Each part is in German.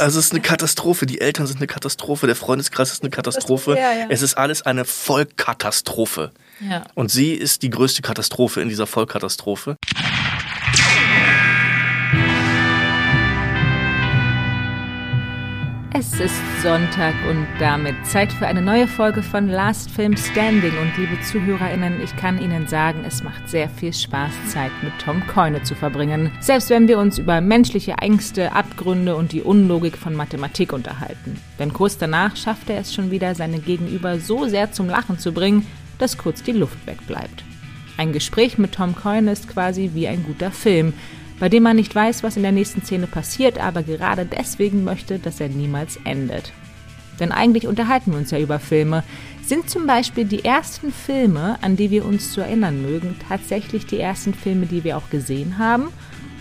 Also es ist eine Katastrophe. Die Eltern sind eine Katastrophe. Der Freundeskreis ist eine Katastrophe. Ja, ja. Es ist alles eine Vollkatastrophe. Ja. Und sie ist die größte Katastrophe in dieser Vollkatastrophe. Es ist Sonntag und damit Zeit für eine neue Folge von Last Film Standing. Und liebe ZuhörerInnen, ich kann Ihnen sagen, es macht sehr viel Spaß, Zeit mit Tom Keune zu verbringen. Selbst wenn wir uns über menschliche Ängste, Abgründe und die Unlogik von Mathematik unterhalten. Denn kurz danach schafft er es schon wieder, seine Gegenüber so sehr zum Lachen zu bringen, dass kurz die Luft wegbleibt. Ein Gespräch mit Tom Keune ist quasi wie ein guter Film bei dem man nicht weiß, was in der nächsten Szene passiert, aber gerade deswegen möchte, dass er niemals endet. Denn eigentlich unterhalten wir uns ja über Filme. Sind zum Beispiel die ersten Filme, an die wir uns zu erinnern mögen, tatsächlich die ersten Filme, die wir auch gesehen haben?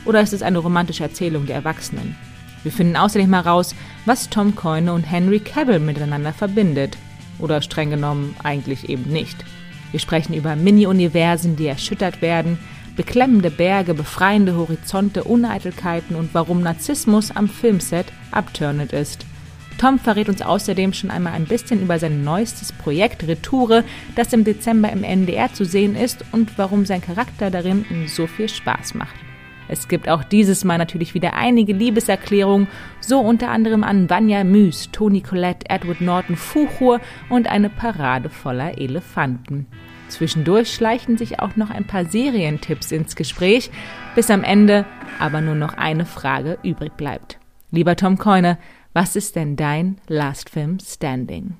Oder ist es eine romantische Erzählung der Erwachsenen? Wir finden außerdem heraus, was Tom Keune und Henry Cavill miteinander verbindet. Oder streng genommen eigentlich eben nicht. Wir sprechen über Mini-Universen, die erschüttert werden, beklemmende Berge, befreiende Horizonte, Uneitelkeiten und warum Narzissmus am Filmset abturned ist. Tom verrät uns außerdem schon einmal ein bisschen über sein neuestes Projekt Retoure, das im Dezember im NDR zu sehen ist und warum sein Charakter darin so viel Spaß macht. Es gibt auch dieses Mal natürlich wieder einige Liebeserklärungen, so unter anderem an Vanya Müs, Toni Collette, Edward Norton, Fuchur und eine Parade voller Elefanten. Zwischendurch schleichen sich auch noch ein paar Serientipps ins Gespräch, bis am Ende aber nur noch eine Frage übrig bleibt. Lieber Tom Keune, was ist denn dein Last Film Standing?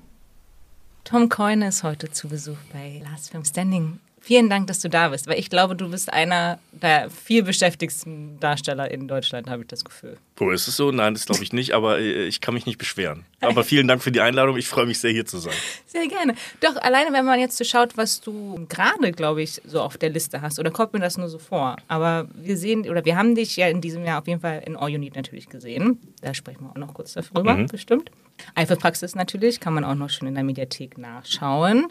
Tom Keune ist heute zu Besuch bei Last Film Standing. Vielen Dank, dass du da bist, weil ich glaube, du bist einer der viel beschäftigsten Darsteller in Deutschland, habe ich das Gefühl. Wo ist es so? Nein, das glaube ich nicht, aber äh, ich kann mich nicht beschweren. Aber vielen Dank für die Einladung. Ich freue mich sehr, hier zu sein. Sehr gerne. Doch, alleine, wenn man jetzt so schaut, was du gerade, glaube ich, so auf der Liste hast, oder kommt mir das nur so vor. Aber wir sehen, oder wir haben dich ja in diesem Jahr auf jeden Fall in All You Need natürlich gesehen. Da sprechen wir auch noch kurz darüber, mhm. bestimmt. Eifelpraxis natürlich, kann man auch noch schon in der Mediathek nachschauen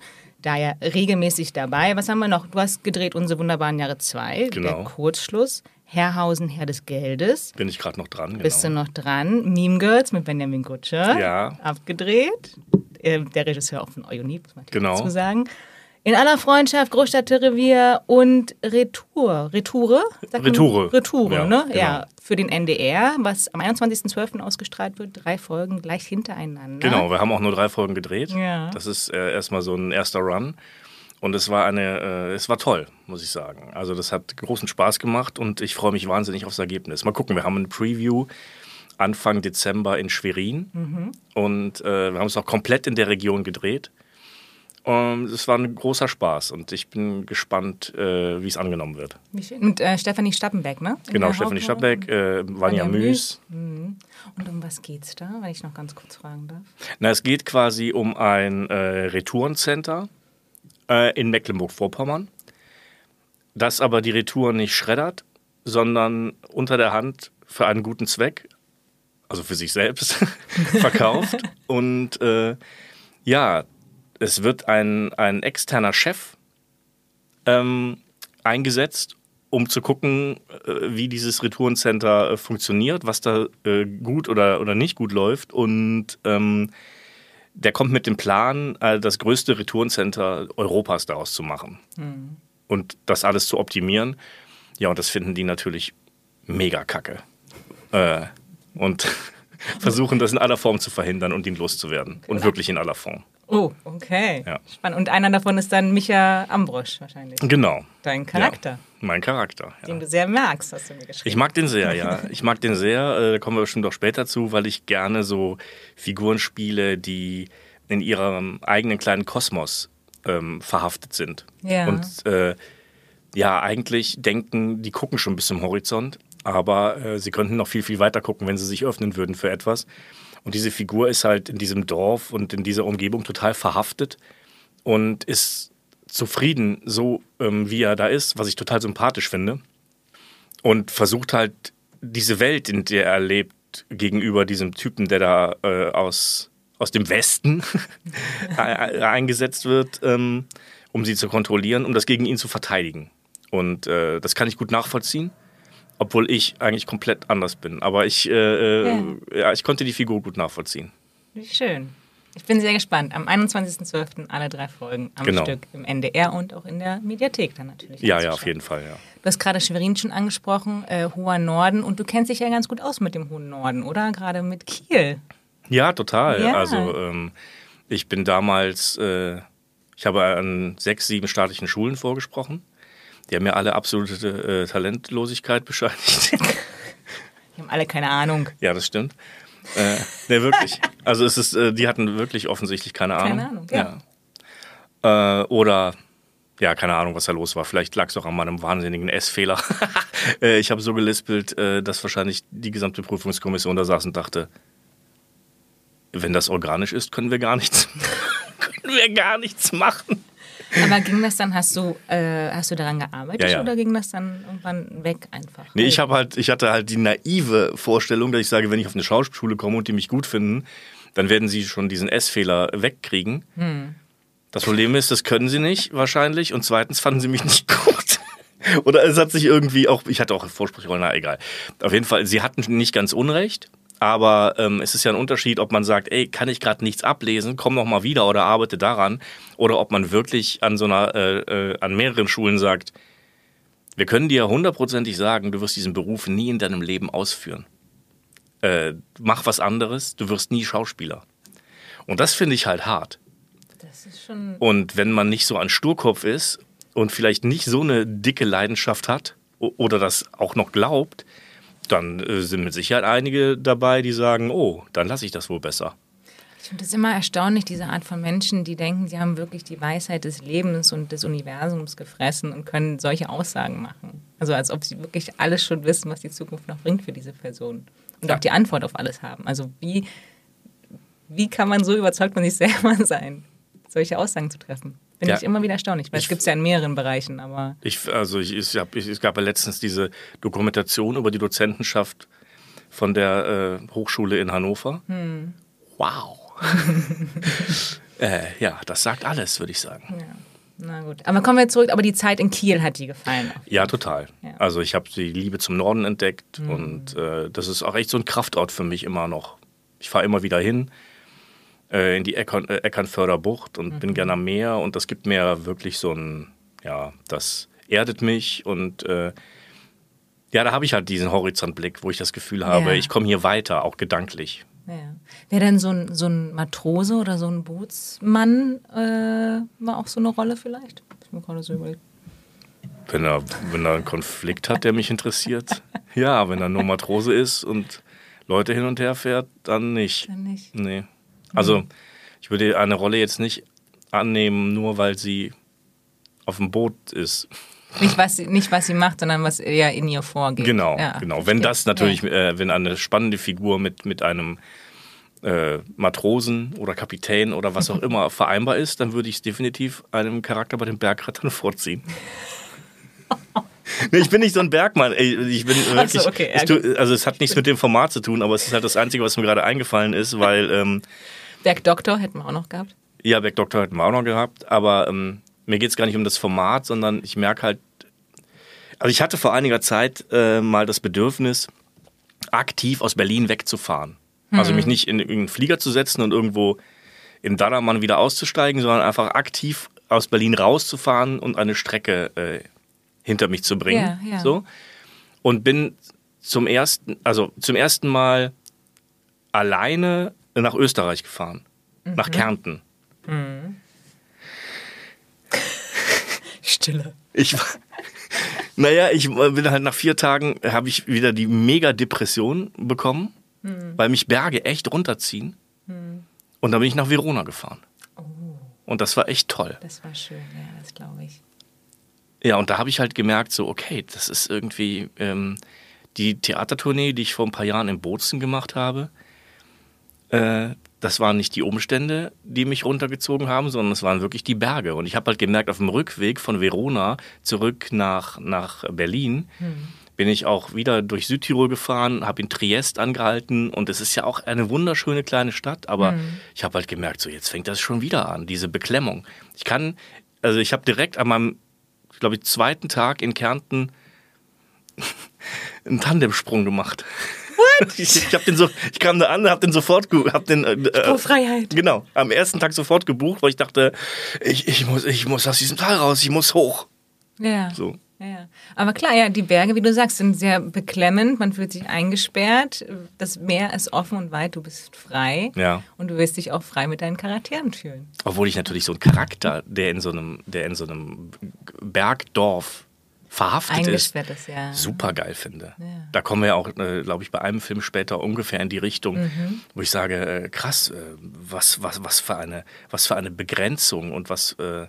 da ja regelmäßig dabei. Was haben wir noch? Du hast gedreht unsere wunderbaren Jahre 2, genau. der Kurzschluss. Herrhausen, Herr des Geldes. Bin ich gerade noch dran, genau. Bist du noch dran? Meme Girls mit Benjamin Gutscher. Ja. Abgedreht. Äh, der Regisseur auch von Euni, muss man genau. dazu sagen. In aller Freundschaft, Großstadtrevier und Retour. Retoure? Retoure. Retoure, ja, ne? Genau. Ja, für den NDR, was am 21.12. ausgestrahlt wird. Drei Folgen gleich hintereinander. Genau, wir haben auch nur drei Folgen gedreht. Ja. Das ist äh, erstmal so ein erster Run. Und es war eine, äh, es war toll, muss ich sagen. Also das hat großen Spaß gemacht und ich freue mich wahnsinnig aufs Ergebnis. Mal gucken, wir haben ein Preview Anfang Dezember in Schwerin mhm. und äh, wir haben es auch komplett in der Region gedreht. Ähm, es war ein großer Spaß und ich bin gespannt, äh, wie es angenommen wird. Und äh, Stefanie Stappenbeck, ne? In genau, Stefanie Stappenbeck, äh, Vanja Müs. Mhm. Und um was geht's da, wenn ich noch ganz kurz fragen darf? Na, es geht quasi um ein äh, Retourencenter äh, in Mecklenburg-Vorpommern, das aber die Retouren nicht schreddert, sondern unter der Hand für einen guten Zweck, also für sich selbst, verkauft. Und äh, ja, es wird ein, ein externer Chef ähm, eingesetzt, um zu gucken, äh, wie dieses Retourencenter äh, funktioniert, was da äh, gut oder, oder nicht gut läuft. Und ähm, der kommt mit dem Plan, das größte Retourencenter Europas daraus zu machen. Mhm. Und das alles zu optimieren. Ja, und das finden die natürlich mega kacke. Äh, und versuchen das in aller Form zu verhindern und ihn loszuwerden. Und wirklich in aller Form. Oh, okay. Ja. Spannend. Und einer davon ist dann Micha Ambrosch wahrscheinlich. Genau. Dein Charakter. Ja, mein Charakter. Ja. Den du sehr magst, hast du mir geschrieben. Ich mag den sehr, ja. Ich mag den sehr. Äh, da kommen wir bestimmt auch später zu, weil ich gerne so Figuren spiele, die in ihrem eigenen kleinen Kosmos ähm, verhaftet sind. Ja. Und äh, ja, eigentlich denken, die gucken schon bis zum Horizont, aber äh, sie könnten noch viel, viel weiter gucken, wenn sie sich öffnen würden für etwas. Und diese Figur ist halt in diesem Dorf und in dieser Umgebung total verhaftet und ist zufrieden, so ähm, wie er da ist, was ich total sympathisch finde. Und versucht halt diese Welt, in der er lebt, gegenüber diesem Typen, der da äh, aus, aus dem Westen eingesetzt wird, ähm, um sie zu kontrollieren, um das gegen ihn zu verteidigen. Und äh, das kann ich gut nachvollziehen. Obwohl ich eigentlich komplett anders bin. Aber ich, äh, äh ja. ja. ich konnte die Figur gut nachvollziehen. Wie schön. Ich bin sehr gespannt. Am 21.12. alle drei Folgen am genau. Stück im NDR und auch in der Mediathek dann natürlich. Ja, ja, auf jeden Fall, ja. Du hast gerade Schwerin schon angesprochen, äh, hoher Norden. Und du kennst dich ja ganz gut aus mit dem hohen Norden, oder? Gerade mit Kiel. Ja, total. Ja. Also ähm, ich bin damals, äh, ich habe an sechs, sieben staatlichen Schulen vorgesprochen. Die haben mir alle absolute äh, Talentlosigkeit bescheinigt. Die haben alle keine Ahnung. Ja, das stimmt. Äh, ne, wirklich. Also es ist, äh, die hatten wirklich offensichtlich keine Ahnung. Keine Ahnung, ja. ja. Äh, oder ja, keine Ahnung, was da los war. Vielleicht lag es auch an meinem wahnsinnigen S-Fehler. äh, ich habe so gelispelt, äh, dass wahrscheinlich die gesamte Prüfungskommission da saß und dachte, wenn das organisch ist, können wir gar nichts, können wir gar nichts machen. Aber ging das dann, hast du, äh, hast du daran gearbeitet ja, ja. oder ging das dann irgendwann weg einfach? Nee, ich habe halt, ich hatte halt die naive Vorstellung, dass ich sage, wenn ich auf eine Schauspielschule komme und die mich gut finden, dann werden sie schon diesen S-Fehler wegkriegen. Hm. Das Problem ist, das können sie nicht wahrscheinlich und zweitens fanden sie mich nicht gut. Oder es hat sich irgendwie auch, ich hatte auch Vorsprachrollen, na egal. Auf jeden Fall, sie hatten nicht ganz Unrecht. Aber ähm, es ist ja ein Unterschied, ob man sagt, ey, kann ich gerade nichts ablesen, komm noch mal wieder oder arbeite daran, oder ob man wirklich an so einer, äh, äh, an mehreren Schulen sagt, wir können dir hundertprozentig sagen, du wirst diesen Beruf nie in deinem Leben ausführen. Äh, mach was anderes, du wirst nie Schauspieler. Und das finde ich halt hart. Das ist schon und wenn man nicht so ein Sturkopf ist und vielleicht nicht so eine dicke Leidenschaft hat oder das auch noch glaubt, dann äh, sind mit Sicherheit einige dabei, die sagen, oh, dann lasse ich das wohl besser. Ich finde es immer erstaunlich, diese Art von Menschen, die denken, sie haben wirklich die Weisheit des Lebens und des Universums gefressen und können solche Aussagen machen. Also als ob sie wirklich alles schon wissen, was die Zukunft noch bringt für diese Person. Und ja. auch die Antwort auf alles haben. Also wie, wie kann man so überzeugt von sich selber sein, solche Aussagen zu treffen? Finde ja. ich immer wieder erstaunlich, weil es gibt es ja in mehreren Bereichen, aber. Ich, also ich, ich, hab, ich, es gab ja letztens diese Dokumentation über die Dozentenschaft von der äh, Hochschule in Hannover. Hm. Wow. äh, ja, das sagt alles, würde ich sagen. Ja. Na gut. Aber kommen wir zurück, aber die Zeit in Kiel hat dir gefallen. Ja, total. Ja. Also ich habe die Liebe zum Norden entdeckt mhm. und äh, das ist auch echt so ein Kraftort für mich immer noch. Ich fahre immer wieder hin äh, in die Eckern, äh, Eckernförder Bucht und mhm. bin gerne am Meer und das gibt mir wirklich so ein, ja, das erdet mich und äh, ja, da habe ich halt diesen Horizontblick, wo ich das Gefühl habe, ja. ich komme hier weiter, auch gedanklich. Ja. Wäre denn so ein, so ein Matrose oder so ein Bootsmann äh, war auch so eine Rolle vielleicht? Ich mir gerade so überlegt. Wenn er, wenn er einen Konflikt hat, der mich interessiert. ja, wenn er nur Matrose ist und Leute hin und her fährt, dann nicht. Dann nicht. Nee. Also ich würde eine Rolle jetzt nicht annehmen, nur weil sie auf dem Boot ist. Nicht was, sie, nicht, was sie macht, sondern was eher in ihr vorgeht. Genau, ja, genau. Wenn das natürlich, ja. äh, wenn eine spannende Figur mit, mit einem äh, Matrosen oder Kapitän oder was auch immer vereinbar ist, dann würde ich es definitiv einem Charakter bei den Bergrettern vorziehen. nee, ich bin nicht so ein Bergmann. Ich bin wirklich. So, okay, tu, also es hat nichts mit dem Format zu tun, aber es ist halt das Einzige, was mir gerade eingefallen ist, weil. Ähm, Bergdoktor hätten wir auch noch gehabt. Ja, Bergdoktor hätten wir auch noch gehabt, aber ähm, mir geht es gar nicht um das Format, sondern ich merke halt. Also ich hatte vor einiger Zeit äh, mal das Bedürfnis, aktiv aus Berlin wegzufahren. Mhm. Also mich nicht in irgendeinen Flieger zu setzen und irgendwo in Dallermann wieder auszusteigen, sondern einfach aktiv aus Berlin rauszufahren und eine Strecke äh, hinter mich zu bringen. Ja, ja. So. Und bin zum ersten, also zum ersten Mal alleine nach Österreich gefahren. Mhm. Nach Kärnten. Mhm. Stille. Ich war. Naja, ich bin halt nach vier Tagen, habe ich wieder die Mega-Depression bekommen, mhm. weil mich Berge echt runterziehen. Mhm. Und dann bin ich nach Verona gefahren. Oh. Und das war echt toll. Das war schön, ja, das glaube ich. Ja, und da habe ich halt gemerkt, so, okay, das ist irgendwie ähm, die Theatertournee, die ich vor ein paar Jahren in Bozen gemacht habe. Äh, das waren nicht die Umstände, die mich runtergezogen haben, sondern es waren wirklich die Berge. Und ich habe halt gemerkt, auf dem Rückweg von Verona zurück nach, nach Berlin, hm. bin ich auch wieder durch Südtirol gefahren, habe in Triest angehalten und es ist ja auch eine wunderschöne kleine Stadt, aber hm. ich habe halt gemerkt, so jetzt fängt das schon wieder an, diese Beklemmung. Ich kann, also ich habe direkt an meinem glaube ich, zweiten Tag in Kärnten einen Tandemsprung gemacht. What? Ich, ich, hab den so, ich kam da an, hab den sofort, hab den, äh, Freiheit. Genau, am ersten Tag sofort gebucht, weil ich dachte, ich, ich muss, ich muss aus diesem Tal raus, ich muss hoch. Ja. So. Ja, aber klar, ja, die Berge, wie du sagst, sind sehr beklemmend. Man fühlt sich eingesperrt. Das Meer ist offen und weit. Du bist frei. Ja. Und du wirst dich auch frei mit deinen Charakteren fühlen. Obwohl ich natürlich so einen Charakter, der in so einem, der in so einem Bergdorf verhaftet ist, ist ja. super geil finde. Ja. Da kommen wir auch, äh, glaube ich, bei einem Film später ungefähr in die Richtung, mhm. wo ich sage, äh, krass, äh, was, was, was, für eine, was für eine Begrenzung und was, äh,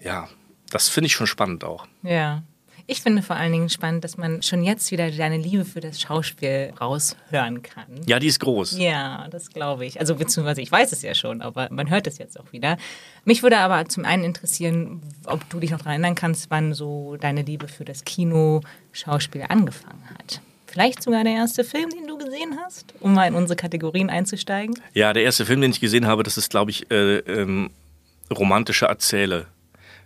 ja, das finde ich schon spannend auch. Ja. Ich finde vor allen Dingen spannend, dass man schon jetzt wieder deine Liebe für das Schauspiel raushören kann. Ja, die ist groß. Ja, das glaube ich. Also beziehungsweise ich weiß es ja schon, aber man hört es jetzt auch wieder. Mich würde aber zum einen interessieren, ob du dich noch daran erinnern kannst, wann so deine Liebe für das Kino Schauspiel angefangen hat. Vielleicht sogar der erste Film, den du gesehen hast, um mal in unsere Kategorien einzusteigen? Ja, der erste Film, den ich gesehen habe, das ist, glaube ich, äh, ähm, romantische Erzähle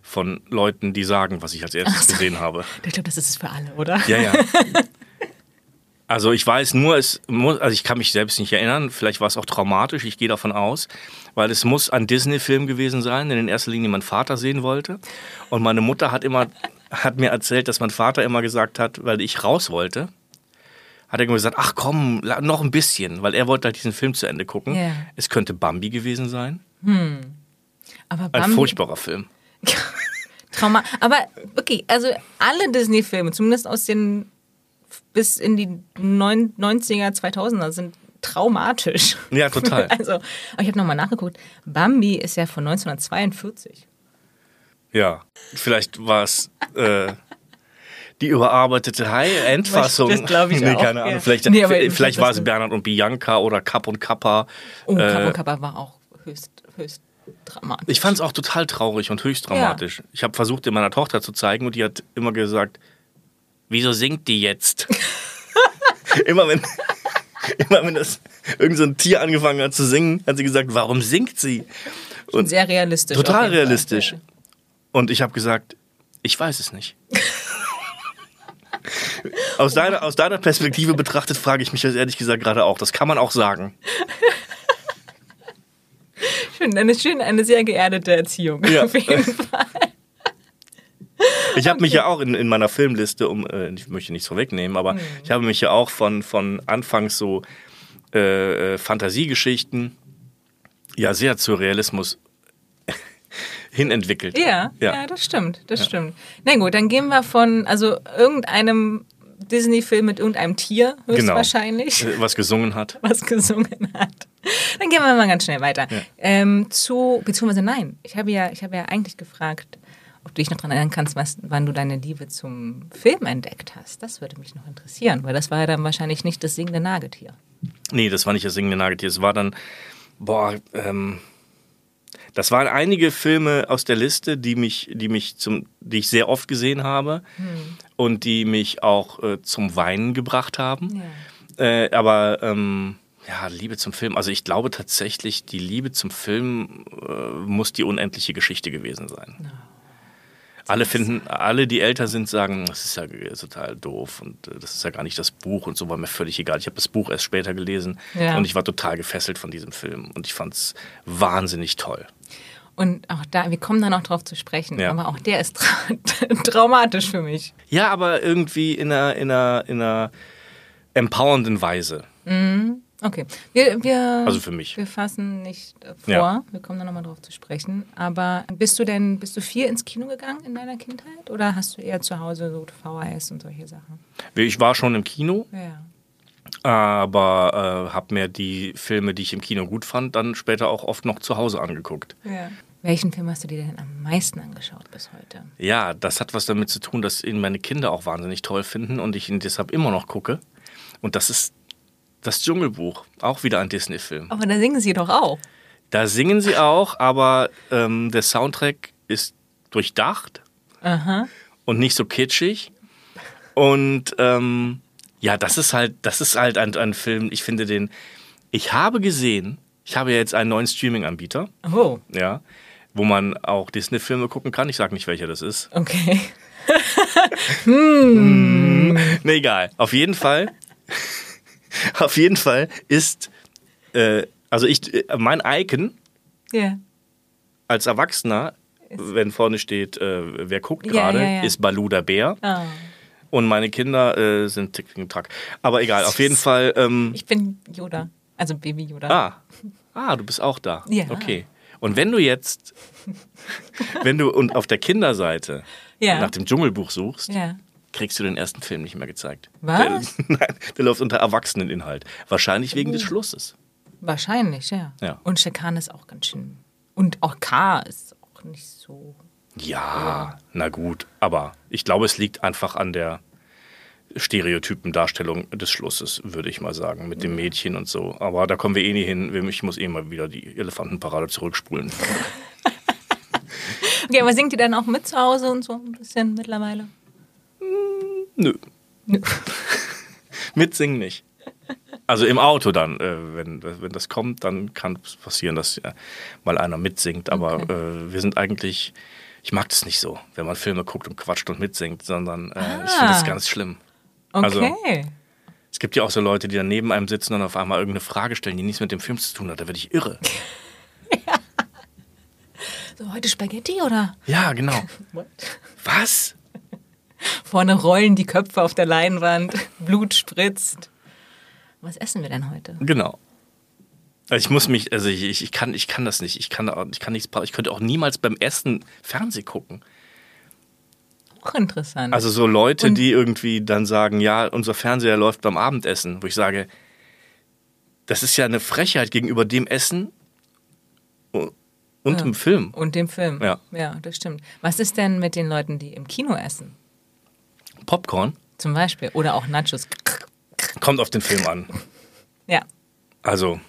von Leuten, die sagen, was ich als erstes so. gesehen habe. Ich glaube, das ist es für alle, oder? Ja, ja. Also ich weiß nur, es muss, also ich kann mich selbst nicht erinnern, vielleicht war es auch traumatisch, ich gehe davon aus, weil es muss ein Disney-Film gewesen sein, den in erster Linie mein Vater sehen wollte. Und meine Mutter hat immer, hat mir erzählt, dass mein Vater immer gesagt hat, weil ich raus wollte, hat er gesagt, ach komm, noch ein bisschen, weil er wollte halt diesen Film zu Ende gucken. Yeah. Es könnte Bambi gewesen sein. Hm. Aber Bambi, ein furchtbarer Film. Trauma. Aber okay, also alle Disney-Filme, zumindest aus den bis in die 90er, 2000er, sind traumatisch. Ja, total. Also, ich habe nochmal nachgeguckt. Bambi ist ja von 1942. Ja, vielleicht war es äh, die überarbeitete High-End-Fassung. Das glaube ich nee, auch. keine Ahnung. Ja. Vielleicht, nee, vielleicht war es Bernhard und Bianca oder Kapp und Kappa. Oh, äh, Kapp und Kappa war auch höchst, höchst dramatisch. Ich fand es auch total traurig und höchst dramatisch. Ja. Ich habe versucht, dir meiner Tochter zu zeigen und die hat immer gesagt, wieso singt die jetzt? immer wenn, immer wenn das irgend so ein Tier angefangen hat zu singen, hat sie gesagt, warum singt sie? Und sehr realistisch. Total realistisch. Und ich habe gesagt, ich weiß es nicht. aus, deiner, aus deiner Perspektive betrachtet, frage ich mich das ehrlich gesagt gerade auch. Das kann man auch sagen. Schön, eine schön, eine sehr geerdete Erziehung. Ja. Auf jeden Fall. Ich habe okay. mich ja auch in, in meiner Filmliste, um, äh, ich möchte nichts vorwegnehmen, aber mhm. ich habe mich ja auch von, von Anfangs so äh, äh Fantasiegeschichten ja sehr zu Realismus hinentwickelt. Ja, ja, ja, das stimmt, das ja. stimmt. Na gut, dann gehen wir von also irgendeinem Disney-Film mit irgendeinem Tier genau. höchstwahrscheinlich. Genau. Was gesungen hat. Was gesungen hat. Dann gehen wir mal ganz schnell weiter. Ja. Ähm, zu, beziehungsweise nein, ich habe ja, ich habe ja eigentlich gefragt, ob du dich noch daran erinnern kannst, was, wann du deine Liebe zum Film entdeckt hast. Das würde mich noch interessieren, weil das war ja dann wahrscheinlich nicht das singende Nagetier. Nee, das war nicht das singende Nagetier. Es war dann, boah, ähm, das waren einige Filme aus der Liste, die mich, die mich zum, die ich sehr oft gesehen habe hm. Und die mich auch äh, zum Weinen gebracht haben. Ja. Äh, aber ähm, ja, Liebe zum Film. Also ich glaube tatsächlich, die Liebe zum Film äh, muss die unendliche Geschichte gewesen sein. Ja. Alle finden, alle, die älter sind, sagen, das ist ja total doof und äh, das ist ja gar nicht das Buch und so war mir völlig egal. Ich habe das Buch erst später gelesen ja. und ich war total gefesselt von diesem Film und ich fand es wahnsinnig toll. Und auch da, wir kommen da noch drauf zu sprechen, ja. aber auch der ist tra traumatisch für mich. Ja, aber irgendwie in einer, in einer, in einer empowernden Weise. Mhm. Okay. Wir, wir, also für mich. Wir fassen nicht vor. Ja. Wir kommen da nochmal drauf zu sprechen. Aber bist du denn, bist du viel ins Kino gegangen in deiner Kindheit? Oder hast du eher zu Hause so VHS und solche Sachen? Ich war schon im Kino. Ja. Aber äh, habe mir die Filme, die ich im Kino gut fand, dann später auch oft noch zu Hause angeguckt. Ja. Welchen Film hast du dir denn am meisten angeschaut bis heute? Ja, das hat was damit zu tun, dass ihn meine Kinder auch wahnsinnig toll finden und ich ihn deshalb immer noch gucke. Und das ist das Dschungelbuch, auch wieder ein Disney-Film. Aber da singen sie doch auch. Da singen sie auch, aber ähm, der Soundtrack ist durchdacht Aha. und nicht so kitschig. Und ähm, ja, das ist halt, das ist halt ein, ein Film, ich finde den, ich habe gesehen, ich habe ja jetzt einen neuen Streaming-Anbieter. Oh. Ja, wo man auch Disney-Filme gucken kann. Ich sage nicht, welcher das ist. Okay. hm. Nee, egal. Auf jeden Fall. Auf jeden Fall ist. Äh, also ich, äh, mein Icon Ja. als Erwachsener, wenn vorne steht, äh, wer guckt gerade, ja, ja. ist Balu der Bär. Ah. Und meine Kinder äh, sind Tick Tick Tack. Aber egal, auf jeden Fall. Ähm, Ich bin Yoda. Also Baby Yoda. ah, ah, du bist auch da. Ja. Okay. Und wenn du jetzt, wenn du und auf der Kinderseite Ja. nach dem Dschungelbuch suchst, Ja. kriegst du den ersten Film nicht mehr gezeigt. Was? Der, nein, der läuft unter Erwachseneninhalt. Wahrscheinlich wegen des Schlusses. Wahrscheinlich, ja. Ja. Und Shekan ist auch ganz schön. Und auch K ist auch nicht so. Ja, na gut. Aber ich glaube, es liegt einfach an der Stereotypendarstellung des Schlusses, würde ich mal sagen, mit dem Mädchen und so. Aber da kommen wir eh nie hin. Ich muss eh mal wieder die Elefantenparade zurückspulen. Okay, aber singt ihr dann auch mit zu Hause und so ein bisschen mittlerweile? Nö. Nö. Mitsingen nicht. Also im Auto dann, äh, wenn, wenn das kommt, dann kann es passieren, dass äh, mal einer mitsingt. Aber Okay. äh, wir sind eigentlich, ich mag das nicht so, wenn man Filme guckt und quatscht und mitsingt, sondern äh, ich Ah. finde das ganz schlimm. Okay. Also- Es gibt ja auch so Leute, die dann neben einem sitzen und auf einmal irgendeine Frage stellen, die nichts mit dem Film zu tun hat. Da werde ich irre. so, heute Spaghetti oder? Ja, genau. Was? Vorne rollen die Köpfe auf der Leinwand, Blut spritzt. Was essen wir denn heute? Genau. Also ich muss mich, also ich, ich, kann, ich kann das nicht. Ich kann, ich kann nichts, ich könnte auch niemals beim Essen Fernseh gucken. Auch interessant. Also so Leute, Und- die irgendwie dann sagen, ja, unser Fernseher läuft beim Abendessen, wo ich sage, das ist ja eine Frechheit gegenüber dem Essen und Ja. dem Film. und dem Film. Ja. ja, das stimmt. Was ist denn mit den Leuten, die im Kino essen? Popcorn Zum Beispiel. Oder auch Nachos. kommt auf den Film an. Ja. Also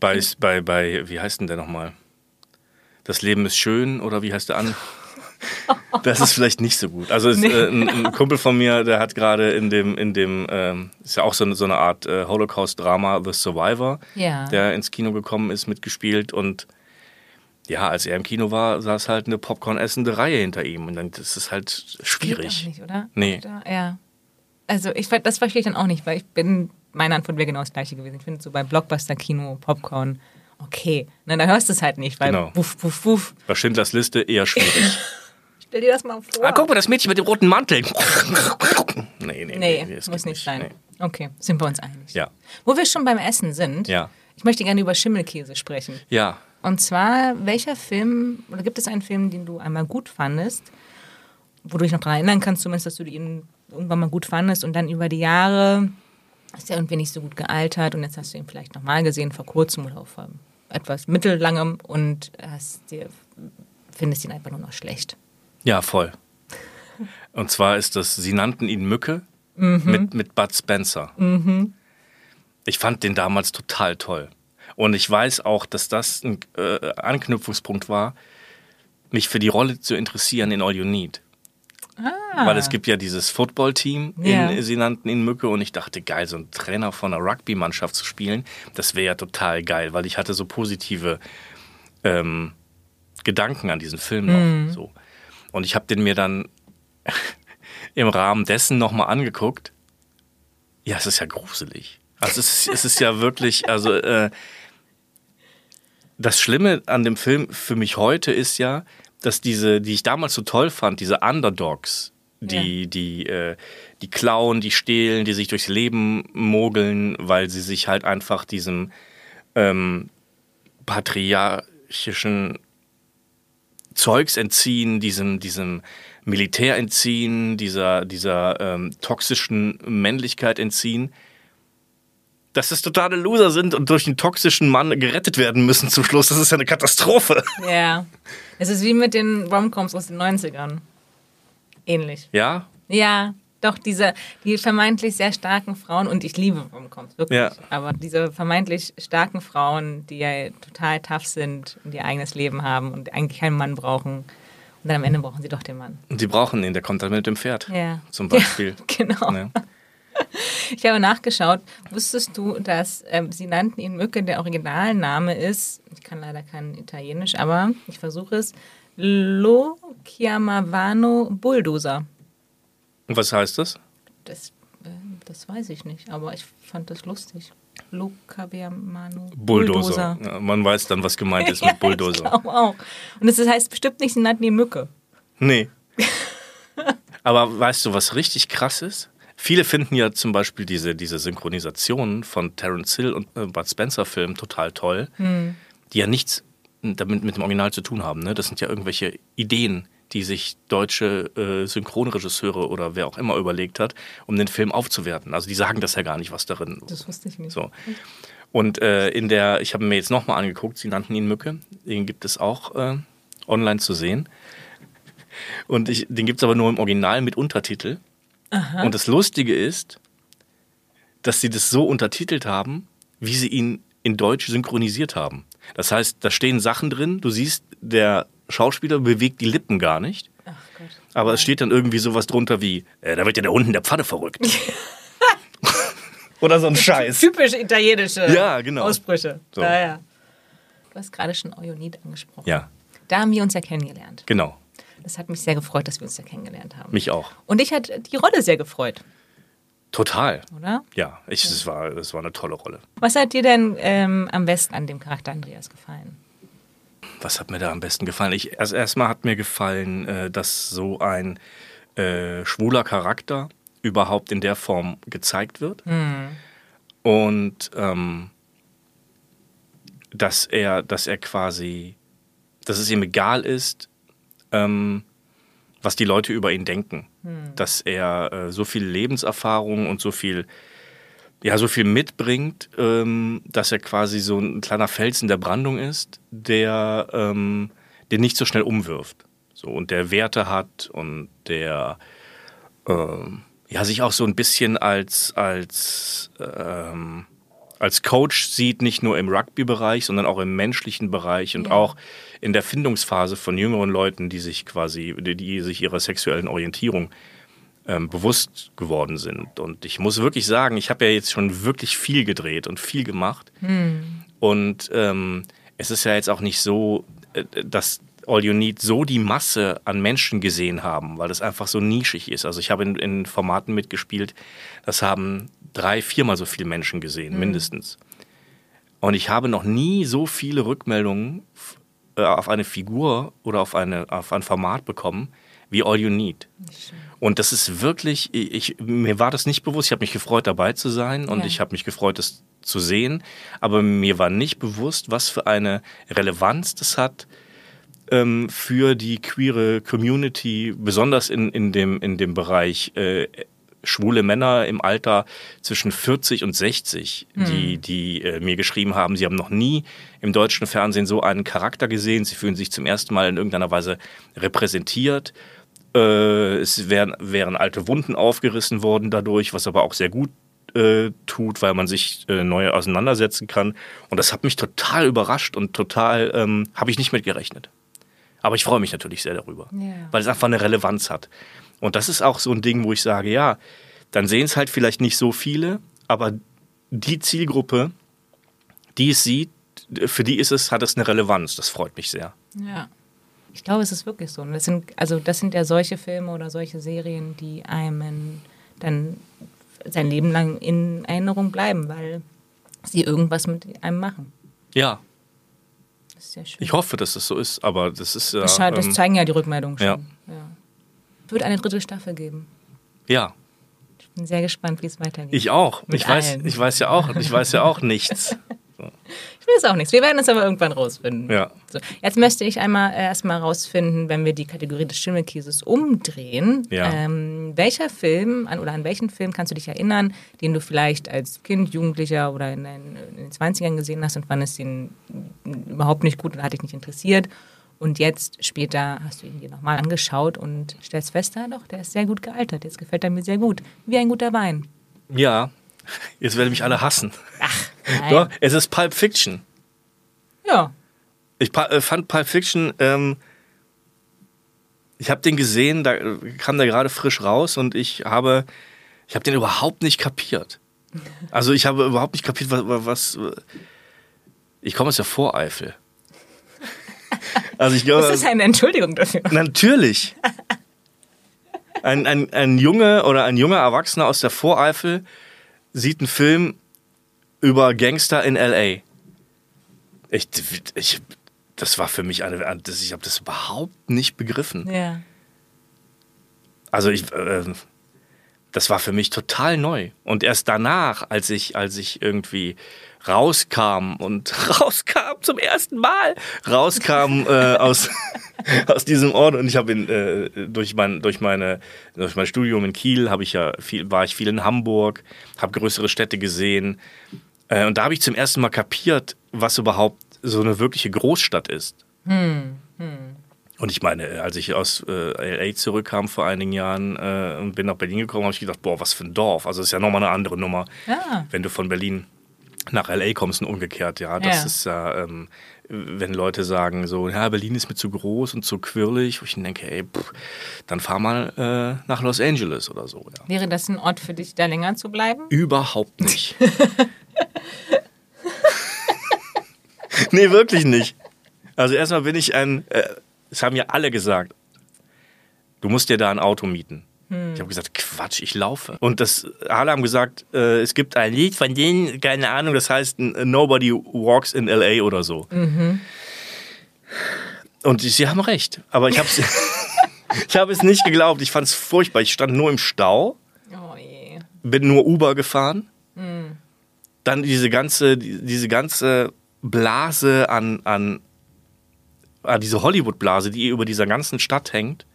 bei, bei, bei wie heißt denn der nochmal? Das Leben ist schön oder wie heißt der an? Das ist vielleicht nicht so gut. Also Nee. äh, ein, ein Kumpel von mir, der hat gerade in dem, in dem, ähm, ist ja auch so eine, so eine Art äh, Holocaust-Drama, The Survivor, Ja. der ins Kino gekommen ist, mitgespielt und ja, als er im Kino war, saß halt eine Popcorn-essende Reihe hinter ihm und dann das ist halt schwierig. nicht, oder? Nee. Oder? Ja. Also ich das verstehe ich dann auch nicht, weil ich bin, meine Antwort wäre genau das gleiche gewesen. Ich finde so bei Blockbuster-Kino, Popcorn, okay. Na, da hörst du es halt nicht, weil Genau. wuff, wuff, wuff. Bei Schindlers Liste eher schwierig. Stell dir das mal vor. ah, guck mal, das Mädchen mit dem roten Mantel. nee, nee, Nee, das muss nicht sein. Nee. Okay, sind wir uns einig. Ja, Wo wir schon beim Essen sind, ja, ich möchte gerne über Schimmelkäse sprechen. ja. Und zwar, welcher Film, oder gibt es einen Film, den du einmal gut fandest, wo du dich noch daran erinnern kannst, zumindest, dass du ihn irgendwann mal gut fandest und dann über die Jahre ist er irgendwie nicht so gut gealtert und jetzt hast du ihn vielleicht nochmal gesehen, vor kurzem oder vor etwas mittellangem und hast dir, findest ihn einfach nur noch schlecht. Ja, voll. Und zwar ist das, sie nannten ihn Mücke Mhm. mit, mit Bud Spencer. Ich fand den damals total toll. Und ich weiß auch, dass das ein äh, Anknüpfungspunkt war, mich für die Rolle zu interessieren in All You Need. Weil es gibt ja dieses Football-Team, in- Ja. sie nannten ihn Mücke und ich dachte, geil, so ein Trainer von einer Rugby-Mannschaft zu spielen, das wäre ja total geil, weil ich hatte so positive ähm, Gedanken an diesen Film noch. So. Und ich habe den mir dann im Rahmen dessen nochmal angeguckt. Ja, es ist ja gruselig. Also es ist, es ist ja wirklich, also äh, das Schlimme an dem Film für mich heute ist ja, dass diese, die ich damals so toll fand, diese Underdogs, die, die, äh, die klauen, die stehlen, die sich durchs Leben mogeln, weil sie sich halt einfach diesem ähm, patriarchischen Zeugs entziehen, diesem, diesem Militär entziehen, dieser, dieser ähm, toxischen Männlichkeit entziehen, dass das totale Loser sind und durch einen toxischen Mann gerettet werden müssen zum Schluss. Das ist ja eine Katastrophe. Ja. Es ist wie mit den Romcoms aus den 90ern. Ähnlich. Ja? Ja, doch, diese, die vermeintlich sehr starken Frauen, und ich liebe Romcoms, wirklich. Ja. Aber diese vermeintlich starken Frauen, die ja total tough sind und ihr eigenes Leben haben und eigentlich keinen Mann brauchen. Und dann am Ende brauchen sie doch den Mann. Und die brauchen ihn, der kommt dann mit dem Pferd. Ja. Zum Beispiel. Ja, genau. Ja. Ich habe nachgeschaut. Wusstest du, dass ähm, sie nannten ihn Mücke, der Originalname ist, ich kann leider kein Italienisch, aber ich versuche es, Lo Chiamavano Bulldozer. Und was heißt das? Das, äh, das weiß ich nicht, aber ich fand das lustig. Lo Chiamavano Bulldozer. Ja, man weiß dann, was gemeint ist mit Bulldozer. ich glaube auch. Und das heißt bestimmt nicht, sie nannten die Mücke. Nee. Aber weißt du, was richtig krass ist? Viele finden ja zum Beispiel diese, diese Synchronisationen von Terence Hill und äh, Bud Spencer Filmen total toll, die ja nichts damit mit dem Original zu tun haben. Ne? Das sind ja irgendwelche Ideen, die sich deutsche äh, Synchronregisseure oder wer auch immer überlegt hat, um den Film aufzuwerten. Also die sagen das ja gar nicht, was darin. Das wusste ich nicht. So. Und äh, in der, ich habe mir jetzt nochmal angeguckt, sie nannten ihn Mücke. Den gibt es auch äh, online zu sehen. Und ich, den gibt es aber nur im Original mit Untertitel. Und das Lustige ist, dass sie das so untertitelt haben, wie sie ihn in Deutsch synchronisiert haben. Das heißt, da stehen Sachen drin, du siehst, der Schauspieler bewegt die Lippen gar nicht. Ach Gott. Aber es steht dann irgendwie sowas drunter wie, äh, da wird ja der Hund in der Pfanne verrückt. Oder so ein Scheiß. Typisch italienische Ja, genau. Ausbrüche. So. Ja, ja. Du hast gerade schon Euronid angesprochen. Ja, Da haben wir uns ja kennengelernt. genau. Das hat mich sehr gefreut, dass wir uns ja kennengelernt haben. Mich auch. Und ich hat die Rolle sehr gefreut, Total. oder? Ja, ich, es, war, es war eine tolle Rolle. Was hat dir denn ähm, am besten an dem Charakter Andreas gefallen? Was hat mir da am besten gefallen? Ich, also erstmal hat mir gefallen, äh, dass so ein äh, schwuler Charakter überhaupt in der Form gezeigt wird. Und ähm, dass er, dass er quasi, dass es ihm egal ist, ähm, was die Leute über ihn denken. Dass er äh, so viel Lebenserfahrung und so viel, ja, so viel mitbringt, ähm, dass er quasi so ein kleiner Fels in der Brandung ist, der ähm, den nicht so schnell umwirft. So, und der Werte hat und der ähm, ja, sich auch so ein bisschen als, als, ähm, als Coach sieht, nicht nur im Rugby-Bereich, sondern auch im menschlichen Bereich und Ja. auch in der Findungsphase von jüngeren Leuten, die sich quasi, die, die sich ihrer sexuellen Orientierung ähm, bewusst geworden sind. Und ich muss wirklich sagen, ich habe ja jetzt schon wirklich viel gedreht und viel gemacht. Und ähm, es ist ja jetzt auch nicht so, äh, dass All You Need so die Masse an Menschen gesehen haben, weil das einfach so nischig ist. Also ich habe in, in Formaten mitgespielt, das haben drei, viermal so viele Menschen gesehen, mindestens. Und ich habe noch nie so viele Rückmeldungen äh, auf eine Figur oder auf, eine, auf ein Format bekommen wie All You Need. Und das ist wirklich, ich, mir war das nicht bewusst. Ich habe mich gefreut, dabei zu sein und Ja. ich habe mich gefreut, das zu sehen. Aber mir war nicht bewusst, was für eine Relevanz das hat ähm, für die queere Community, besonders in, in, dem, in dem Bereich äh, schwule Männer im Alter zwischen 40 und 60, die, die äh, mir geschrieben haben, sie haben noch nie im deutschen Fernsehen so einen Charakter gesehen. Sie fühlen sich zum ersten Mal in irgendeiner Weise repräsentiert. Äh, es wären, wären alte Wunden aufgerissen worden dadurch, was aber auch sehr gut äh, tut, weil man sich äh, neu auseinandersetzen kann. Und das hat mich total überrascht und total, ähm, habe ich nicht mit gerechnet. Aber ich freue mich natürlich sehr darüber, Ja. weil es einfach eine Relevanz hat. Und das ist auch so ein Ding, wo ich sage, ja, dann sehen es halt vielleicht nicht so viele, aber die Zielgruppe, die es sieht, für die ist es, hat es eine Relevanz. Das freut mich sehr. Ja. Ich glaube, es ist wirklich so. Und das sind, also das sind ja solche Filme oder solche Serien, die einem dann sein Leben lang in Erinnerung bleiben, weil sie irgendwas mit einem machen. Ja, Das ist sehr schön. ich hoffe, dass es so ist, aber das ist ja. das, das ähm, zeigen ja die Rückmeldungen schon. ja. Ja. Es wird eine dritte Staffel geben. ja, Ich bin sehr gespannt, wie es weitergeht. ich auch. Mit Ich weiß, ich weiß ja auch, ich weiß ja auch nichts. Ich weiß auch nichts. Wir werden es aber irgendwann rausfinden. Ja. So, jetzt möchte ich einmal äh, erstmal rausfinden, wenn wir die Kategorie des Schimmelkieses umdrehen. Ja. Ähm, welcher Film an, oder an welchen Film kannst du dich erinnern, den du vielleicht als Kind, Jugendlicher oder in den, in den 20ern gesehen hast und fandest ihn überhaupt nicht gut und hat dich nicht interessiert? Und jetzt später hast du ihn dir nochmal angeschaut und stellst fest, ja doch, der ist sehr gut gealtert. Jetzt gefällt er mir sehr gut. Wie ein guter Wein. Ja, jetzt werden mich alle hassen. Nein. Doch, es ist Pulp Fiction. Ja. Ich äh, fand Pulp Fiction, ähm, ich habe den gesehen, da äh, kam der gerade frisch raus und ich habe, ich habe den überhaupt nicht kapiert. Also ich habe überhaupt nicht kapiert, was, was ich komme aus der Voreifel. Also ich glaube, Das ist eine Entschuldigung dafür. Natürlich. Ein, ein, ein Junge oder ein junger Erwachsener aus der Voreifel sieht einen Film über Gangster in L.A. Ich, ich, das war für mich eine, das, ich habe das überhaupt nicht begriffen. Ja. Also ich, äh, das war für mich total neu. Und erst danach, als ich, als ich irgendwie rauskam und rauskam zum ersten Mal, rauskam äh, aus, aus diesem Ort und ich habe äh, durch mein durch meine durch mein Studium in Kiel habe ich ja viel war ich viel in Hamburg, habe größere Städte gesehen äh, und da habe ich zum ersten Mal kapiert, was überhaupt so eine wirkliche Großstadt ist. Hm. Und ich meine, als ich aus äh, LA zurückkam vor einigen Jahren äh, und bin nach Berlin gekommen, habe ich gedacht, boah, was für ein Dorf. Also das ist ja nochmal eine andere Nummer, Ja. wenn du von Berlin nach LA kommst und umgekehrt. Ja, das Ja. ist ja, ähm, wenn Leute sagen so, ja, Berlin ist mir zu groß und zu quirlig, wo ich denke, ey, pff, dann fahr mal äh, nach Los Angeles oder so. Ja. Wäre das ein Ort für dich, da länger zu bleiben? Überhaupt nicht. nee, wirklich nicht. Also erstmal bin ich ein, äh, das haben ja alle gesagt, du musst dir da ein Auto mieten. Ich habe gesagt, Quatsch, ich laufe. Und das, alle haben gesagt, äh, es gibt ein Lied von denen, keine Ahnung, das heißt Nobody Walks in L.A. oder so. Und sie haben recht, aber ich habe ich hab es nicht geglaubt. Ich fand es furchtbar. Ich stand nur im Stau Oh je. bin nur Uber gefahren. Dann diese ganze, die- diese ganze Blase an, an, an diese Hollywood-Blase, die über dieser ganzen Stadt hängt.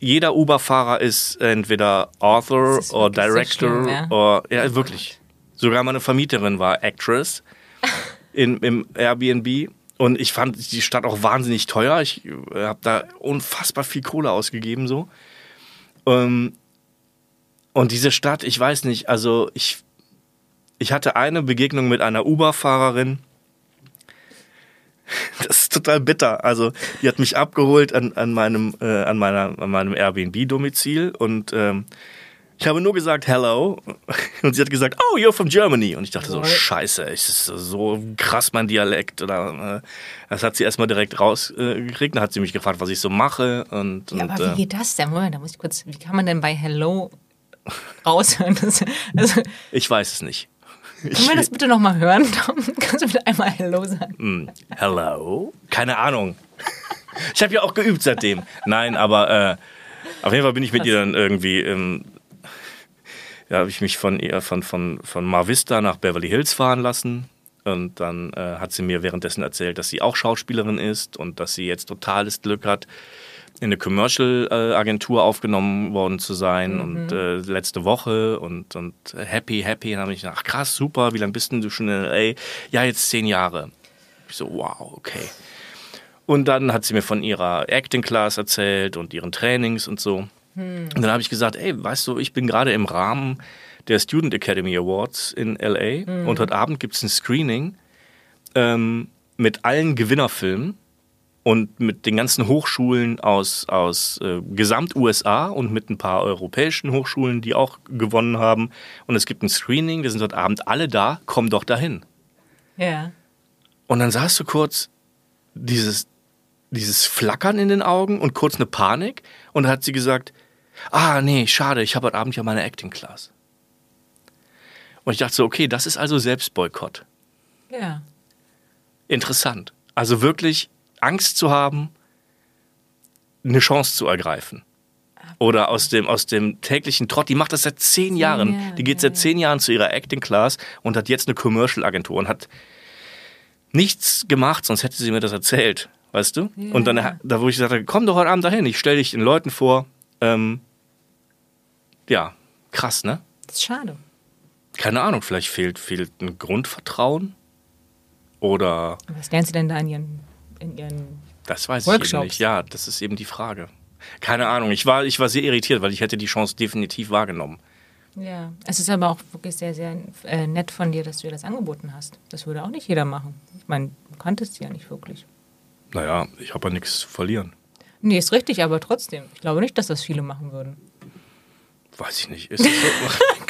Jeder Uber-Fahrer ist entweder Author oder wirklich so Director schlimm, ja? oder ja wirklich. Sogar meine Vermieterin war Actress in, im Airbnb. Und ich fand die Stadt auch wahnsinnig teuer. Ich habe da unfassbar viel Kohle ausgegeben so. Ähm, und diese Stadt, ich weiß nicht, also ich, ich hatte eine Begegnung mit einer Uber-Fahrerin. Das ist total bitter. Also, die hat mich abgeholt an, an meinem, äh, an meiner, an meinem Airbnb-Domizil und ähm, ich habe nur gesagt Hello und sie hat gesagt, oh, you're from Germany. Und ich dachte so, scheiße, es ist so krass mein Dialekt. Oder, äh, das hat sie erstmal direkt rausgekriegt. Dann hat sie mich gefragt, was ich so mache. Und, Ja, und, aber äh, wie geht das denn? Moment, da muss ich kurz, wie kann man denn bei Hello raushören? Also, ich weiß es nicht. Können wir das bitte nochmal hören, Tom? Kannst du bitte einmal Hello sagen? Hm, Hello? Keine Ahnung. Ich habe ja auch geübt seitdem. Nein, aber äh, auf jeden Fall bin ich mit ihr dann irgendwie. Ähm, ja, habe ich mich von ihr von, von, von Mar Vista nach Beverly Hills fahren lassen. Und dann äh, hat sie mir währenddessen erzählt, dass sie auch Schauspielerin ist und dass sie jetzt totales Glück hat, in eine Commercial-Agentur aufgenommen worden zu sein und äh, letzte Woche und, und happy, happy. Und dann habe ich gedacht, ach krass, super, wie lange bist denn du schon in L.A.? Ja, jetzt zehn Jahre. Ich so, wow, okay. Und dann hat sie mir von ihrer Acting Class erzählt und ihren Trainings und so. Und dann habe ich gesagt, ey, weißt du, ich bin gerade im Rahmen der Student Academy Awards in LA und heute Abend gibt es ein Screening ähm, mit allen Gewinnerfilmen und mit den ganzen Hochschulen aus, aus äh, Gesamt-USA und mit ein paar europäischen Hochschulen, die auch gewonnen haben. Und es gibt ein Screening, wir sind heute Abend alle da, komm doch dahin. Ja. Und dann sahst du kurz dieses, dieses Flackern in den Augen und kurz eine Panik. Und dann hat sie gesagt, ah nee, schade, ich habe heute Abend ja meine Acting Class. Und ich dachte so, okay, das ist also Selbstboykott. Ja. Interessant. Also wirklich Angst zu haben, eine Chance zu ergreifen. Oder aus dem, aus dem täglichen Trott, die macht das seit zehn Jahren. Jahre, die geht ja, seit zehn Jahren zu ihrer Acting Class und hat jetzt eine Commercial-Agentur und hat nichts gemacht, sonst hätte sie mir das erzählt. Weißt du? Ja. Und dann, da wo ich gesagt habe, komm doch heute Abend dahin, ich stelle dich den Leuten vor. Ähm, ja, krass, ne? Das ist schade. Keine Ahnung, vielleicht fehlt, fehlt ein Grundvertrauen. Oder Was lernen Sie denn da in Ihren, in Ihren Das weiß ich eben Workshops. nicht. Ja, das ist eben die Frage. Keine Ahnung. Ich war, ich war sehr irritiert, weil ich hätte die Chance definitiv wahrgenommen. Ja, es ist aber auch wirklich sehr, sehr äh, nett von dir, dass du ihr das angeboten hast. Das würde auch nicht jeder machen. Ich meine, du kanntest sie ja nicht wirklich. Naja, ich habe ja nichts zu verlieren. Nee, ist richtig, aber trotzdem. Ich glaube nicht, dass das viele machen würden. Weiß ich nicht. Ist das so?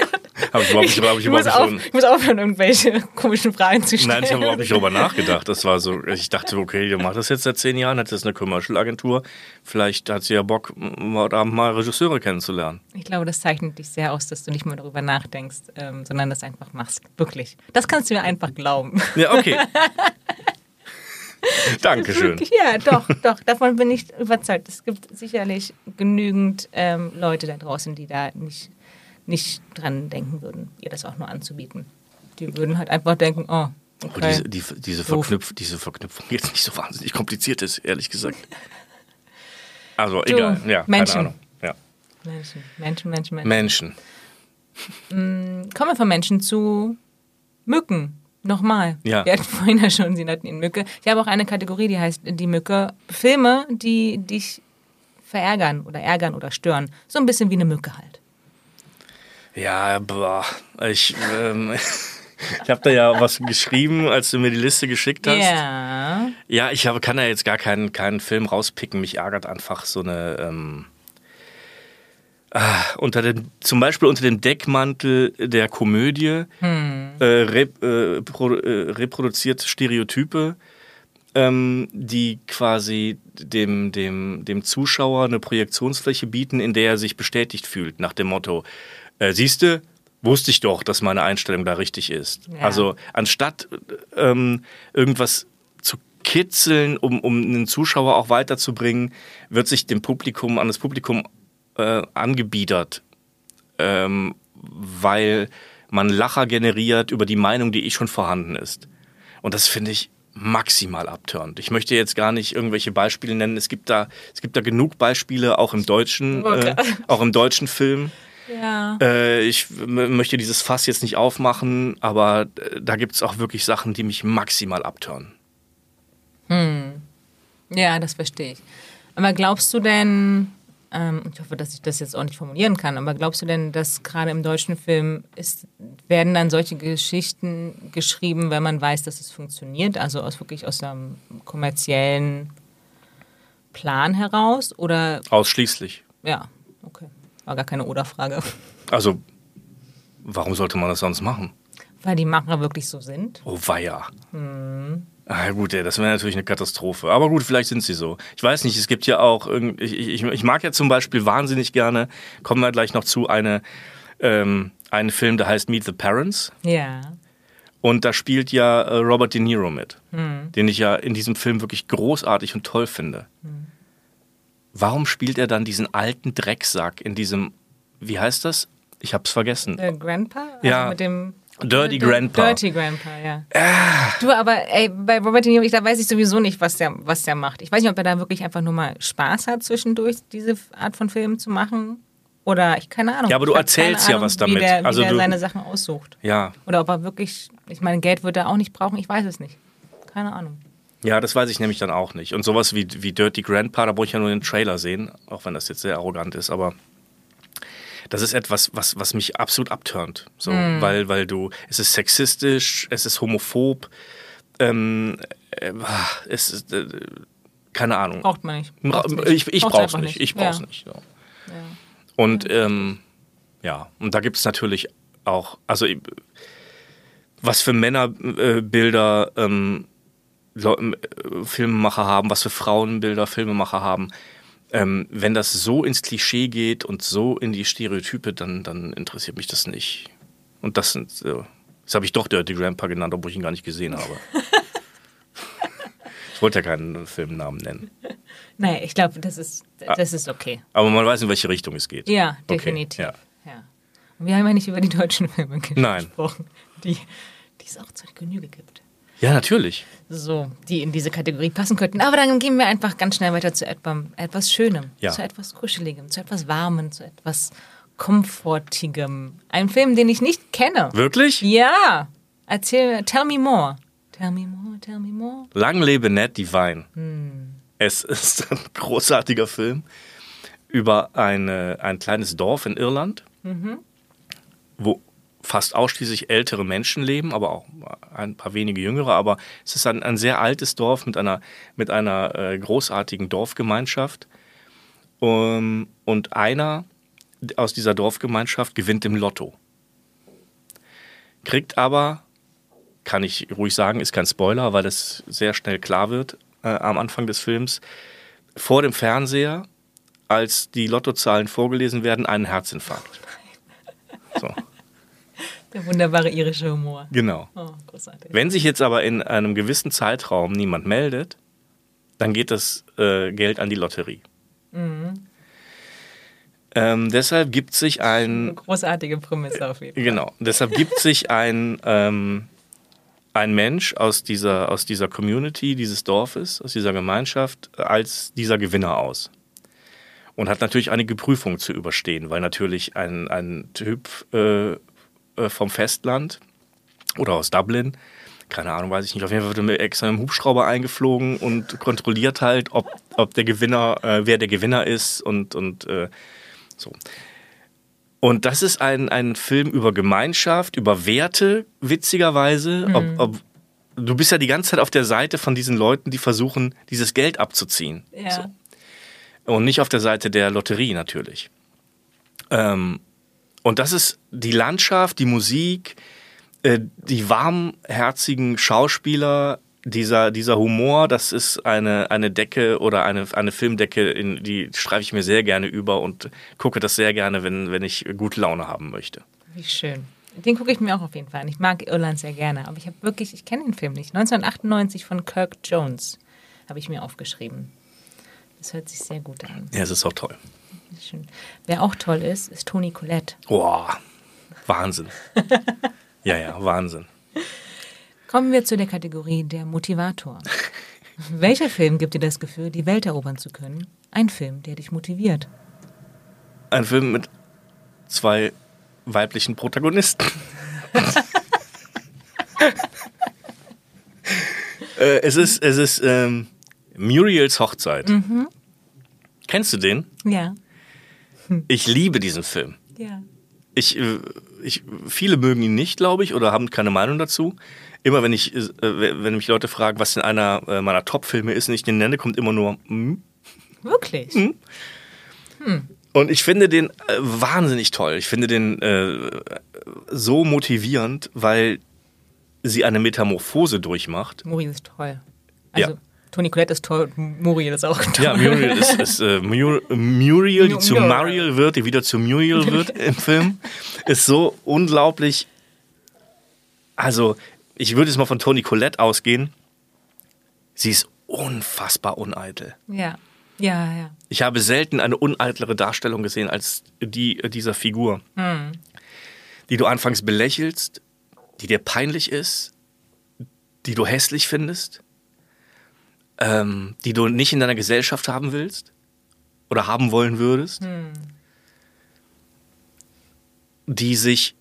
Habe ich überhaupt nicht, hab ich Ich muss, überhaupt auf, nicht ich muss aufhören, irgendwelche komischen Fragen zu stellen. Nein, ich habe überhaupt nicht darüber nachgedacht. Das war so, ich dachte, okay, ihr macht das jetzt seit zehn Jahren, hat jetzt eine Commercial-Agentur. Vielleicht hat sie ja Bock, heute Abend mal Regisseure kennenzulernen. Ich glaube, das zeichnet dich sehr aus, dass du nicht mehr darüber nachdenkst, ähm, sondern das einfach machst. Wirklich. Das kannst du mir einfach glauben. Ja, okay. Dankeschön. Wirklich, ja, doch, doch. Davon bin ich überzeugt. Es gibt sicherlich genügend ähm, Leute da draußen, die da nicht, nicht dran denken würden, ihr das auch nur anzubieten. Die würden halt einfach denken, oh, okay. diese, die, diese. Verknüpf, diese Verknüpfung jetzt nicht so wahnsinnig kompliziert ist, ehrlich gesagt. Also, Du, egal. Ja, Menschen. keine Ahnung. Ja. Menschen, Menschen, Menschen, Menschen. Menschen. Kommen wir von Menschen zu Mücken. Nochmal. Ja. Wir hatten vorhin ja schon, Sie nannten ihn Mücke. Ich habe auch eine Kategorie, die heißt die Mücke. Filme, die dich verärgern oder ärgern oder stören. So ein bisschen wie eine Mücke halt. Ja, boah. Ich, ähm, ich habe da ja was geschrieben, als du mir die Liste geschickt hast. Ja. Ja, ich habe, kann da jetzt gar keinen, keinen Film rauspicken. Mich ärgert einfach so eine. Ähm, ah, unter dem, zum Beispiel unter dem Deckmantel der Komödie äh, rep, äh, pro, äh, reproduziert Stereotype, ähm, die quasi dem, dem, dem Zuschauer eine Projektionsfläche bieten, in der er sich bestätigt fühlt, nach dem Motto: äh, Siehste, wusste ich doch, dass meine Einstellung da richtig ist. Ja. Also anstatt ähm, irgendwas zu kitzeln, um, um einen Zuschauer auch weiterzubringen, wird sich dem Publikum, an das Publikum äh, angebiedert, ähm, weil man Lacher generiert über die Meinung, die eh schon vorhanden ist. Und das finde ich maximal abtörend. Ich möchte jetzt gar nicht irgendwelche Beispiele nennen. Es gibt da, es gibt da genug Beispiele, auch im deutschen, äh, auch im deutschen Film. Ja. Äh, ich möchte dieses Fass jetzt nicht aufmachen, aber äh, da gibt es auch wirklich Sachen, die mich maximal abtören. Ja, das verstehe ich. Aber glaubst du denn, ähm, ich hoffe, dass ich das jetzt auch nicht formulieren kann, aber glaubst du denn, dass gerade im deutschen Film ist, werden dann solche Geschichten geschrieben, wenn man weiß, dass es funktioniert, also aus wirklich aus einem kommerziellen Plan heraus? Oder Ausschließlich. ja, okay. War gar keine Oder-Frage. Also, warum sollte man das sonst machen? Weil die Macher wirklich so sind. Oh, weia. Ah, ja, gut, ey, das wäre natürlich eine Katastrophe. Aber gut, vielleicht sind sie so. Ich weiß nicht, es gibt ja auch, ich, ich, ich mag ja zum Beispiel wahnsinnig gerne, kommen wir gleich noch zu, eine, ähm, einen Film, der heißt Meet the Parents. Ja. Und da spielt ja äh, Robert De Niro mit, den ich ja in diesem Film wirklich großartig und toll finde. Warum spielt er dann diesen alten Drecksack in diesem, wie heißt das? Ich hab's vergessen. Der Grandpa? Also Ja. Mit dem Dirty Dir- Grandpa. Dirty Grandpa, ja. Du, aber ey, bei Robert De Niro, ich, da weiß ich sowieso nicht, was der, was der macht. Ich weiß nicht, ob er da wirklich einfach nur mal Spaß hat, zwischendurch diese Art von Filmen zu machen. Oder ich keine Ahnung. Ja, aber du erzählst keine ja Ahnung, was damit. Wie der, wie Also der du- seine Sachen aussucht. Ja, Oder ob er wirklich, ich meine, Geld wird er auch nicht brauchen, ich weiß es nicht. Keine Ahnung. Ja, das weiß ich nämlich dann auch nicht. Und sowas wie, wie Dirty Grandpa, da brauche ich ja nur den Trailer sehen, auch wenn das jetzt sehr arrogant ist, aber das ist etwas, was, was mich absolut abturnt. So, weil, weil du, es ist sexistisch, es ist homophob, ähm, äh, es ist, äh, keine Ahnung. Braucht man nicht. Bra- Braucht's nicht. Ich, ich brauch's einfach nicht. Ich brauch's Ja. nicht. So. Und ähm, ja, und da gibt es natürlich auch, also was für Männerbilder äh, ähm, Leu- äh, Filmemacher haben, was für Frauenbilder Filmemacher haben. Ähm, wenn das so ins Klischee geht und so in die Stereotype, dann, dann interessiert mich das nicht. Und das sind, äh, das habe ich doch Dirty Grandpa genannt, obwohl ich ihn gar nicht gesehen habe. ich wollte ja keinen Filmnamen nennen. Nee, ich glaube, das ist, das ist okay. Aber man weiß, in welche Richtung es geht. Ja, Okay, definitiv. ja. Ja. Und wir haben ja nicht über die deutschen Filme Nein. gesprochen, die, die es auch zur Genüge gibt. Ja, natürlich. So, die in diese Kategorie passen könnten. Aber dann gehen wir einfach ganz schnell weiter zu etwas, etwas Schönem, Ja. zu etwas Kuscheligem, zu etwas Warmem, zu etwas Komfortigem. Ein Film, den ich nicht kenne. Wirklich? Ja. Erzähl, tell me more. Tell me more, tell me more. Lang lebe Ned Divine. Hm. Es ist ein großartiger Film über eine, ein kleines Dorf in Irland, Mhm. wo fast ausschließlich ältere Menschen leben, aber auch ein paar wenige jüngere. Aber es ist ein, ein sehr altes Dorf mit einer, mit einer äh, großartigen Dorfgemeinschaft. Um, und einer aus dieser Dorfgemeinschaft gewinnt im Lotto. kriegt aber, kann ich ruhig sagen, ist kein Spoiler, weil das sehr schnell klar wird äh, am Anfang des Films, vor dem Fernseher, als die Lottozahlen vorgelesen werden, einen Herzinfarkt. So. Der wunderbare irische Humor. Genau. Oh, großartig. Wenn sich jetzt aber in einem gewissen Zeitraum niemand meldet, dann geht das äh, Geld an die Lotterie. Ähm, deshalb gibt sich ein, großartige Prämisse auf jeden Fall. genau, deshalb gibt sich ein, ähm, ein Mensch aus dieser, aus dieser Community, dieses Dorfes, aus dieser Gemeinschaft, als dieser Gewinner aus. Und hat natürlich einige Prüfungen zu überstehen, weil natürlich ein, ein Typ äh, äh, vom Festland oder aus Dublin, keine Ahnung, weiß ich nicht, auf jeden Fall wird er mit extra einem Hubschrauber eingeflogen und kontrolliert halt, ob, ob der Gewinner, äh, wer der Gewinner ist und, und äh, so. Und das ist ein, ein Film über Gemeinschaft, über Werte, witzigerweise. Ob, ob, du bist ja die ganze Zeit auf der Seite von diesen Leuten, die versuchen, dieses Geld abzuziehen. Ja. So. Und nicht auf der Seite der Lotterie natürlich. Ähm, und das ist die Landschaft, die Musik, äh, die warmherzigen Schauspieler, dieser, dieser Humor, das ist eine, eine Decke oder eine, eine Filmdecke, in, die streife ich mir sehr gerne über und gucke das sehr gerne, wenn, wenn ich gute Laune haben möchte. Wie schön. Den gucke ich mir auch auf jeden Fall an. Ich mag Irland sehr gerne, aber ich habe wirklich, ich kenne den Film nicht. 1998 von Kirk Jones habe ich mir aufgeschrieben. Das hört sich sehr gut an. Ja, es ist auch toll. Schön. Wer auch toll ist, ist Toni Collette. Boah, Wahnsinn. ja, ja, Wahnsinn. Kommen wir zu der Kategorie der Motivator. Welcher Film gibt dir das Gefühl, die Welt erobern zu können? Ein Film, der dich motiviert. Ein Film mit zwei weiblichen Protagonisten. äh, es ist, es ist ähm, Muriels Hochzeit. Kennst du den? Ja. Ich liebe diesen Film. Ja. Ich, äh, ich, viele mögen ihn nicht, glaube ich, oder haben keine Meinung dazu. Immer wenn ich, äh, wenn mich Leute fragen, was denn einer äh, meiner Top-Filme ist und ich den nenne, kommt immer nur, hm? Wirklich? Und ich finde den wahnsinnig toll. Ich finde den äh, so motivierend, weil sie eine Metamorphose durchmacht. Muriel ist toll. Also, Ja. Toni Collette ist toll, Muriel ist auch toll. Ja, Muriel ist, ist äh, Mur Muriel, die zu Muriel. Mariel wird, die wieder zu Muriel wird im Film, ist so unglaublich. Also, ich würde jetzt mal von Toni Collette ausgehen. Sie ist unfassbar uneitel. Ja. Ja, ja. Ich habe selten eine uneitlere Darstellung gesehen als die äh, dieser Figur, die du anfangs belächelst, die dir peinlich ist, die du hässlich findest, ähm, die du nicht in deiner Gesellschaft haben willst oder haben wollen würdest, die sich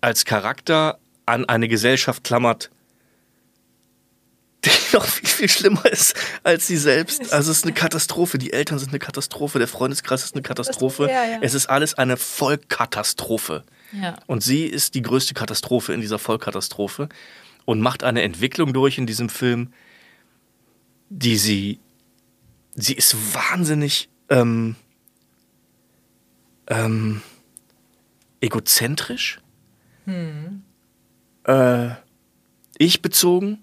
als Charakter an eine Gesellschaft klammert, die noch viel, viel schlimmer ist als sie selbst. Also es ist eine Katastrophe. Die Eltern sind eine Katastrophe, der Freundeskreis ist eine Katastrophe. Ja, ja. Es ist alles eine Vollkatastrophe. Ja. Und sie ist die größte Katastrophe in dieser Vollkatastrophe und macht eine Entwicklung durch in diesem Film, die sie, sie ist wahnsinnig ähm, ähm, egozentrisch, äh, ich bezogen.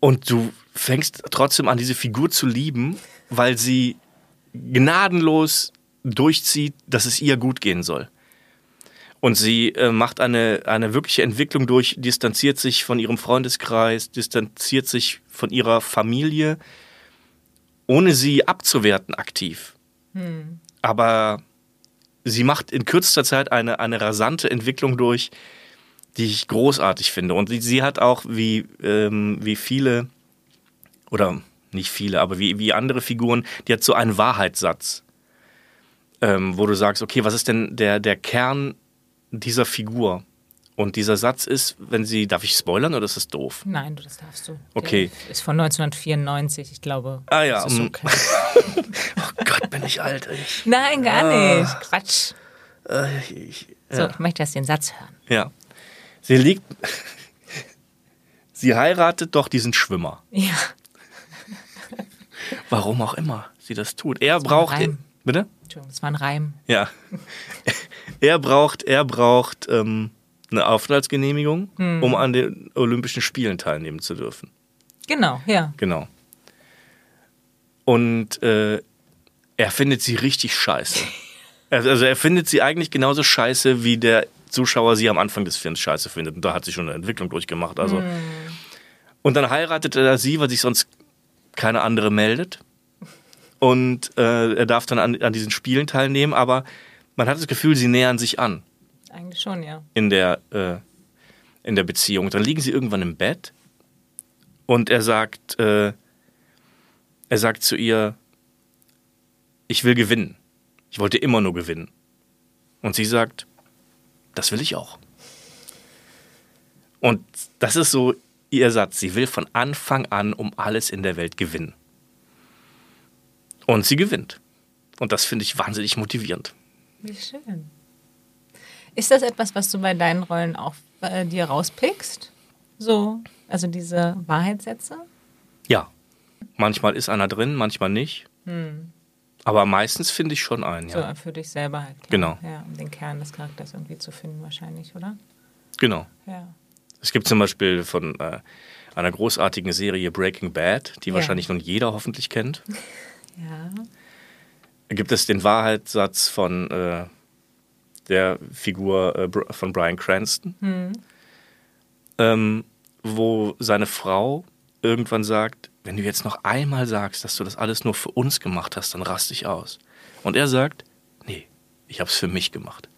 Und du fängst trotzdem an, diese Figur zu lieben, weil sie gnadenlos durchzieht, dass es ihr gut gehen soll. Und sie äh, macht eine, eine wirkliche Entwicklung durch, distanziert sich von ihrem Freundeskreis, distanziert sich von ihrer Familie, ohne sie abzuwerten aktiv. Aber sie macht in kürzester Zeit eine, eine rasante Entwicklung durch, die ich großartig finde. Und sie, sie hat auch, wie, ähm, wie viele, oder nicht viele, aber wie, wie andere Figuren, die hat so einen Wahrheitssatz, ähm, wo du sagst, okay, was ist denn der, der Kern dieser Figur? Und dieser Satz ist, wenn sie, darf ich spoilern oder ist das doof? Nein, du, das darfst du. Okay. Der ist von 1994, ich glaube. Ah ja, Das ist mm. okay. Oh Gott, bin ich alt. Ich, Nein, gar Ah. nicht. Quatsch. äh, ich, So, ja. ich möchte erst den Satz hören. ja. Sie liegt, sie heiratet doch diesen Schwimmer. Ja. Warum auch immer sie das tut. Er ein braucht. Bitte? Entschuldigung, das war ein Reim. Ja. Er braucht, er braucht ähm, eine Aufenthaltsgenehmigung, Hm. um an den Olympischen Spielen teilnehmen zu dürfen. Genau, ja. Genau. Und äh, er findet sie richtig scheiße. Also er findet sie eigentlich genauso scheiße, wie der Zuschauer sie am Anfang des Films scheiße findet. Und da hat sie schon eine Entwicklung durchgemacht. Also. Und dann heiratet er sie, weil sich sonst keine andere meldet. Und äh, er darf dann an, an diesen Spielen teilnehmen, aber man hat das Gefühl, sie nähern sich an Eigentlich schon, ja. in der, äh, in der Beziehung. Dann liegen sie irgendwann im Bett und er sagt, äh, er sagt zu ihr, ich will gewinnen. Ich wollte immer nur gewinnen. Und sie sagt, das will ich auch. Und das ist so ihr Satz. Sie will von Anfang an um alles in der Welt gewinnen. Und sie gewinnt. Und das finde ich wahnsinnig motivierend. Wie schön. Ist das etwas, was du bei deinen Rollen auch äh, dir rauspickst? So, also diese Wahrheitssätze? Ja. Manchmal ist einer drin, manchmal nicht. Aber meistens finde ich schon einen, ja. So für dich selber halt. Klar. Genau. Ja, um den Kern des Charakters irgendwie zu finden, wahrscheinlich, oder? Genau. Ja. Es gibt zum Beispiel von äh, einer großartigen Serie Breaking Bad, die Ja. wahrscheinlich nun jeder hoffentlich kennt, Ja. gibt es den Wahrheitssatz von äh, der Figur äh, von Brian Cranston, ähm, wo seine Frau irgendwann sagt, wenn du jetzt noch einmal sagst, dass du das alles nur für uns gemacht hast, dann raste ich aus. Und er sagt, nee, ich habe es für mich gemacht.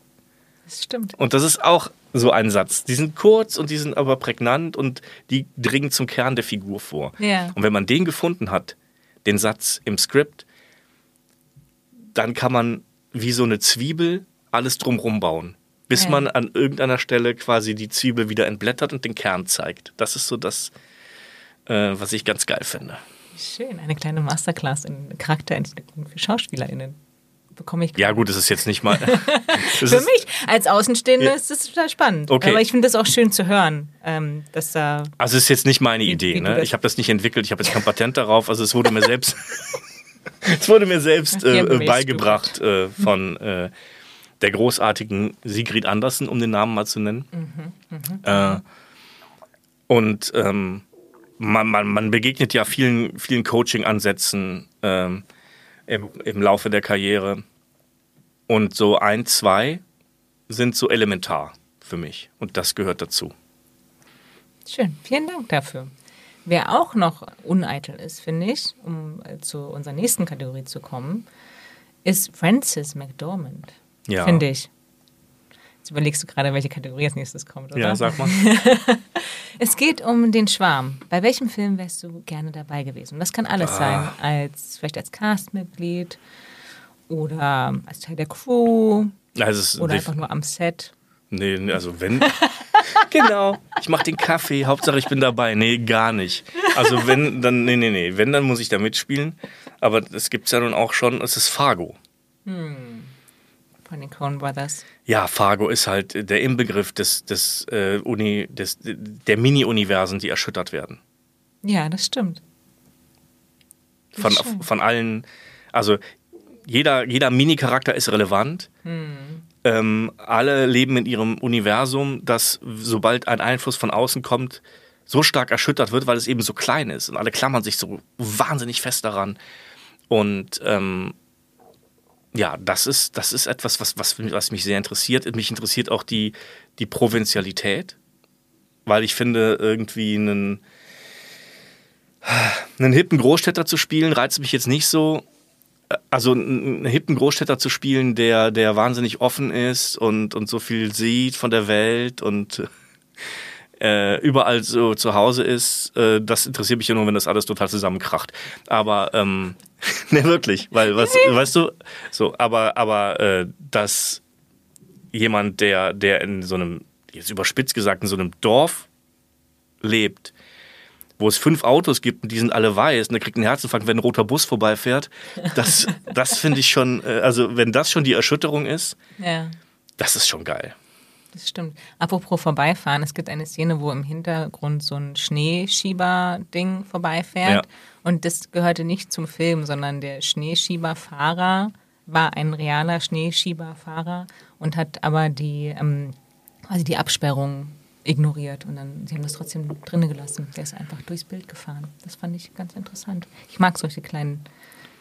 Das stimmt. Und das ist auch so ein Satz. Die sind kurz und die sind aber prägnant und die dringen zum Kern der Figur vor. Ja. Und wenn man den gefunden hat, den Satz im Skript, dann kann man wie so eine Zwiebel alles drumrum bauen. Bis Ja. man an irgendeiner Stelle quasi die Zwiebel wieder entblättert und den Kern zeigt. Das ist so das, äh, was ich ganz geil finde. Schön. Eine kleine Masterclass in Charakterentwicklung für SchauspielerInnen. Bekomme ich Ja, gut, das ist jetzt nicht mal. das Für mich als Außenstehende Ja. ist das total spannend. Okay. Aber ich finde es auch schön zu hören, ähm, dass da. Also es ist jetzt nicht meine Wie- Idee. wie Ne? das- Ich habe das nicht entwickelt, ich habe jetzt kein Patent darauf. Also es wurde mir selbst, es wurde mir selbst äh, beigebracht äh, von äh, der großartigen Sigrid Andersen, um den Namen mal zu nennen. Äh, und ähm, man, man, man begegnet ja vielen, vielen Coaching-Ansätzen ähm, im, im Laufe der Karriere. Und so ein, zwei sind so elementar für mich. Und das gehört dazu. Schön. Vielen Dank dafür. Wer auch noch uneitel ist, finde ich, um äh, zu unserer nächsten Kategorie zu kommen, ist Frances McDormand. Ja. Finde ich. Jetzt überlegst du gerade, welche Kategorie als nächstes kommt, oder? Ja, sag mal. Es geht um den Schwarm. Bei welchem Film wärst du gerne dabei gewesen? Das kann alles Ah. sein. Als, vielleicht als Castmitglied oder als Teil der Crew Also es oder einfach nur am Set. Nee, nee, also wenn. genau. Ich mach den Kaffee, Hauptsache ich bin dabei. Nee, gar nicht. Also wenn, dann, nee, nee, nee. Wenn, dann muss ich da mitspielen. Aber es gibt's ja nun auch schon, es ist Fargo. Von den Coen Brothers. Ja, Fargo ist halt der Inbegriff des, des, äh, Uni, des, der Mini-Universen, die erschüttert werden. Ja, das stimmt. Von, schön. von allen, also jeder, jeder Mini-Charakter ist relevant. Ähm, alle leben in ihrem Universum, das, sobald ein Einfluss von außen kommt, so stark erschüttert wird, weil es eben so klein ist. Und alle klammern sich so wahnsinnig fest daran. Und ähm, ja, das ist, das ist etwas, was, was, was mich sehr interessiert. Mich interessiert auch die, die Provinzialität, weil ich finde, irgendwie einen, einen hippen Großstädter zu spielen, reizt mich jetzt nicht so. Also einen hippen Großstädter zu spielen, der, der wahnsinnig offen ist und, und so viel sieht von der Welt und äh, überall so zu Hause ist, äh, das interessiert mich ja nur, wenn das alles total zusammenkracht. Aber ähm, ne, wirklich, weil was, weißt du, so, aber, aber äh, dass jemand, der, der in so einem, jetzt überspitzt gesagt, in so einem Dorf lebt, wo es fünf Autos gibt und die sind alle weiß und der kriegt einen Herzinfarkt, wenn ein roter Bus vorbeifährt, das, das finde ich schon, äh, also wenn das schon die Erschütterung ist, Ja, das ist schon geil. Das stimmt. Apropos vorbeifahren, es gibt eine Szene, wo im Hintergrund so ein Schneeschieber-Ding vorbeifährt. Ja. Und das gehörte nicht zum Film, sondern der Schneeschieberfahrer war ein realer Schneeschieberfahrer und hat aber die ähm, quasi die Absperrung ignoriert und dann, sie haben das trotzdem drinnen gelassen. Der ist einfach durchs Bild gefahren. Das fand ich ganz interessant. Ich mag solche kleinen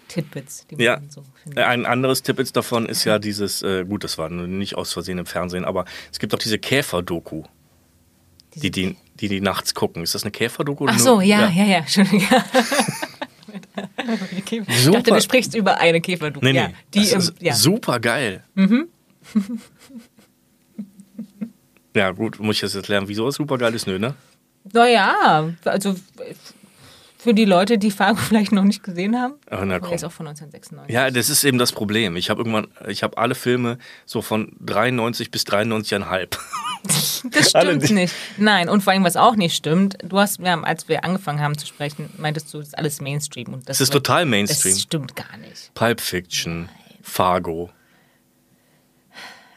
Tidbits, die man Ja, so findet. ein anderes Tidbits davon ist ja dieses, äh, gut, das war nicht aus Versehen im Fernsehen, aber es gibt auch diese Käfer-Doku, die die, die die nachts gucken. Ist das eine Käfer-Doku? Ach so, ja, ja, ja, Entschuldigung. Ich dachte, du sprichst über eine Käferdoku. Nee, nee, ja, die im, ja. super geil. ja, gut, muss ich das jetzt lernen, wieso es super geil ist, nö, ne? Naja, also für die Leute, die Fargo vielleicht noch nicht gesehen haben. Ach, na Der komm. ist auch von 1996. Ja, das ist eben das Problem. Ich habe irgendwann, ich habe alle Filme so von 93 bis 93,5. Das stimmt nicht. Nein, und vor allem, was auch nicht stimmt, du hast, wir haben, als wir angefangen haben zu sprechen, meintest du, das ist alles Mainstream. Und das, Das ist total Mainstream. Das stimmt gar nicht. Pulp Fiction, Fargo.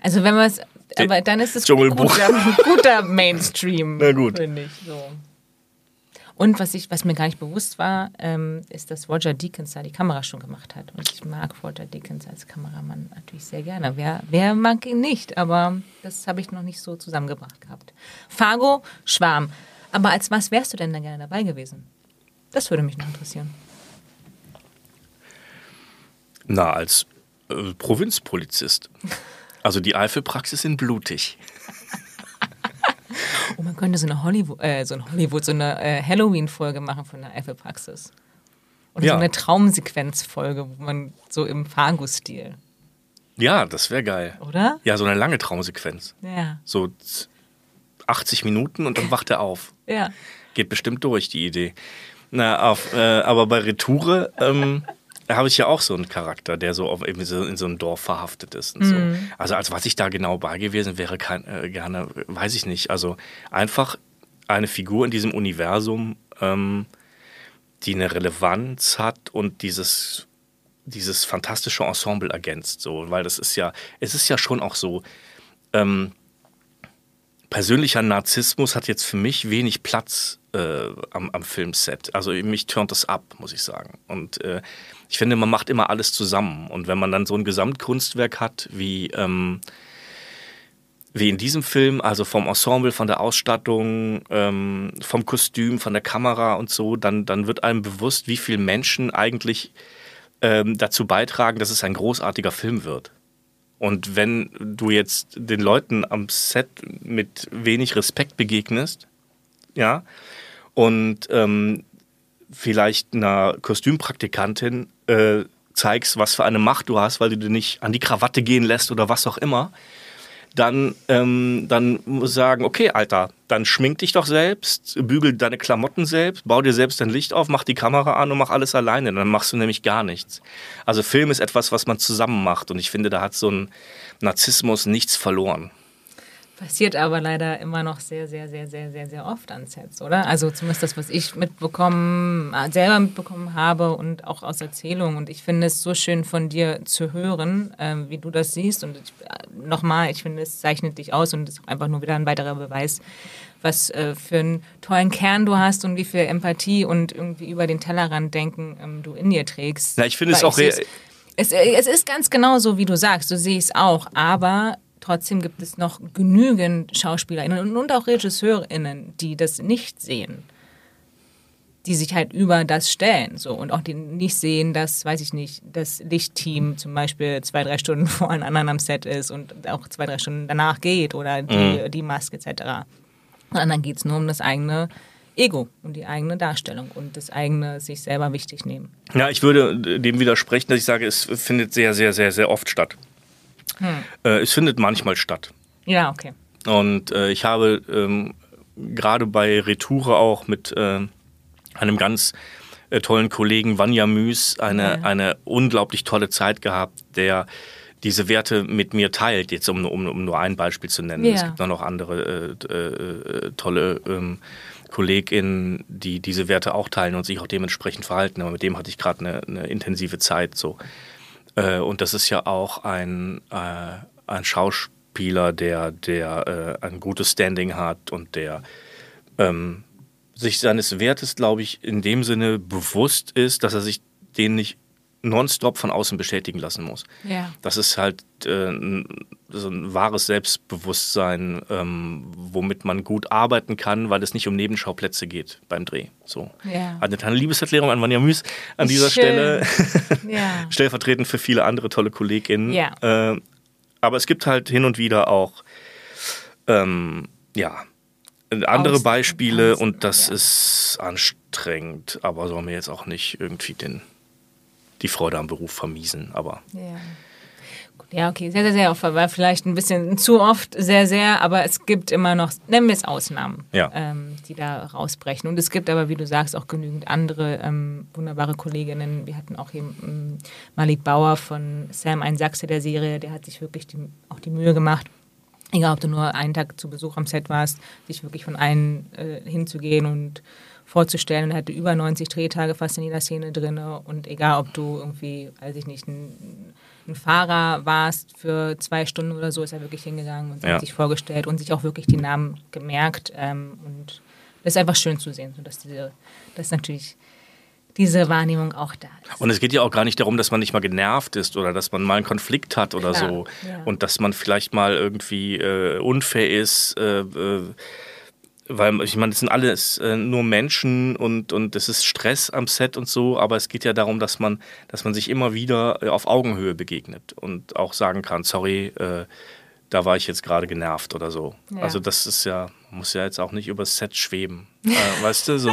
Also wenn man es, aber dann ist es guter, guter Mainstream, Na gut. finde ich. So. Und was, ich, was mir gar nicht bewusst war, ähm, ist, dass Roger Deakins da die Kamera schon gemacht hat. Und ich mag Roger Deakins als Kameramann natürlich sehr gerne. Wer, wer mag ihn nicht? Aber das habe ich noch nicht so zusammengebracht gehabt. Fargo, Schwarm. Aber als was wärst du denn da gerne dabei gewesen? Das würde mich noch interessieren. Na, als äh, Provinzpolizist. Also die Eifelpraxis in blutig. Oh, man könnte so eine Hollywood, äh, so ein Hollywood, so eine äh, Halloween-Folge machen von der Eifelpraxis. Oder Ja. so eine Traumsequenz-Folge, wo man so im Fargo-Stil, Ja, das wäre geil. oder? Ja, so eine lange Traumsequenz. Ja. So z- 80 Minuten und dann wacht er auf. Ja. Geht bestimmt durch, die Idee. Na, auf, äh, aber bei Retoure ähm, habe ich ja auch so einen Charakter, der so auf, eben so in so einem Dorf verhaftet ist. Und so. Also als was ich da genau bei gewesen wäre, kein, äh, gerne, weiß ich nicht. Also einfach eine Figur in diesem Universum, ähm, die eine Relevanz hat und dieses dieses fantastische Ensemble ergänzt, so, weil das ist ja, es ist ja schon auch so, ähm, persönlicher Narzissmus hat jetzt für mich wenig Platz äh, am, am Filmset. Also mich turnt das ab, muss ich sagen. Und äh, ich finde, man macht immer alles zusammen. Und wenn man dann so ein Gesamtkunstwerk hat, wie, ähm, wie in diesem Film, also vom Ensemble, von der Ausstattung, ähm, vom Kostüm, von der Kamera und so, dann, dann wird einem bewusst, wie viele Menschen eigentlich ähm, dazu beitragen, dass es ein großartiger Film wird. Und wenn du jetzt den Leuten am Set mit wenig Respekt begegnest, ja, und ähm, vielleicht einer Kostümpraktikantin äh, zeigst, was für eine Macht du hast, weil du dir nicht an die Krawatte gehen lässt oder was auch immer, dann, ähm, dann sagen, okay, Alter, dann schmink dich doch selbst, bügel deine Klamotten selbst, bau dir selbst dein Licht auf, mach die Kamera an und mach alles alleine. Dann machst du nämlich gar nichts. Also Film ist etwas, was man zusammen macht und ich finde, da hat so ein Narzissmus nichts verloren. Passiert aber leider immer noch sehr, sehr, sehr, sehr, sehr, sehr oft an Sets, oder? Also zumindest das, was ich mitbekommen, äh, selber mitbekommen habe und auch aus Erzählungen. Und ich finde es so schön von dir zu hören, ähm, wie du das siehst. Und äh, nochmal, ich finde, es zeichnet dich aus und ist einfach nur wieder ein weiterer Beweis, was äh, für einen tollen Kern du hast und wie viel Empathie und irgendwie über den Tellerrand denken ähm, du in dir trägst. Ja, ich finde es auch es, äh, es ist ganz genau so, wie du sagst. So sehe ich es auch. Aber trotzdem gibt es noch genügend SchauspielerInnen und, auch RegisseurInnen, die das nicht sehen. Die sich halt über das stellen. So. Und auch die nicht sehen, dass, weiß ich nicht, das Lichtteam zum Beispiel zwei, drei Stunden vor einem anderen am Set ist und auch zwei, drei Stunden danach geht oder die, die Maske etc. Und dann geht es nur um das eigene Ego und die eigene Darstellung und das eigene sich selber wichtig nehmen. Ja, ich würde dem widersprechen, dass ich sage, es findet sehr, sehr, sehr, sehr oft statt. Äh, es findet manchmal statt. Ja, okay. Und äh, ich habe ähm, gerade bei Retoure auch mit äh, einem ganz äh, tollen Kollegen Vanja Müs eine, Ja. eine unglaublich tolle Zeit gehabt, der diese Werte mit mir teilt, jetzt um, um, um nur ein Beispiel zu nennen. Ja. Es gibt noch andere äh, äh, tolle ähm, KollegInnen, die diese Werte auch teilen und sich auch dementsprechend verhalten. Aber mit dem hatte ich gerade eine, eine intensive Zeit so. Äh, und das ist ja auch ein, äh, ein Schauspieler, der, der äh, ein gutes Standing hat und der ähm, sich seines Wertes, glaube ich, in dem Sinne bewusst ist, dass er sich den nicht nonstop von außen bestätigen lassen muss. Ja. Das ist halt äh, so ein wahres Selbstbewusstsein, ähm, womit man gut arbeiten kann, weil es nicht um Nebenschauplätze geht beim Dreh. So. Ja. Eine kleine Liebeserklärung an Vanja Müs an dieser Schön. Stelle. Ja. Stellvertretend für viele andere tolle KollegInnen. Ja. Äh, aber es gibt halt hin und wieder auch ähm, ja, andere Aus- Beispiele aus- und das ja. ist anstrengend, aber soll mir jetzt auch nicht irgendwie den, die Freude am Beruf vermiesen. Aber Ja. Ja, okay, sehr, sehr, sehr oft, war vielleicht ein bisschen zu oft, sehr, sehr, aber es gibt immer noch, nennen wir es Ausnahmen, Ja. ähm, die da rausbrechen. Und es gibt aber, wie du sagst, auch genügend andere ähm, wunderbare Kolleginnen. Wir hatten auch hier ähm, Malik Bauer von Sam, ein Sachse der Serie, der hat sich wirklich die, auch die Mühe gemacht, egal ob du nur einen Tag zu Besuch am Set warst, sich wirklich von einem äh, hinzugehen und vorzustellen. Und er hatte über 90 Drehtage fast in jeder Szene drin. Und egal, ob du irgendwie, weiß ich nicht, ein, ein Fahrer warst für zwei Stunden oder so, ist er wirklich hingegangen und Ja. hat sich vorgestellt und sich auch wirklich die Namen gemerkt. Ähm, und das ist einfach schön zu sehen, dass, diese, dass natürlich diese Wahrnehmung auch da ist. Und es geht ja auch gar nicht darum, dass man nicht mal genervt ist oder dass man mal einen Konflikt hat oder Klar, so. ja. Und dass man vielleicht mal irgendwie äh, unfair ist. Äh, äh, weil ich meine, es sind alles äh, nur Menschen und, und es ist Stress am Set und so, aber es geht ja darum, dass man, dass man sich immer wieder äh, auf Augenhöhe begegnet und auch sagen kann, sorry, äh, da war ich jetzt gerade genervt oder so. Ja. Also das ist ja, muss ja jetzt auch nicht übers Set schweben. Äh, weißt du, so.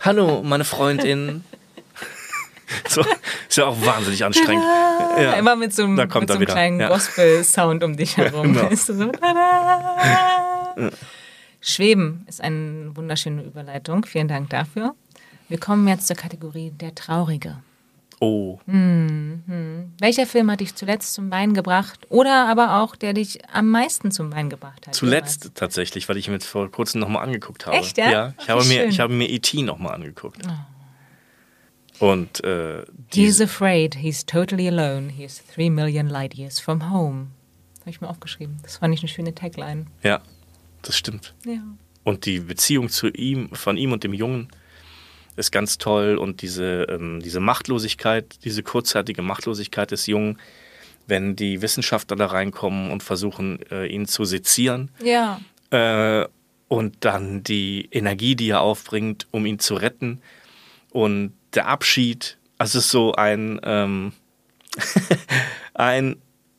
Hallo, meine Freundin. So, ist ja auch wahnsinnig anstrengend. Ja. Immer mit so einem, Da kommt mit so einem kleinen ja. Gospel-Sound um dich herum. genau. Weißt du, so! Schweben ist eine wunderschöne Überleitung. Vielen Dank dafür. Wir kommen jetzt zur Kategorie der Traurige. Oh, Welcher Film hat dich zuletzt zum Weinen gebracht oder aber auch der dich am meisten zum Weinen gebracht hat? zuletzt tatsächlich, weil ich mir jetzt vor kurzem nochmal angeguckt habe. Echt, ja? Ja, ich, habe mir, ich habe mir E.T. nochmal angeguckt. Und äh, He is diese, afraid, he's totally alone, he is three million light years from home. Habe ich mir aufgeschrieben. Das fand ich eine schöne Tagline. ja, das stimmt. Ja. Und die Beziehung zu ihm, von ihm und dem Jungen ist ganz toll. Und diese, ähm, diese Machtlosigkeit, diese kurzzeitige Machtlosigkeit des Jungen, wenn die Wissenschaftler da reinkommen und versuchen, äh, ihn zu sezieren. Ja. Äh, und dann die Energie, die er aufbringt, um ihn zu retten. Und der Abschied, also es ist so ein, ähm, ein,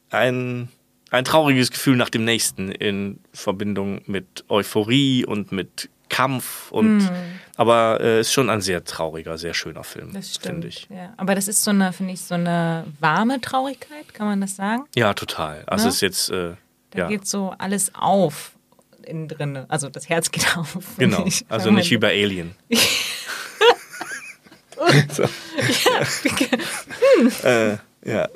ein, ein trauriges Gefühl nach dem nächsten in Verbindung mit Euphorie und mit Kampf. Und, Aber äh, ist schon ein sehr trauriger, sehr schöner Film, finde ich. Ja. Aber das ist so eine, finde ich, so eine warme Traurigkeit, kann man das sagen? Ja, total. Also Ne? ist jetzt, äh, Da ja, geht so alles auf innen drin. Also das Herz geht auf. genau. ich. Also nicht wie bei Alien. so. äh, ja,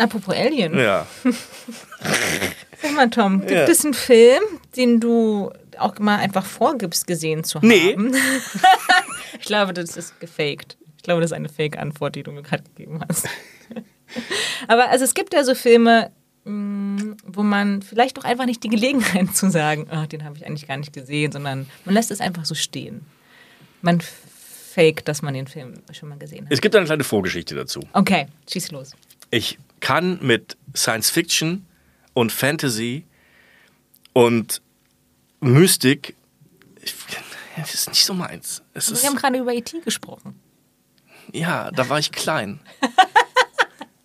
Apropos Alien. ja. Sag mal, Tom, gibt Ja. es einen Film, den du auch mal einfach vorgibst, gesehen zu haben? Nee. ich glaube, das ist gefaked. Ich glaube, das ist eine Fake-Antwort, die du mir gerade gegeben hast. Aber also es gibt ja so Filme, mh, wo man vielleicht doch einfach nicht die Gelegenheit zu sagen, oh, den habe ich eigentlich gar nicht gesehen, sondern man lässt es einfach so stehen. Man fake, dass man den Film schon mal gesehen hat. Es gibt eine kleine Vorgeschichte dazu. Okay, schieß los. Ich kann mit Science Fiction und Fantasy und Mystik, das ist nicht so meins. Es Wir haben gerade über E.T. gesprochen. ja, da war ich klein.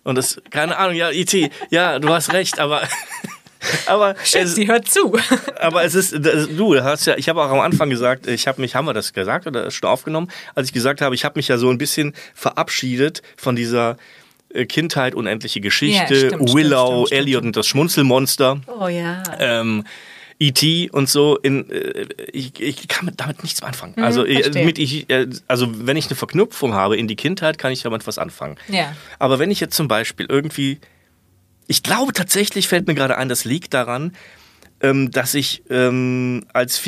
Und das, keine Ahnung, ja, IT, ja, du hast recht, aber, aber, es, Sie hört zu. aber es ist, das, du hast ja, ich habe auch am Anfang gesagt, ich habe mich, haben wir das gesagt oder schon aufgenommen, als ich gesagt habe, ich habe mich ja so ein bisschen verabschiedet von dieser Kindheit, unendliche Geschichte, Ja, stimmt, Willow, stimmt, stimmt, Elliot und das Schmunzelmonster, Oh ja. ähm, E.T. und so. In, äh, ich, ich kann mit, damit nichts anfangen. also, äh, mit ich, äh, also, wenn ich eine Verknüpfung habe in die Kindheit, kann ich damit was anfangen. Ja. Aber wenn ich jetzt zum Beispiel irgendwie, ich glaube tatsächlich, fällt mir gerade ein, das liegt daran, ähm, dass ich ähm, als,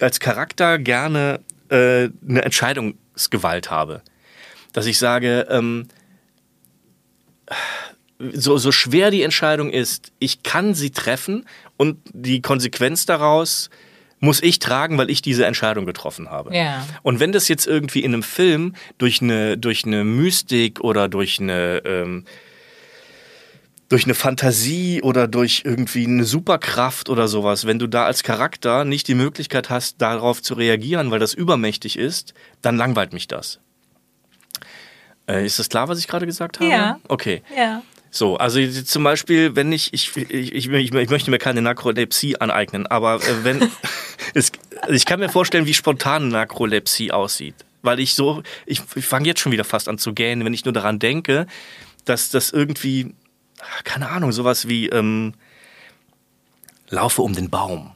als Charakter gerne äh, eine Entscheidungsgewalt habe. Dass ich sage, ähm, so, so schwer die Entscheidung ist, ich kann sie treffen und die Konsequenz daraus muss ich tragen, weil ich diese Entscheidung getroffen habe. Ja. Und wenn das jetzt irgendwie in einem Film durch eine, durch eine Mystik oder durch eine, ähm, durch eine Fantasie oder durch irgendwie eine Superkraft oder sowas, wenn du da als Charakter nicht die Möglichkeit hast, darauf zu reagieren, weil das übermächtig ist, dann langweilt mich das. Äh, ist das klar, was ich gerade gesagt habe? Ja. Okay. Ja. So, also zum Beispiel, wenn ich, ich, ich, ich, ich möchte mir keine Narkolepsie aneignen, aber äh, wenn, es, ich kann mir vorstellen, wie spontan Narkolepsie aussieht. Weil ich so, ich, ich fange jetzt schon wieder fast an zu gähnen, wenn ich nur daran denke, dass das irgendwie, keine Ahnung, sowas wie, ähm, laufe um den Baum,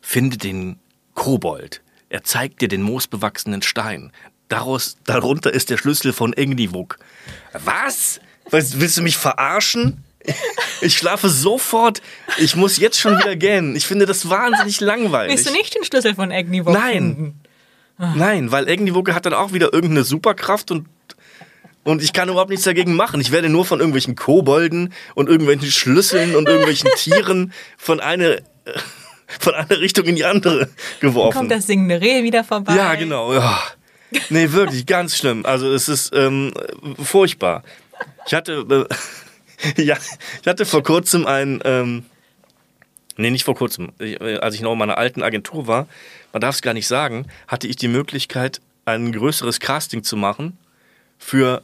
finde den Kobold, er zeigt dir den moosbewachsenen Stein. Daraus, darunter ist der Schlüssel von Engdivuk. Was? Was, willst du mich verarschen? Ich schlafe sofort. Ich muss jetzt schon wieder gähnen. Ich finde das wahnsinnig langweilig. Willst du nicht den Schlüssel von Agnivo Nein. finden? Nein, weil Egniwoke hat dann auch wieder irgendeine Superkraft und, und ich kann überhaupt nichts dagegen machen. Ich werde nur von irgendwelchen Kobolden und irgendwelchen Schlüsseln und irgendwelchen Tieren von einer, von einer Richtung in die andere geworfen. Kommt das singende Reh wieder vorbei? Ja, genau. Ja. Nee, wirklich, ganz schlimm. Also es ist ähm, furchtbar. Ich hatte, äh, ja, ich hatte vor kurzem ein, ähm, nee, nicht vor kurzem, ich, äh, als ich noch in meiner alten Agentur war, man darf es gar nicht sagen, hatte ich die Möglichkeit, ein größeres Casting zu machen für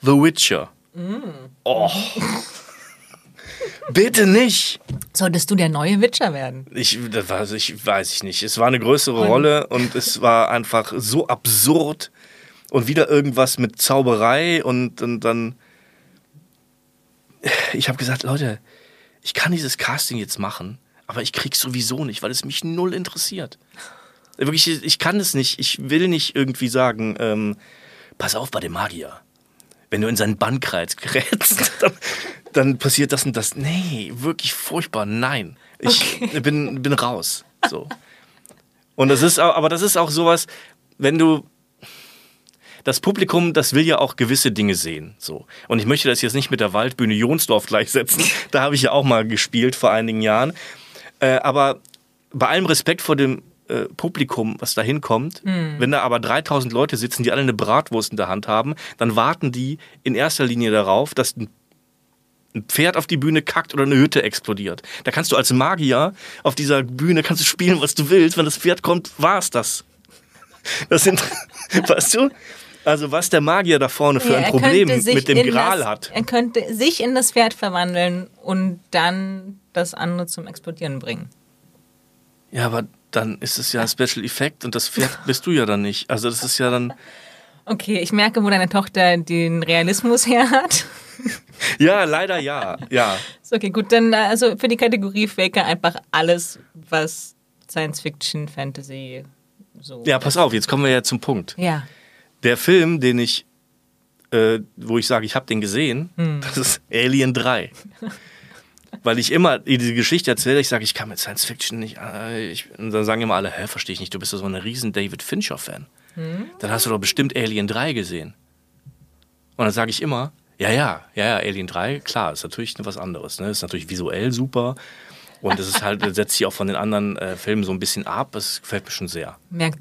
The Witcher. Oh. Bitte nicht. Solltest du der neue Witcher werden? Ich, das war, ich weiß ich nicht. Es war eine größere Rolle und es war einfach so absurd und wieder irgendwas mit Zauberei und, und dann. Ich habe gesagt, Leute, ich kann dieses Casting jetzt machen, aber ich krieg's sowieso nicht, weil es mich null interessiert. Wirklich, ich kann es nicht. Ich will nicht irgendwie sagen, ähm, pass auf bei dem Magier. Wenn du in seinen Bannkreis gerätst, dann, dann passiert das und das. Nee, wirklich furchtbar. Nein. Ich bin, bin raus. So. Und das ist auch, aber das ist auch sowas, wenn du. Das Publikum, das will ja auch gewisse Dinge sehen. So. Und ich möchte das jetzt nicht mit der Waldbühne Jonsdorf gleichsetzen. Da habe ich ja auch mal gespielt vor einigen Jahren. Äh, aber bei allem Respekt vor dem äh, Publikum, was da hinkommt, wenn da aber 3000 Leute sitzen, die alle eine Bratwurst in der Hand haben, dann warten die in erster Linie darauf, dass ein ein Pferd auf die Bühne kackt oder eine Hütte explodiert. Da kannst du als Magier auf dieser Bühne kannst du spielen, was du willst. Wenn das Pferd kommt, war's das. Das sind, weißt du? Also was der Magier da vorne für Ja, ein Problem mit dem Gral das, hat. Er könnte sich in das Pferd verwandeln und dann das andere zum Explodieren bringen. Ja, aber dann ist es ja ein Special Effekt und das Pferd bist du ja dann nicht. Also das ist ja dann. Okay, ich merke, wo deine Tochter den Realismus her hat. Ja, leider ja. Ja. Ist okay, gut, dann äh, also für die Kategorie Faker einfach alles, was Science Fiction, Fantasy, so. Ja, pass auf, jetzt kommen wir ja zum Punkt. Ja. Der Film, den ich, äh, wo ich sage, ich habe den gesehen, das ist Alien 3. Weil ich immer diese Geschichte erzähle, ich sage, ich kann mit Science Fiction nicht. Äh, ich, und dann sagen immer alle, hä, verstehe ich nicht, du bist doch so ein riesen David Fincher-Fan. Dann hast du doch bestimmt Alien 3 gesehen. Und dann sage ich immer, ja, ja, ja, ja, Alien 3, klar, ist natürlich was anderes. Ne? Ist natürlich visuell super. Und es ist halt, setzt sich auch von den anderen äh, Filmen so ein bisschen ab. Das gefällt mir schon sehr. Merkt,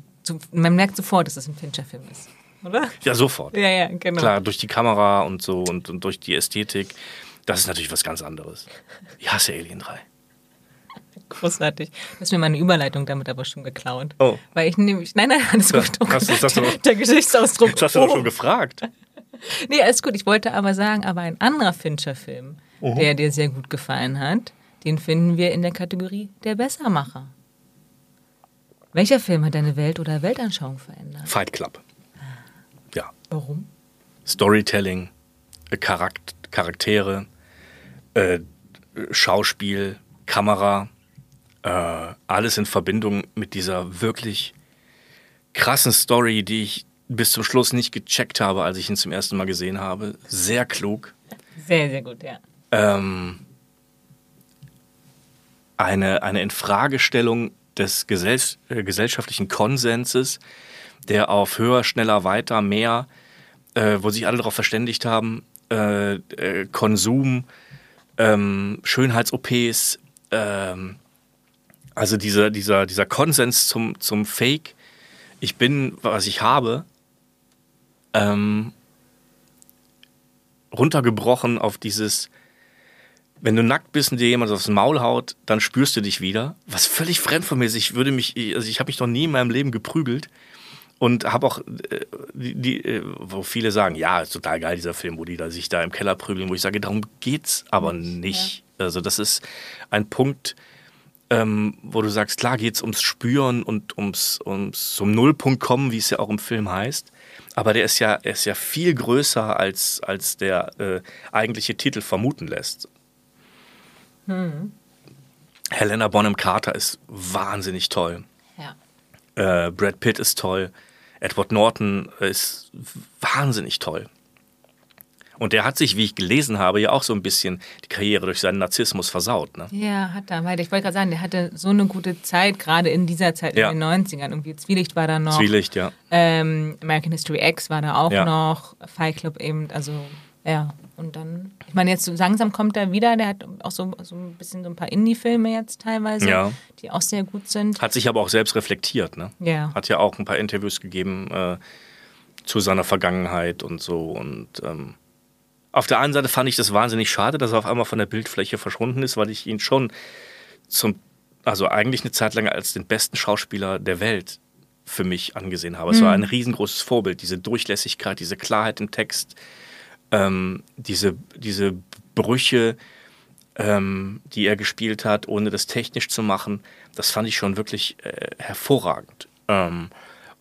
man merkt sofort, dass es ein Fincher-Film ist. Oder? Ja, sofort. Ja, ja, genau. Klar, durch die Kamera und so und, und durch die Ästhetik. Das ist natürlich was ganz anderes. Ich hasse Alien 3. Großartig. Du hast mir meine Überleitung damit aber schon geklaut. Oh. Weil ich nämlich. Nein, nein, alles gut. Oh das hast du der, doch- der Geschichtsausdruck. Das hast du doch Oh. schon gefragt. Nee, alles gut. Ich wollte aber sagen, aber ein anderer Fincher-Film, der dir sehr gut gefallen hat, den finden wir in der Kategorie der Bessermacher. Welcher Film hat deine Welt oder Weltanschauung verändert? Fight Club. Ja. Warum? Storytelling, äh, Charak Charaktere, äh, Schauspiel, Kamera, äh, alles in Verbindung mit dieser wirklich krassen Story, die ich bis zum Schluss nicht gecheckt habe, als ich ihn zum ersten Mal gesehen habe. Sehr klug. Sehr, sehr gut, ja. ähm, eine, eine Infragestellung des gesell äh, gesellschaftlichen Konsenses, der auf höher, schneller, weiter, mehr, äh, wo sich alle darauf verständigt haben, äh, äh, Konsum, ähm, Schönheits-OPs, ähm, also dieser, dieser, dieser Konsens zum, zum Fake, ich bin, was ich habe, ähm, runtergebrochen auf dieses, wenn du nackt bist und dir jemand aufs Maul haut, dann spürst du dich wieder. Was völlig fremd von mir ist. Ich würde mich, also ich habe mich noch nie in meinem Leben geprügelt und habe auch äh, die, die, äh, wo viele sagen, ja, ist total geil dieser Film, wo die da sich da im Keller prügeln, wo ich sage, darum geht's aber nicht. Ja. Also das ist ein Punkt, ähm, wo du sagst, klar geht's ums Spüren und ums, ums zum Nullpunkt kommen, wie es ja auch im Film heißt. Aber der ist ja, er ist ja viel größer, als, als der äh, eigentliche Titel vermuten lässt. Hm. Helena Bonham Carter ist wahnsinnig toll. Ja. Äh, Brad Pitt ist toll. Edward Norton ist wahnsinnig toll. Und der hat sich, wie ich gelesen habe, ja auch so ein bisschen die Karriere durch seinen Narzissmus versaut. Ne? Ja, hat er. Weil ich wollte gerade sagen, der hatte so eine gute Zeit, gerade in dieser Zeit, ja. in den 90ern. Irgendwie Zwielicht war da noch. Zwielicht, ja. Ähm, American History X war da auch ja. noch. Fight Club eben, also ja. Und dann, ich meine, jetzt so langsam kommt er wieder. Der hat auch so, so ein bisschen so ein paar Indie-Filme jetzt teilweise, ja. die auch sehr gut sind. Hat sich aber auch selbst reflektiert, ne? Ja. Hat ja auch ein paar Interviews gegeben äh, zu seiner Vergangenheit und so. Und ähm, auf der einen Seite fand ich das wahnsinnig schade, dass er auf einmal von der Bildfläche verschwunden ist, weil ich ihn schon zum, also eigentlich eine Zeit lang als den besten Schauspieler der Welt für mich angesehen habe. Es mhm. war ein riesengroßes Vorbild, diese Durchlässigkeit, diese Klarheit im Text, ähm, diese, diese Brüche, ähm, die er gespielt hat, ohne das technisch zu machen, das fand ich schon wirklich äh, hervorragend. Ähm,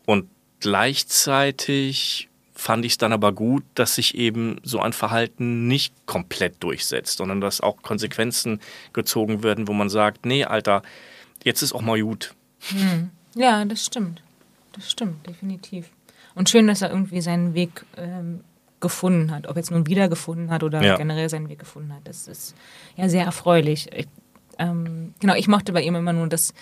und gleichzeitig fand ich es dann aber gut, dass sich eben so ein Verhalten nicht komplett durchsetzt, sondern dass auch Konsequenzen gezogen werden, wo man sagt, nee, Alter, jetzt ist auch mal gut. Hm. Ja, das stimmt. Das stimmt, definitiv. Und schön, dass er irgendwie seinen Weg ähm, gefunden hat. Ob jetzt nun wiedergefunden hat oder ja. generell seinen Weg gefunden hat. Das ist ja sehr erfreulich. Ich, ähm, genau, ich mochte bei ihm immer nur das,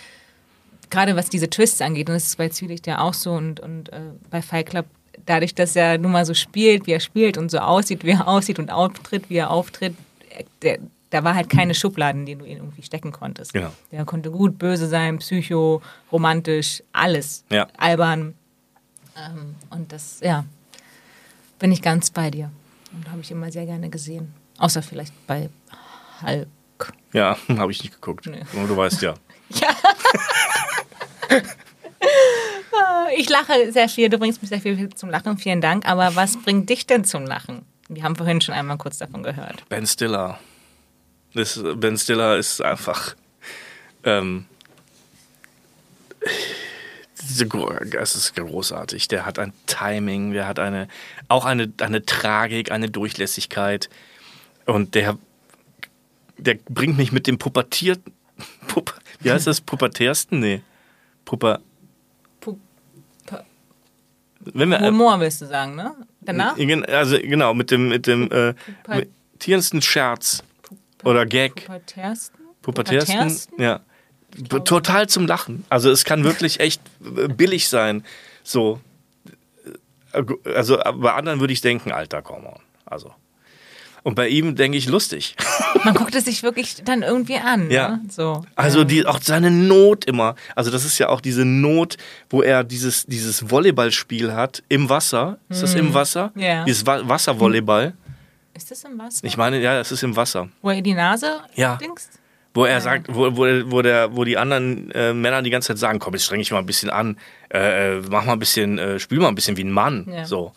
gerade was diese Twists angeht, und das ist bei Zwielicht ja auch so und, und äh, bei Fight Club, dadurch, dass er nun mal so spielt, wie er spielt und so aussieht, wie er aussieht und auftritt, wie er auftritt, der, da war halt keine Schubladen, in denen du ihn irgendwie stecken konntest. Genau. Der konnte gut böse sein, psycho, romantisch, alles. Ja. Albern. Ähm, und das, ja, bin ich ganz bei dir. Und habe ich immer sehr gerne gesehen. Außer vielleicht bei Hulk. Ja, habe ich nicht geguckt. Nee. Du weißt ja. ja. ich lache sehr viel, du bringst mich sehr viel zum Lachen, vielen Dank. Aber was bringt dich denn zum Lachen? Wir haben vorhin schon einmal kurz davon gehört. Ben Stiller. Das, ben Stiller ist einfach. Ähm, das ist großartig. Der hat ein Timing, der hat eine, auch eine, eine Tragik, eine Durchlässigkeit. Und der, der bringt mich mit dem pubertierten, Pupp, wie heißt das, pubertärsten? Nee. Pupa. Wenn wir, Humor willst du sagen, ne? Danach? Also genau, mit dem, mit dem äh, pubertierendsten Scherz Pupa, oder Gag. Pubertärsten? Pubertärsten? Ja total zum Lachen. Also es kann wirklich echt äh, billig sein. So. Äh, also bei anderen würde ich denken, Alter, komm on. Also. Und bei ihm denke ich lustig. Man guckt es sich wirklich dann irgendwie an. Ja. Ne? So. Also die, auch seine Not immer. Also das ist ja auch diese Not, wo er dieses, dieses Volleyballspiel hat im Wasser. Ist das im hm. Wasser? Ja. Dieses Wasservolleyball. Ist das im Wasser? Ich meine, ja, es ist im Wasser. Wo er die Nase ja. Dingst? Wo er sagt, wo, wo, wo, der, wo die anderen äh, Männer die ganze Zeit sagen, komm, jetzt streng dich mal ein bisschen an, äh, äh, mach mal ein bisschen, äh, spiel mal ein bisschen wie ein Mann. Ja. So.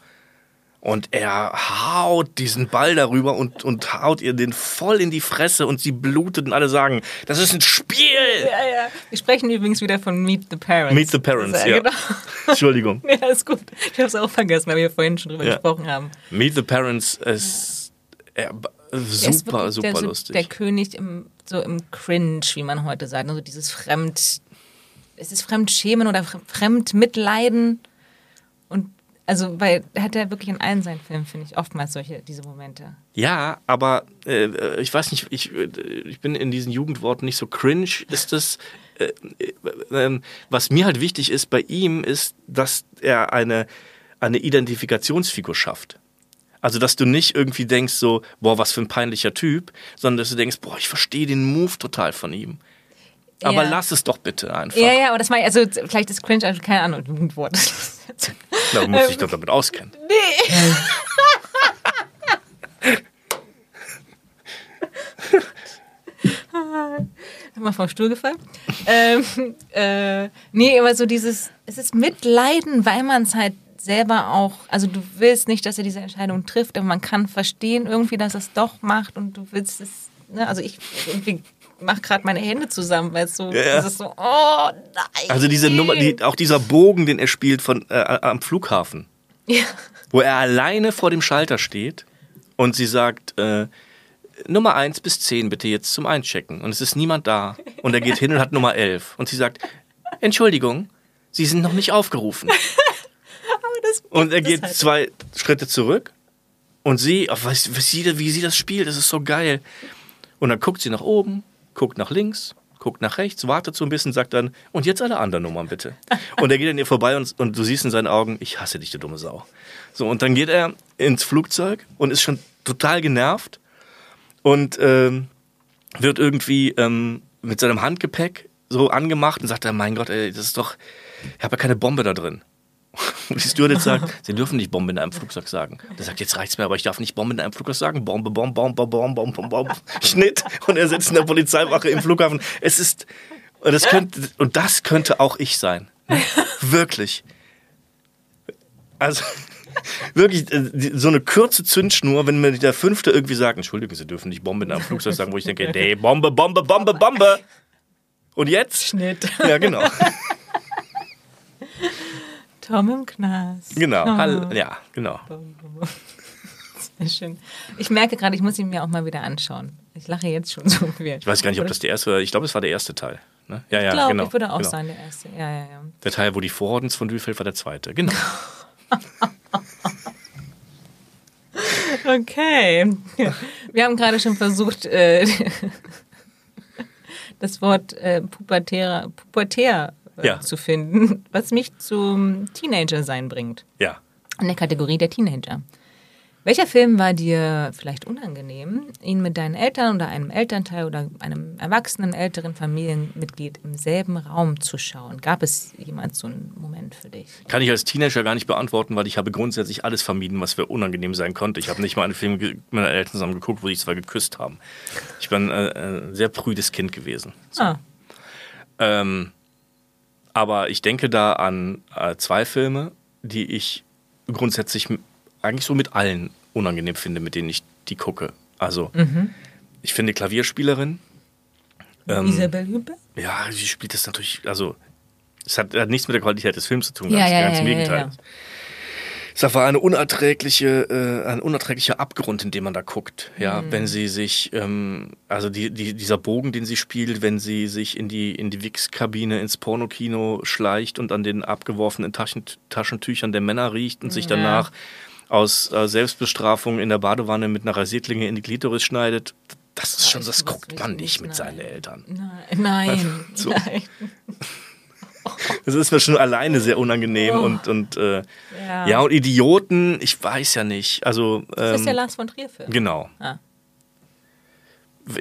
Und er haut diesen Ball darüber und, und haut ihr den voll in die Fresse und sie blutet und alle sagen, das ist ein Spiel. Ja, ja. Wir sprechen übrigens wieder von Meet the Parents. Meet the Parents, also, ja. Genau. Entschuldigung. ja, ist gut. Ich habe es auch vergessen, weil wir vorhin schon drüber ja. gesprochen haben. Meet the Parents ist ja. Super, super der, lustig. Der König im so im Cringe, wie man heute sagt. Also dieses Fremd, es ist Fremdschämen oder Fremdmitleiden. Und also, weil hat er wirklich in allen seinen Filmen, finde ich, oftmals solche, diese Momente. Ja, aber äh, ich weiß nicht, ich, ich bin in diesen Jugendworten nicht so cringe. Ist das, äh, äh, was mir halt wichtig ist bei ihm, ist, dass er eine, eine Identifikationsfigur schafft. Also, dass du nicht irgendwie denkst so, boah, was für ein peinlicher Typ, sondern dass du denkst, boah, ich verstehe den Move total von ihm. Aber ja. lass es doch bitte einfach. Ja, ja, aber das meine ich, also vielleicht ist cringe, also keine Ahnung, Jugendwort. Da muss ich doch damit auskennen. Nee. mal vom Stuhl gefallen. ähm, äh, nee, aber so dieses, es ist Mitleiden, weil man es halt selber auch, also du willst nicht, dass er diese Entscheidung trifft, aber man kann verstehen irgendwie, dass er es doch macht und du willst es, ne? also ich irgendwie mache gerade meine Hände zusammen, weil es so, Ja, ja. so, oh nein. Also diese Nummer, die, auch dieser Bogen, den er spielt von, äh, am Flughafen, Ja. wo er alleine vor dem Schalter steht und sie sagt, äh, Nummer 1 bis 10 bitte jetzt zum Einchecken. Und es ist niemand da. Und er geht hin und hat Nummer 11. Und sie sagt, Entschuldigung, Sie sind noch nicht aufgerufen. Und er geht halt. zwei Schritte zurück und sie, oh, was, was sie, wie sie das spielt, das ist so geil. Und dann guckt sie nach oben, guckt nach links, guckt nach rechts, wartet so ein bisschen, sagt dann, und jetzt alle anderen Nummern bitte. Und er geht an ihr vorbei und, und du siehst in seinen Augen, ich hasse dich, du dumme Sau. So, und dann geht er ins Flugzeug und ist schon total genervt und ähm, wird irgendwie ähm, mit seinem Handgepäck so angemacht und sagt er, mein Gott, ey, das ist doch, ich habe ja keine Bombe da drin. Und die Stewardess sagt, Sie dürfen nicht Bombe in einem Flugzeug sagen. Der sagt, jetzt reicht's mir, aber ich darf nicht Bombe in einem Flugzeug sagen. Bombe, Bombe, Bombe, Bombe, Bombe, Bombe, Bombe. Schnitt. Und er sitzt in der Polizeiwache im Flughafen. Es ist, und das könnte, und das könnte auch ich sein. Wirklich. Also, wirklich, äh, so eine kurze Zündschnur, wenn mir der Fünfte irgendwie sagt, Entschuldigung, Sie dürfen nicht Bombe in einem Flugzeug sagen, wo ich denke, nee, Bombe, Bombe, Bombe, Bombe. Und jetzt? Schnitt. Ja, genau. Tom im Knast. Genau. Oh. Hall, ja, genau. Sehr schön. Ich merke gerade, ich muss ihn mir auch mal wieder anschauen. Ich lache jetzt schon so viel. Ich weiß gar nicht, ob das der erste war. Ich glaube, es war der erste Teil. Ne? Ja, ja, Ich glaube, genau. ich würde auch genau. sein, der erste. Ja, ja, ja. Der Teil, wo die Vorordensfondue fällt, war der zweite. Genau. Okay. Wir haben gerade schon versucht, äh, das Wort äh, pubertärer, pubertär äh, Ja. zu finden, was mich zum Teenager-Sein bringt. Ja. In der Kategorie der Teenager. Welcher Film war dir vielleicht unangenehm, ihn mit deinen Eltern oder einem Elternteil oder einem erwachsenen älteren Familienmitglied im selben Raum zu schauen? Gab es jemals so einen Moment für dich? Kann ich als Teenager gar nicht beantworten, weil ich habe grundsätzlich alles vermieden, was für unangenehm sein konnte. Ich habe nicht mal einen Film mit meinen Eltern zusammen geguckt, wo die zwei geküsst haben. Ich bin äh, ein sehr prüdes Kind gewesen. Ah, Ähm, aber ich denke da an äh, zwei Filme, die ich grundsätzlich eigentlich so mit allen unangenehm finde, mit denen ich die gucke. Also, ich finde Klavierspielerin. Ähm, Isabel Huppert? Ja, sie spielt das natürlich, also es hat, hat nichts mit der Qualität des Films zu tun, Ja, ganz, ja, ganz ja, im ja, Gegenteil. Ja. Es war eine unerträgliche, äh, ein unerträglicher Abgrund, in dem man da guckt. Ja, Mhm. wenn sie sich, ähm, also die, die, dieser Bogen, den sie spielt, wenn sie sich in die, in die Wix-Kabine ins Pornokino schleicht und an den abgeworfenen Taschen, Taschentüchern der Männer riecht und sich Ja. danach aus äh, Selbstbestrafung in der Badewanne mit einer Rasierklinge in die Klitoris schneidet. Das ist schon, das das guckt man ich nicht nicht, mit nein. seinen Eltern. Nein, nein. So. nein. Das ist mir schon alleine sehr unangenehm Oh. und, und äh, Ja. ja, und Idioten, ich weiß ja nicht. Also, Das ist der ähm, Lars von Trier-Film. genau. Ah.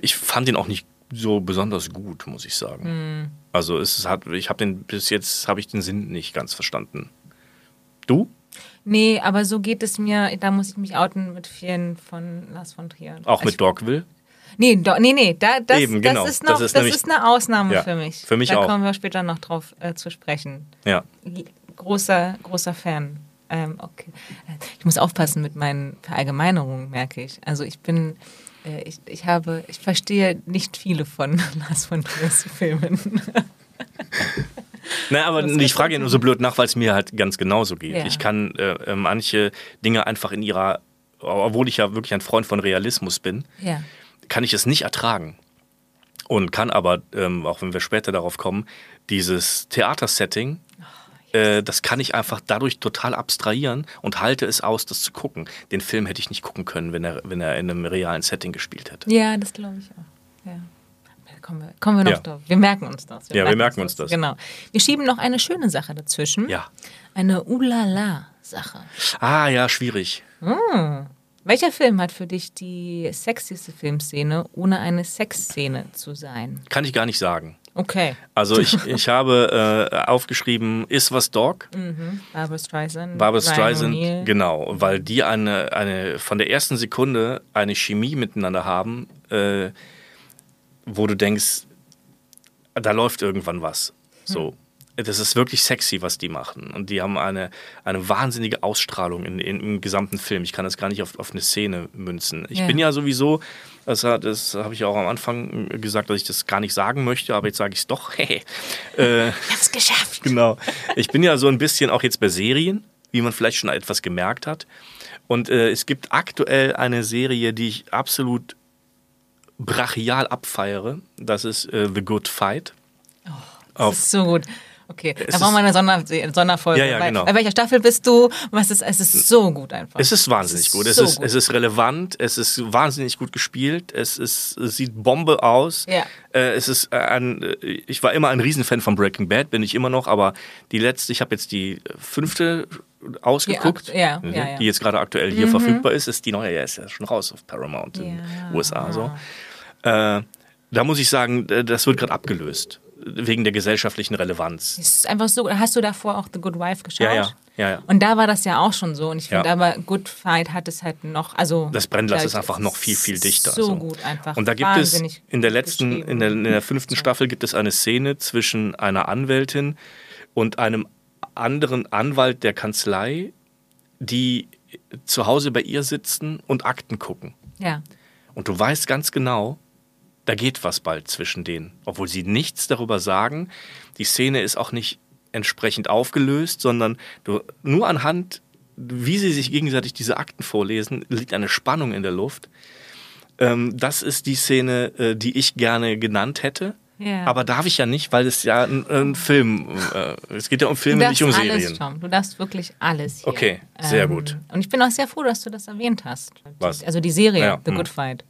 Ich fand ihn auch nicht so besonders gut, muss ich sagen. Hm. Also es hat, ich habe den bis jetzt habe ich den Sinn nicht ganz verstanden. Du? Nee, aber so geht es mir, da muss ich mich outen mit vielen von Lars von Trier. Auch mit ich, Dogville? Nee, do, nee, nee, da, das, Eben, genau. das ist noch, Das das ist ist, nämlich- eine Ausnahme Ja, für mich. für mich da auch. kommen wir später noch drauf äh, zu sprechen. Ja. Großer, großer Fan. Ähm, okay. Ich muss aufpassen mit meinen Verallgemeinerungen, merke ich. Also ich bin, äh, ich, ich habe, ich verstehe nicht viele von Lars von Triers Filmen. Na, aber Das ich ist frage ja nur so blöd nach, weil es mir halt ganz genauso geht. Ja. Ich kann äh, äh, manche Dinge einfach in ihrer, obwohl ich ja wirklich ein Freund von Realismus bin, ja. Kann ich es nicht ertragen. Und kann aber, ähm, auch wenn wir später darauf kommen, dieses Theatersetting, äh, das kann ich einfach dadurch total abstrahieren und halte es aus, das zu gucken. Den Film hätte ich nicht gucken können, wenn er, wenn er in einem realen Setting gespielt hätte. Ja, das glaube ich auch. Ja. Kommen wir, kommen wir noch Ja. drauf. Wir merken uns das. Ja, wir merken uns das. Genau. Wir schieben noch eine schöne Sache dazwischen. Ja. Eine Ulala-Sache. Ah, ja, schwierig. Welcher Film hat für dich die sexyste Filmszene, ohne eine Sexszene zu sein? Kann ich gar nicht sagen. Okay. Also ich, ich habe äh, aufgeschrieben, ist was Dog? Barbara Streisand. Barbara Streisand, genau, weil die eine, eine von der ersten Sekunde eine Chemie miteinander haben, äh, wo du denkst, da läuft irgendwann was. So. Das ist wirklich sexy, was die machen. Und die haben eine, eine wahnsinnige Ausstrahlung in, in, im gesamten Film. Ich kann das gar nicht auf, auf eine Szene münzen. Ich Ja. bin ja sowieso, das, das habe ich auch am Anfang gesagt, dass ich das gar nicht sagen möchte, aber jetzt sage ich es doch. Hey. Äh, Ich hab's geschafft. Genau. Ich bin ja so ein bisschen auch jetzt bei Serien, wie man vielleicht schon etwas gemerkt hat. Und äh, es gibt aktuell eine Serie, die ich absolut brachial abfeiere. Das ist äh, The Good Fight. Das Auf, ist so gut. Okay, da brauchen wir eine Sonder Sonderfolge. Ja, ja, genau. bei welcher Staffel bist du? Was ist, es ist so gut einfach. es ist wahnsinnig Es ist gut. Es so ist, gut. es ist relevant, es ist wahnsinnig gut gespielt, es, ist, es sieht Bombe aus. Ja. Äh, es ist äh, ein, äh, ich war immer ein Riesenfan von Breaking Bad, bin ich immer noch, aber die letzte, ich habe jetzt die fünfte ausgeguckt, Die ja, Mhm. ja, ja. die jetzt gerade aktuell hier verfügbar ist, ist die neue, ja, ist ja schon raus auf Paramount in Ja. USA. So. Äh, da muss ich sagen, äh, das wird gerade abgelöst, wegen der gesellschaftlichen Relevanz. Es ist einfach so. Hast du davor auch The Good Wife geschaut? Ja, ja, ja, ja. Und da war das ja auch schon so. Und ich finde Ja. aber Good Fight hat es halt noch, also Das Brennglas ist einfach noch viel, viel dichter. So gut einfach. Und da gibt es in der letzten, in der, in der fünften Staffel gibt es eine Szene zwischen einer Anwältin und einem anderen Anwalt der Kanzlei, die zu Hause bei ihr sitzen und Akten gucken. Ja. Und du weißt ganz genau, da geht was bald zwischen denen. Obwohl sie nichts darüber sagen. Die Szene ist auch nicht entsprechend aufgelöst, sondern du, nur anhand, wie sie sich gegenseitig diese Akten vorlesen, liegt eine Spannung in der Luft. Ähm, das ist die Szene, äh, die ich gerne genannt hätte. Ja. Aber darf ich ja nicht, weil es ja ein, ein Film, äh, es geht ja um Filme, nicht um alles, Serien. Tom. Du darfst wirklich alles hier. Ähm, Okay, sehr gut. Und ich bin auch sehr froh, dass du das erwähnt hast. Was? Also die Serie, Ja, The hm. Good Fight.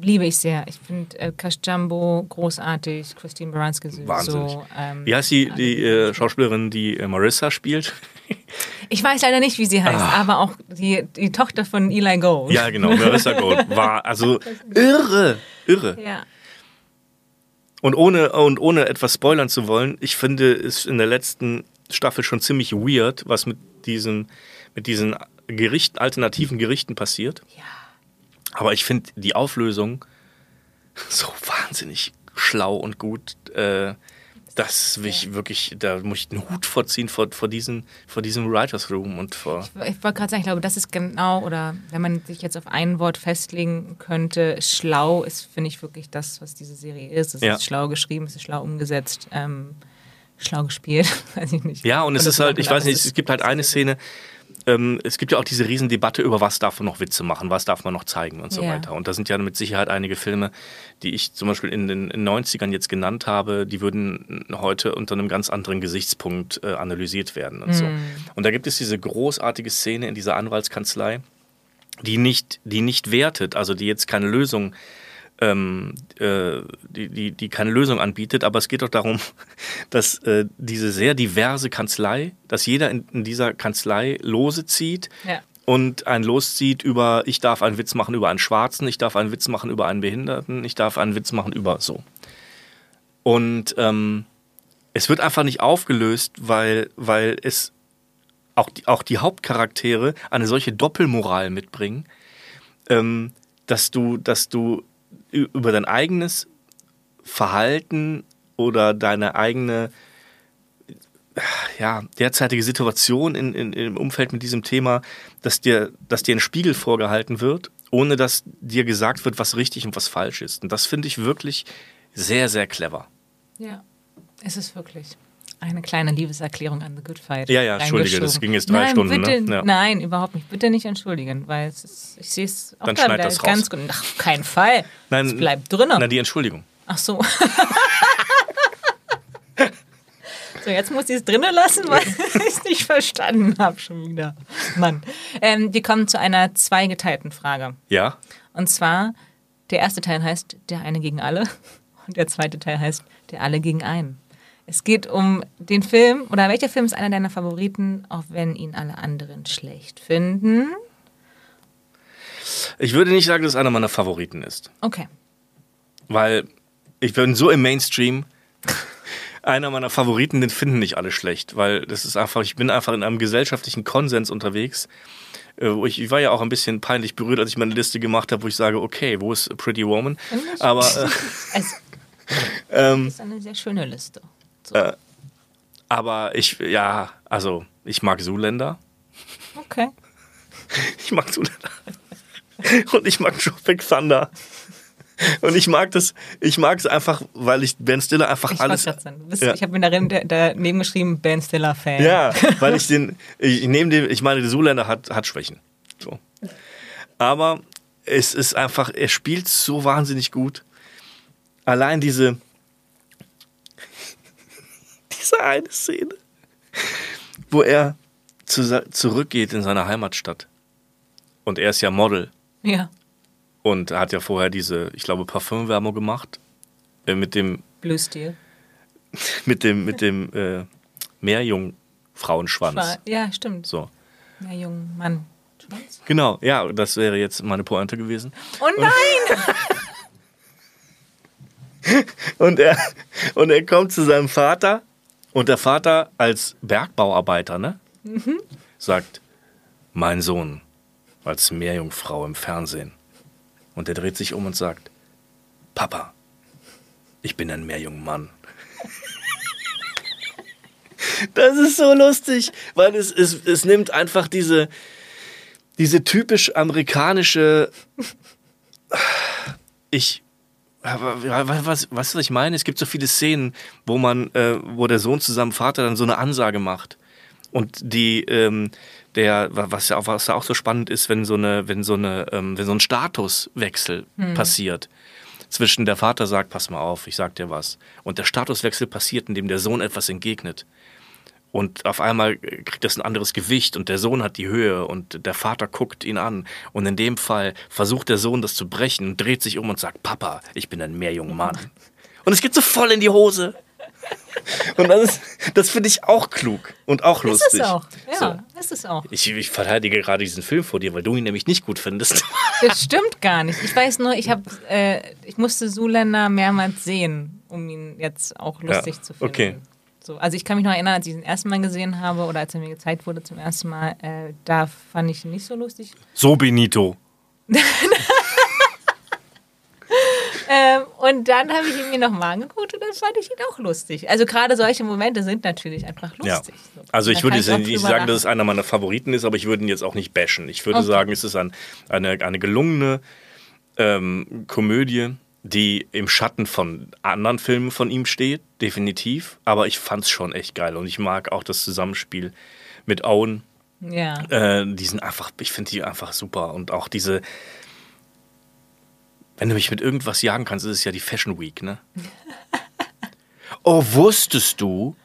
Liebe ich sehr. Ich finde äh, Cash Jumbo großartig, Christine Baranski sowieso. Wahnsinnig. Ähm, Wie heißt die, die äh, Schauspielerin, die äh, Marissa spielt? ich weiß leider nicht, wie sie heißt, aber auch die, die Tochter von Eli Gold. Ah. Ja, genau, Marissa Gold war also irre, irre. Ja. Und ohne, und ohne etwas spoilern zu wollen, ich finde es in der letzten Staffel schon ziemlich weird, was mit diesen, mit diesen Gerichten, alternativen Gerichten passiert. Ja. Aber ich finde die Auflösung so wahnsinnig schlau und gut. Äh, das will ich wirklich, da muss ich einen Hut vorziehen vor, vor, diesen, vor diesem Writers Room und vor. Ich wollte gerade sagen, ich glaube, das ist genau, oder wenn man sich jetzt auf ein Wort festlegen könnte, schlau ist, finde ich wirklich das, was diese Serie ist. Es Ja. ist schlau geschrieben, es ist schlau umgesetzt, ähm, schlau gespielt, weiß ich nicht. Ja, und es ist halt, ich weiß nicht, es gibt halt eine Szene, ähm, es gibt ja auch diese Riesendebatte über, was darf man noch Witze machen, was darf man noch zeigen und so Ja. weiter. Und da sind ja mit Sicherheit einige Filme, die ich zum Beispiel in den in 90ern jetzt genannt habe, die würden heute unter einem ganz anderen Gesichtspunkt äh, analysiert werden und so. Und da gibt es diese großartige Szene in dieser Anwaltskanzlei, die nicht, die nicht wertet, also die jetzt keine Lösung ähm, äh, die, die, die keine Lösung anbietet, aber es geht doch darum, dass äh, diese sehr diverse Kanzlei, dass jeder in, in dieser Kanzlei Lose zieht Ja. und ein Los zieht über, ich darf einen Witz machen über einen Schwarzen, ich darf einen Witz machen über einen Behinderten, ich darf einen Witz machen über so. Und ähm, es wird einfach nicht aufgelöst, weil, weil es auch die, auch die Hauptcharaktere eine solche Doppelmoral mitbringen, ähm, dass du, dass du über dein eigenes Verhalten oder deine eigene ja, derzeitige Situation in, in, im Umfeld mit diesem Thema, dass dir, dass dir ein Spiegel vorgehalten wird, ohne dass dir gesagt wird, was richtig und was falsch ist. Und das finde ich wirklich sehr, sehr clever. Ja, es ist wirklich eine kleine Liebeserklärung an The Good Fight. Ja, ja, entschuldige, das ging jetzt drei nein, Stunden, Bitte, ne? Ja. Nein, überhaupt nicht. Bitte nicht entschuldigen, weil es ist, ich sehe es auch Dann da schneid das raus. ganz gut. Ach, auf keinen Fall. Nein, es bleibt drin. Na, die Entschuldigung. Ach so. so, jetzt muss ich es drinnen lassen, weil ich es nicht verstanden habe schon wieder. Mann. Ähm, wir kommen zu einer zweigeteilten Frage. Ja? Und zwar, der erste Teil heißt Der eine gegen alle und der zweite Teil heißt Der alle gegen einen. Es geht um den Film, oder welcher Film ist einer deiner Favoriten, auch wenn ihn alle anderen schlecht finden? Ich würde nicht sagen, dass es einer meiner Favoriten ist. Okay. Weil ich bin so im Mainstream. Einer meiner Favoriten, den finden nicht alle schlecht, weil das ist einfach, ich bin einfach in einem gesellschaftlichen Konsens unterwegs. Äh, Ich, ich war ja auch ein bisschen peinlich berührt, als ich meine Liste gemacht habe, wo ich sage, okay, wo ist Pretty Woman? Aber äh, Es, das ist eine sehr schöne Liste. So. Aber ich, ja, also ich mag Zuländer. Okay. Ich mag Zuländer. Und ich mag Tropic Thunder. Und ich mag das, ich mag es einfach, weil ich Ben Stiller einfach Ich, alles. bist- Ja. ich habe mir darin da- daneben geschrieben, Ben Stiller-Fan. Ja, weil ich den, ich, ich nehme den, ich meine, der Zuländer hat, hat Schwächen. So. Aber es ist einfach, er spielt so wahnsinnig gut. Allein diese, diese eine Szene, wo er zu, zurückgeht in seine Heimatstadt. Und er ist ja Model Ja. und hat ja vorher diese, ich glaube, Parfümwerbung gemacht. Äh, mit dem, Blue Steel. mit dem, mit dem äh, Meerjungfrauenschwanz. Ja, stimmt. So. Ja, jung Mann. Schwanz? Genau, ja, das wäre jetzt meine Pointe gewesen. Oh nein! Und er, und er kommt zu seinem Vater und der Vater als Bergbauarbeiter, ne? Sagt, mein Sohn als Meerjungfrau im Fernsehen. Und er dreht sich um und sagt, Papa, ich bin ein Meerjungmann. Das ist so lustig, weil es, es, es nimmt einfach diese, diese typisch amerikanische ich was, was, was ich meine? Es gibt so viele Szenen, wo man, äh, wo der Sohn zu seinem Vater dann so eine Ansage macht. Und die, ähm, der, was ja auch, was ja auch so spannend ist, wenn so eine, wenn so eine, ähm, wenn so ein Statuswechsel passiert. Zwischen der Vater sagt, pass mal auf, ich sag dir was. Und der Statuswechsel passiert, indem der Sohn etwas entgegnet. Und auf einmal kriegt das ein anderes Gewicht und der Sohn hat die Höhe und der Vater guckt ihn an. Und in dem Fall versucht der Sohn das zu brechen und dreht sich um und sagt, Papa, ich bin ein Meerjungmann. Und es geht so voll in die Hose. Und das, ist- das finde ich auch klug und auch Ist lustig. es auch. Ja, So. ist es auch. Ich, ich verteidige gerade diesen Film vor dir, weil du ihn nämlich nicht gut findest. Das stimmt gar nicht. Ich weiß nur, ich, hab, äh, ich musste Zuländer mehrmals sehen, um ihn jetzt auch lustig Ja, zu finden. okay. So, also ich kann mich noch erinnern, als ich ihn das erste Mal gesehen habe oder als er mir gezeigt wurde zum ersten Mal, äh, da fand ich ihn nicht so lustig. So, Benito. Ähm, und dann habe ich ihn mir nochmal angeguckt und dann fand ich ihn auch lustig. Also gerade solche Momente sind natürlich einfach Ja. lustig. So. Also ich Da würde jetzt nicht sagen, dass es einer meiner Favoriten ist, aber ich würde ihn jetzt auch nicht bashen. Ich würde Okay. sagen, es ist ein, eine, eine gelungene ähm, Komödie, die im Schatten von anderen Filmen von ihm steht, definitiv. Aber ich fand es schon echt geil und ich mag auch das Zusammenspiel mit Owen. Ja. Äh, die sind einfach, ich finde die einfach super. Und auch diese, wenn du mich mit irgendwas jagen kannst, ist es ja die Fashion Week, ne? oh, wusstest du,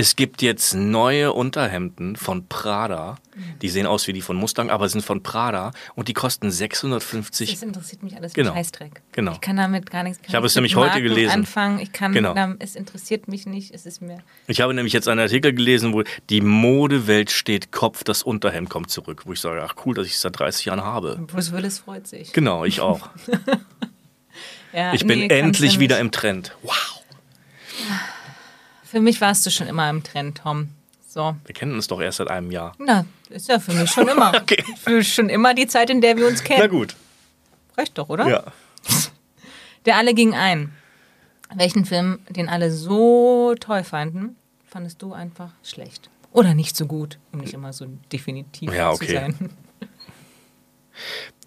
es gibt jetzt neue Unterhemden von Prada. Die sehen aus wie die von Mustang, aber sind von Prada und die kosten 650 Das interessiert mich alles Genau. Scheißdreck. Genau. Ich kann damit gar nichts Ich habe es nämlich heute Marken gelesen. Anfangen. Ich kann, Genau. da, es interessiert mich nicht. Es ist mir. Ich habe nämlich jetzt einen Artikel gelesen, wo die Modewelt steht Kopf, das Unterhemd kommt zurück. Wo ich sage, ach cool, dass ich es seit 30 Jahren habe. Bruce Willis freut sich. Genau, ich auch. Ja, Ich bin nee, endlich wieder im Trend. Wow. Für mich warst du schon immer im Trend, Tom. So. Wir kennen uns doch erst seit einem Jahr. Na, ist ja für mich schon immer. Okay. Für schon immer die Zeit, in der wir uns Na kennen. gut. Reicht doch, oder? Ja. Der alle ging ein. Welchen Film, den alle so toll fanden, fandest du einfach schlecht? Oder nicht so gut, um nicht immer so definitiv Ja, zu okay. sein.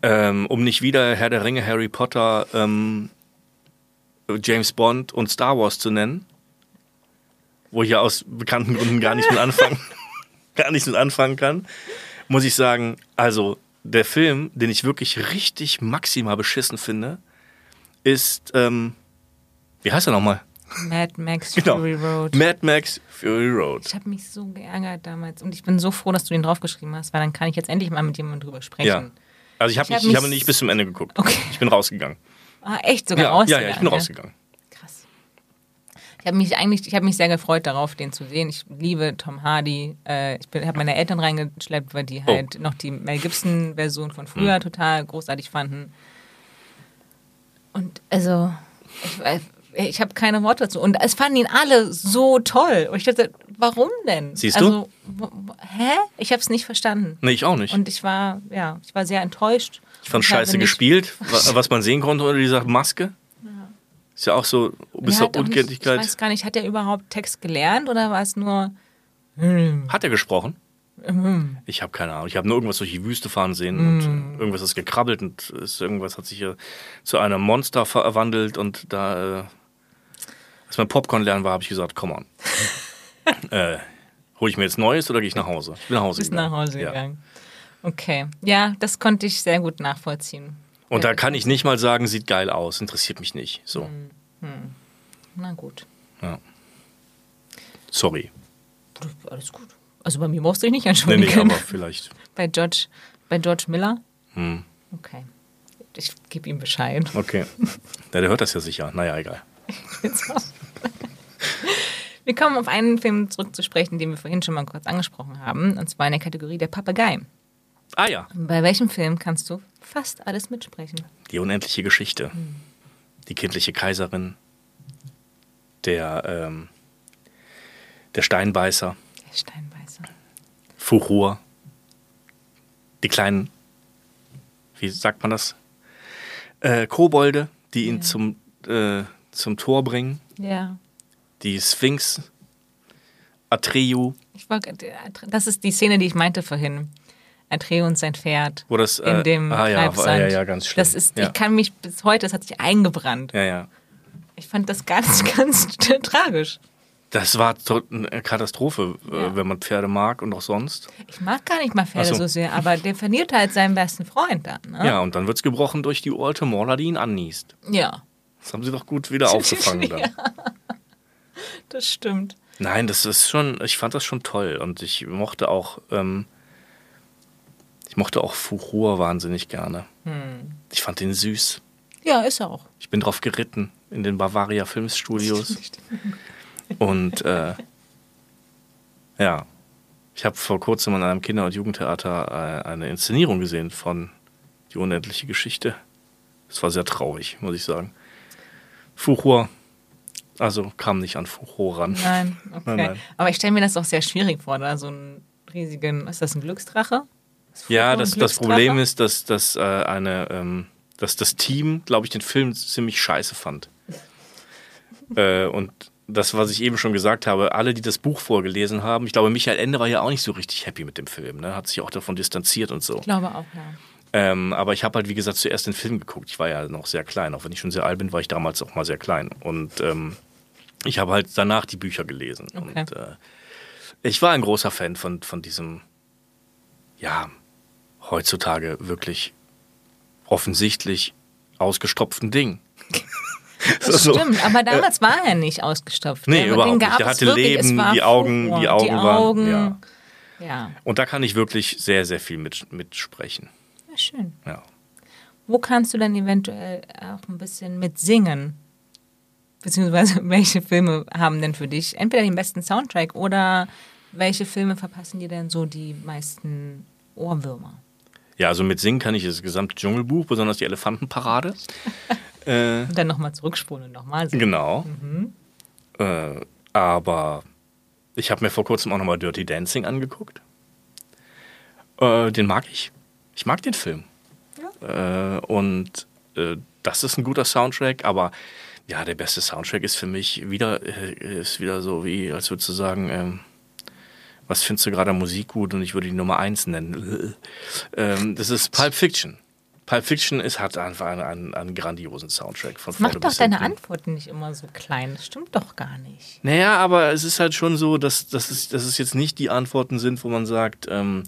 Ähm, um nicht wieder Herr der Ringe, Harry Potter, ähm, James Bond und Star Wars zu nennen, wo ich ja aus bekannten Gründen gar nicht mit anfangen, gar nicht mit anfangen kann, muss ich sagen, also der Film, den ich wirklich richtig maximal beschissen finde, ist, ähm, wie heißt er nochmal? Mad Max Genau. Fury Road. Mad Max Fury Road. Ich habe mich so geärgert damals und ich bin so froh, dass du den draufgeschrieben hast, weil dann kann ich jetzt endlich mal mit jemandem drüber sprechen. Ja. Also ich habe Ich hab nicht, habe nicht bis zum Ende geguckt. Okay. Ich bin rausgegangen. Ah, echt sogar Ja, ja, rausgegangen. ja, ich bin rausgegangen. Ich habe mich eigentlich, ich habe mich sehr gefreut darauf, den zu sehen. Ich liebe Tom Hardy. Äh, ich habe meine Eltern reingeschleppt, weil die Oh. halt noch die Mel Gibson-Version von früher Hm. total großartig fanden. Und also, ich, ich habe keine Worte dazu. Und es fanden ihn alle so toll. Und ich dachte, warum denn? Siehst du? also, wo- Hä? Ich habe es nicht verstanden. Nee, ich auch nicht. Und ich war, ja, ich war sehr enttäuscht. Ich fand scheiße gespielt, wa- was man sehen konnte unter dieser Maske. Ist ja auch so, bis zur Unkenntlichkeit. Ich weiß gar nicht, hat er überhaupt Text gelernt oder war es nur. Hat er gesprochen? Mhm. Ich habe keine Ahnung. Ich habe nur irgendwas durch die Wüste fahren sehen und irgendwas ist gekrabbelt und ist, irgendwas hat sich hier zu einem Monster verwandelt und da, äh, als mein Popcorn lernen war, habe ich gesagt, komm on. äh, hol ich mir jetzt Neues oder gehe ich nach Hause? Ich bin nach Hause Bist gegangen. nach Hause ja. gegangen. Okay. Ja, das konnte ich sehr gut nachvollziehen. Und da kann ich nicht mal sagen, sieht geil aus, interessiert mich nicht. So, Na gut. sorry. Alles gut. Also bei mir brauchst du dich nicht Nee, entschuldigen. nee, aber vielleicht. bei, George, bei George Miller? Hm. Okay. Ich gebe ihm Bescheid. Okay. Ja, der hört das ja sicher. Naja, egal. Wir kommen auf einen Film zurück zu sprechen, den wir vorhin schon mal kurz angesprochen haben, und zwar in der Kategorie der Papagei. Ah ja, Bei welchem Film kannst du fast alles mitsprechen? die unendliche Geschichte. Die kindliche Kaiserin. Der, ähm, der Steinbeißer. Der Steinbeißer. Furor. Die kleinen, wie sagt man das? Äh, Kobolde, die ihn zum, äh, zum Tor bringen. Ja. Die Sphinx. Atreu, Ich wollte, das ist die Szene, die ich meinte vorhin. Atreo und sein Pferd wo das. in äh, dem ah, ja, Treibsand. ja, ja, ganz schlimm. Das ist, ja. ich kann mich bis heute, das hat sich eingebrannt. ja, ja. Ich fand das ganz, ganz tragisch. Das war eine Katastrophe, äh, Ja. wenn man Pferde mag und auch sonst. Ich mag gar nicht mal Pferde so. so sehr, aber der verliert halt seinen besten Freund dann. Ne? Ja, und dann wird's gebrochen durch die alte Morla, die ihn anniest. ja, Das haben sie doch gut wieder aufgefangen dann. das stimmt. Nein, das ist schon, ich fand das schon toll und ich mochte auch, ähm, ich mochte auch Furor wahnsinnig gerne. Hm. Ich fand den süß. Ja, ist er auch. Ich bin drauf geritten in den Bavaria Filmstudios. Und äh, ja, ich habe vor kurzem an einem Kinder- und Jugendtheater äh, eine Inszenierung gesehen von Die unendliche Geschichte. Das war sehr traurig, muss ich sagen. Furor, also kam nicht an Furor ran. Nein, okay. Nein, nein. Aber ich stelle mir das auch sehr schwierig vor, da so einen riesigen, ist das ein Glücksdrache? Ist Ja, das, das? Problem ist, dass, dass, äh, eine, ähm, dass das Team, glaube ich, den Film ziemlich scheiße fand. äh, und das, was ich eben schon gesagt habe, alle, die das Buch vorgelesen haben, ich glaube, Michael Ende war ja auch nicht so richtig happy mit dem Film, ne? hat sich auch davon distanziert und so. Ich glaube auch, ja. Ähm, aber ich habe halt, wie gesagt, zuerst den Film geguckt. Ich war ja noch sehr klein, auch wenn ich schon sehr alt bin, war ich damals auch mal sehr klein. Und ähm, ich habe halt danach die Bücher gelesen. Okay. Und äh, ich war ein großer Fan von, von diesem, ja, heutzutage wirklich offensichtlich ausgestopften Ding. Das So. stimmt, aber damals war er nicht ausgestopft. Nee, Der- überhaupt nicht. es hatte wirklich. Leben, die Augen- Furor. die Augen die waren- Augen, ja. ja. Und da kann ich wirklich sehr, sehr viel mit, mitsprechen. Ja, schön. Ja. Wo kannst du denn eventuell auch ein bisschen mit singen? Beziehungsweise welche Filme haben denn für dich entweder den besten Soundtrack oder welche Filme verpassen dir denn so die meisten Ohrwürmer? Ja, also mit Singen kann ich das gesamte Dschungelbuch, besonders die Elefantenparade. äh, Und dann nochmal zurückspulen und nochmal singen. Genau. Äh, aber ich habe mir vor kurzem auch nochmal Dirty Dancing angeguckt. Äh, den mag ich. Ich mag den Film. Äh, und äh, das ist ein guter Soundtrack, aber ja, der beste Soundtrack ist für mich wieder, äh, ist wieder so wie, als würdest du sagen, ähm, was findest du gerade an Musik gut und ich würde die Nummer eins nennen. ähm, das ist Pulp Fiction. Pulp Fiction ist, hat einfach einen, einen, einen grandiosen Soundtrack von Mach doch deine hinten. Antworten nicht immer so klein. Das stimmt doch gar nicht. Naja, aber es ist halt schon so, dass, dass, es, dass es jetzt nicht die Antworten sind, wo man sagt, ähm,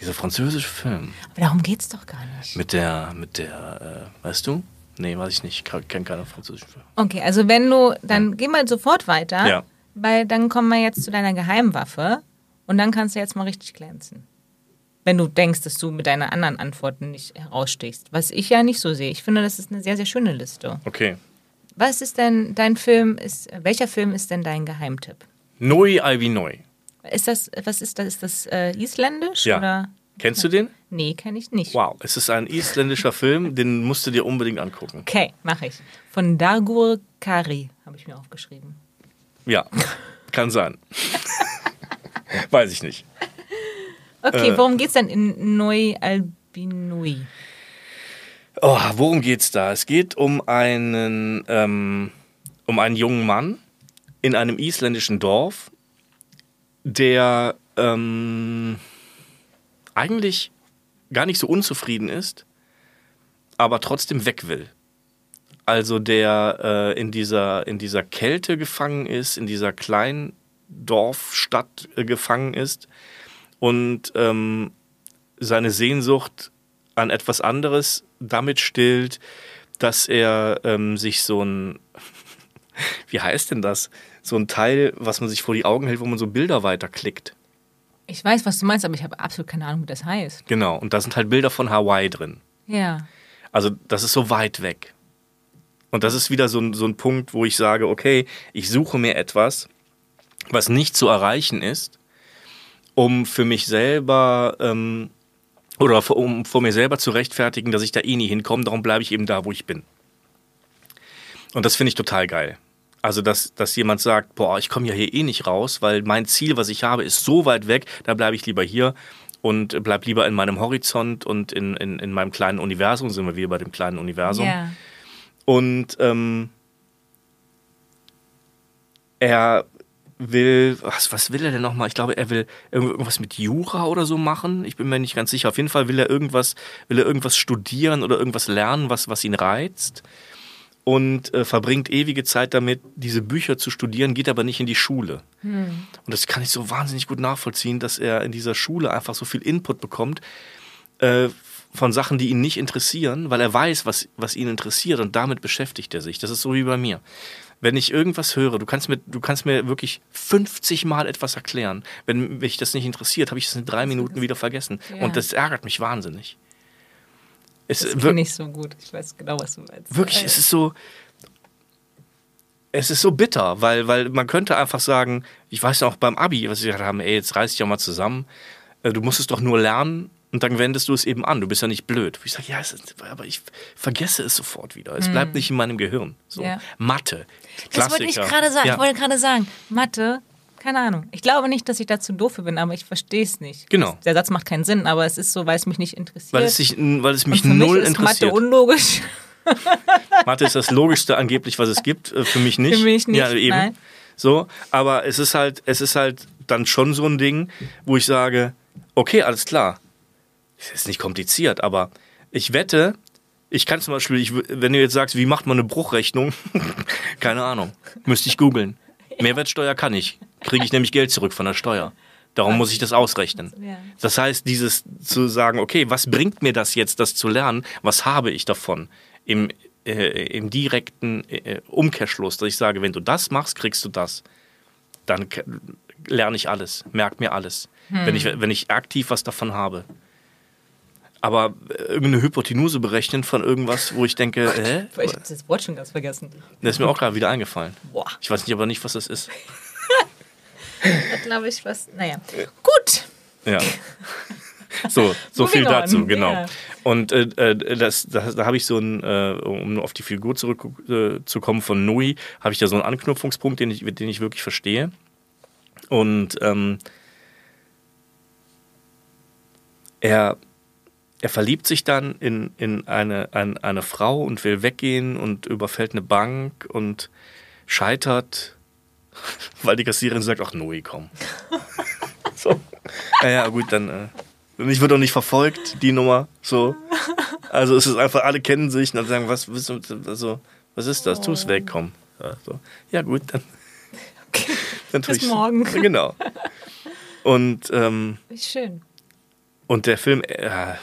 dieser französische Film Aber darum geht's doch gar nicht. mit der, mit der, äh, weißt du? Nee, weiß ich nicht. Ich kenne keine französischen Filme. Okay, also wenn du, dann geh mal sofort weiter, Ja. weil dann kommen wir jetzt zu deiner Geheimwaffe und dann kannst du jetzt mal richtig glänzen. Wenn du denkst, dass du mit deinen anderen Antworten nicht herausstichst. Was ich ja nicht so sehe. Ich finde, das ist eine sehr, sehr schöne Liste. Okay. Was ist denn dein Film, ist, welcher Film ist denn dein Geheimtipp? Neu Ivy Neu. Ist das, was ist das, ist das äh, isländisch Ja. oder? Kennst du den? Nee, kenne ich nicht. Wow, es ist ein isländischer Film, den musst du dir unbedingt angucken. Okay, mache ich. Von Dagur Kari habe ich mir aufgeschrieben. Ja, kann sein. Weiß ich nicht. Okay, Äh. worum geht's denn in Neu Albinui? Oh, worum geht's da? Es geht um einen, ähm, um einen jungen Mann in einem isländischen Dorf, der ähm, eigentlich gar nicht so unzufrieden ist, aber trotzdem weg will. Also der äh, in, dieser, in dieser Kälte gefangen ist, in dieser kleinen Dorfstadt äh, gefangen ist und ähm, seine Sehnsucht an etwas anderes damit stillt, dass er ähm, sich so ein, wie heißt denn das? So ein Teil, was man sich vor die Augen hält, wo man so Bilder weiterklickt. Ich weiß, was du meinst, aber ich habe absolut keine Ahnung, wie das heißt. Genau, und da sind halt Bilder von Hawaii drin. Ja. Also das ist so weit weg. Und das ist wieder so ein, so ein Punkt, wo ich sage, okay, ich suche mir etwas, was nicht zu erreichen ist, um für mich selber ähm, oder vor, um vor mir selber zu rechtfertigen, dass ich da eh nie hinkomme, darum bleibe ich eben da, wo ich bin. Und das finde ich total geil. Also, dass, dass jemand sagt, boah, ich komme ja hier eh nicht raus, weil mein Ziel, was ich habe, ist so weit weg, da bleibe ich lieber hier und bleib lieber in meinem Horizont und in, in, in meinem kleinen Universum, sind wir wieder bei dem kleinen Universum. Ja. Und ähm, er will, was, was will er denn nochmal? Ich glaube, er will irgendwas mit Jura oder so machen. Ich bin mir nicht ganz sicher. Auf jeden Fall will er irgendwas, will er irgendwas studieren oder irgendwas lernen, was, was ihn reizt. Und äh, verbringt ewige Zeit damit, diese Bücher zu studieren, geht aber nicht in die Schule. Hm. Und das kann ich so wahnsinnig gut nachvollziehen, dass er in dieser Schule einfach so viel Input bekommt äh, von Sachen, die ihn nicht interessieren, weil er weiß, was, was ihn interessiert und damit beschäftigt er sich. Das ist so wie bei mir wenn ich irgendwas höre, du kannst mir, du kannst mir wirklich 50 Mal etwas erklären. Wenn mich das nicht interessiert, habe ich es in drei Minuten wieder vergessen. Ja. Und das ärgert mich wahnsinnig. Es, Das kenne ich so gut. Ich weiß genau, was du meinst. wirklich, es ist so. Es ist so bitter, weil, weil man könnte einfach sagen, ich weiß noch beim Abi, was wir gesagt haben, ey, jetzt reiß dich doch mal zusammen. Äh, Du musst es doch nur lernen und dann wendest du es eben an. Du bist ja nicht blöd. Ich sage, ja, es ist, aber ich vergesse es sofort wieder. Es bleibt nicht in meinem Gehirn. So. Hm. Ja. Mathe. Das wollte ich gerade sagen. Ja. Ich wollte gerade sagen, Mathe, keine Ahnung. Ich glaube nicht, dass ich dazu doof bin, aber ich verstehe es nicht. Genau. Der Satz macht keinen Sinn, aber es ist so, weil es mich nicht interessiert. Weil es, sich, weil es mich null mich ist interessiert. Mathe unlogisch. Mathe ist das Logischste angeblich, was es gibt. Äh, Für mich nicht. Für mich nicht, Ja, eben. nein. So, aber es ist halt, es ist halt dann schon so ein Ding, wo ich sage, okay, alles klar. Es ist nicht kompliziert, aber ich wette, ich kann zum Beispiel, ich, wenn du jetzt sagst, wie macht man eine Bruchrechnung, keine Ahnung, müsste ich googeln. Mehrwertsteuer kann ich, kriege ich nämlich Geld zurück von der Steuer. Darum muss ich das ausrechnen. Das heißt, dieses zu sagen, okay, was bringt mir das jetzt, das zu lernen? Was habe ich davon? Im, äh, im direkten äh, Umkehrschluss, dass ich sage, wenn du das machst, kriegst du das. Dann lerne ich alles, merk mir alles. Wenn, ich, wenn ich aktiv was davon habe. Aber äh, irgendeine Hypotenuse berechnen von irgendwas, wo ich denke, hä? Ich habe das Wort schon ganz vergessen. Das ist mir auch gerade wieder eingefallen. Boah. Ich weiß nicht aber nicht, was das ist. Das glaube ich was. Naja. Gut. Ja. So, so viel dazu, genau. ja. Und äh, äh, das, das, da habe ich so ein, äh, um auf die Figur zurückzukommen äh, zu kommen von Nui, habe ich da so einen Anknüpfungspunkt, den ich, den ich wirklich verstehe. Und ähm, er, er verliebt sich dann in, in eine, ein, eine Frau und will weggehen und überfällt eine Bank und scheitert, weil die Kassiererin sagt, ach Nui, komm. so. Ja, ja, gut, dann. Äh, ich wurde auch nicht verfolgt, die Nummer. So. Also es ist einfach, alle kennen sich und dann sagen, was, was, also, was ist das? Tu es weg, komm. Ja, so. ja gut, dann. dann tu Bis ich's. morgen. Genau. Und, ähm, Wie schön. und der Film, äh,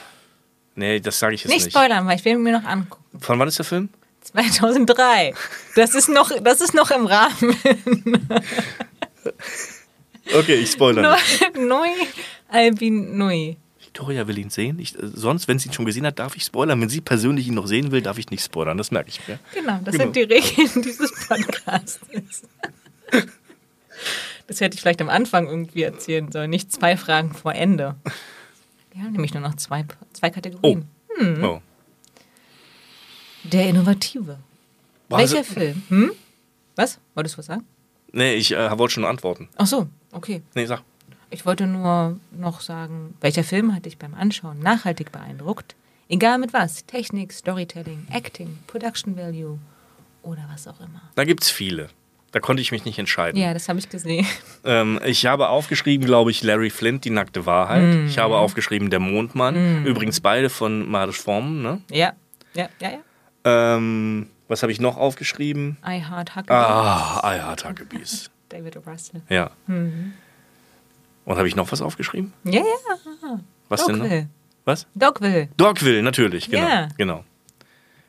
nee, das sage ich jetzt Nicht nicht. spoilern, weil ich will mir noch angucken. Von wann ist der Film? 2003. Das ist noch, das ist noch im Rahmen. Okay, ich spoilere. Nui, Albin Nui. Victoria will ihn sehen. Ich, sonst, wenn sie ihn schon gesehen hat, darf ich spoilern. Wenn sie persönlich ihn noch sehen will, darf ich nicht spoilern. Das merke ich mir. Genau, das Genau. sind die Regeln dieses Podcasts. Das hätte ich vielleicht am Anfang irgendwie erzählen sollen. Nicht zwei Fragen vor Ende. Wir haben nämlich nur noch zwei, zwei Oh. Kategorien. oh. Der Innovative. Boah, Welcher also- Film? Hm? Was? Wolltest du was sagen? Nee, ich äh, wollte schon antworten. Ach so, okay. Nee, sag. Ich wollte nur noch sagen, welcher Film hat dich beim Anschauen nachhaltig beeindruckt? Egal mit was. Technik, Storytelling, Acting, Production Value oder was auch immer. Da gibt es viele. Da konnte ich mich nicht entscheiden. Ja, das habe ich gesehen. Ähm, ich habe aufgeschrieben, glaube ich, Larry Flint, die nackte Wahrheit. Mhm. Ich habe aufgeschrieben, der Mondmann. Übrigens beide von Marius Form. Ne? Ja, ja, ja, ja. Ähm, was habe ich noch aufgeschrieben? I Heart Huckabee. Ah, I Heart Huckabees. David O. Russell. Ja. Mhm. Und habe ich noch was aufgeschrieben? Ja, ja. Was denn noch? Dogville. Was? Dogville. Dogville, natürlich, genau. Ja. genau.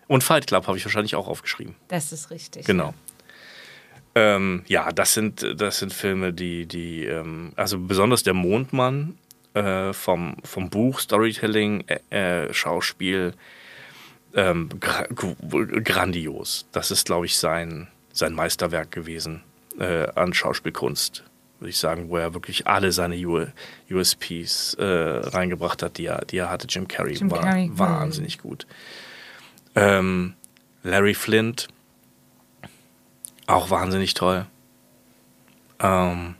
Und Fight Club habe ich wahrscheinlich auch aufgeschrieben. Das ist richtig. Genau. Ähm, ja, das sind, das sind Filme, die, die ähm, also besonders der Mondmann äh, vom, vom Buch, Storytelling, äh, äh, Schauspiel, ähm, gra grandios. Das ist, glaube ich, sein, sein Meisterwerk gewesen äh, an Schauspielkunst, würde ich sagen, wo er wirklich alle seine U USPs äh, reingebracht hat, die er, die er hatte. Jim Carrey Jim war Carrey, wahnsinnig gut. Ähm, Larry Flint, auch wahnsinnig toll. Ähm,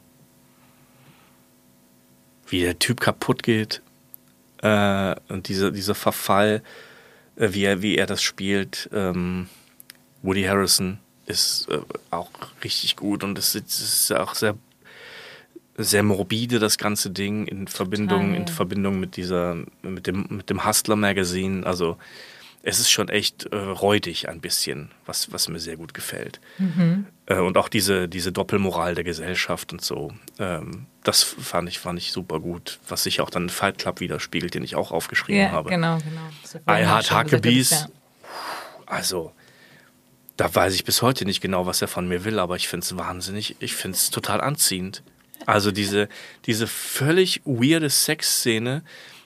wie der Typ kaputt geht äh, und diese, dieser Verfall, äh, wie, er, wie er das spielt. Ähm, Woody Harrison ist äh, auch richtig gut und es ist, ist auch sehr, sehr morbide, das ganze Ding, in Verbindung, in Verbindung mit dieser, mit dem, mit dem Hustler Magazine. Also es ist schon echt äh, räudig ein bisschen, was, was mir sehr gut gefällt. Äh, und auch diese, diese Doppelmoral der Gesellschaft und so. Ähm, das fand ich, fand ich super gut, was sich auch dann in Fight Club widerspiegelt, den ich auch aufgeschrieben Ja, habe. genau, genau. I Heart Huckabees. ist Also, da weiß ich bis heute nicht genau, was er von mir will, aber ich finde es wahnsinnig, ich finde es total anziehend. Also diese, diese völlig weirde Sexszene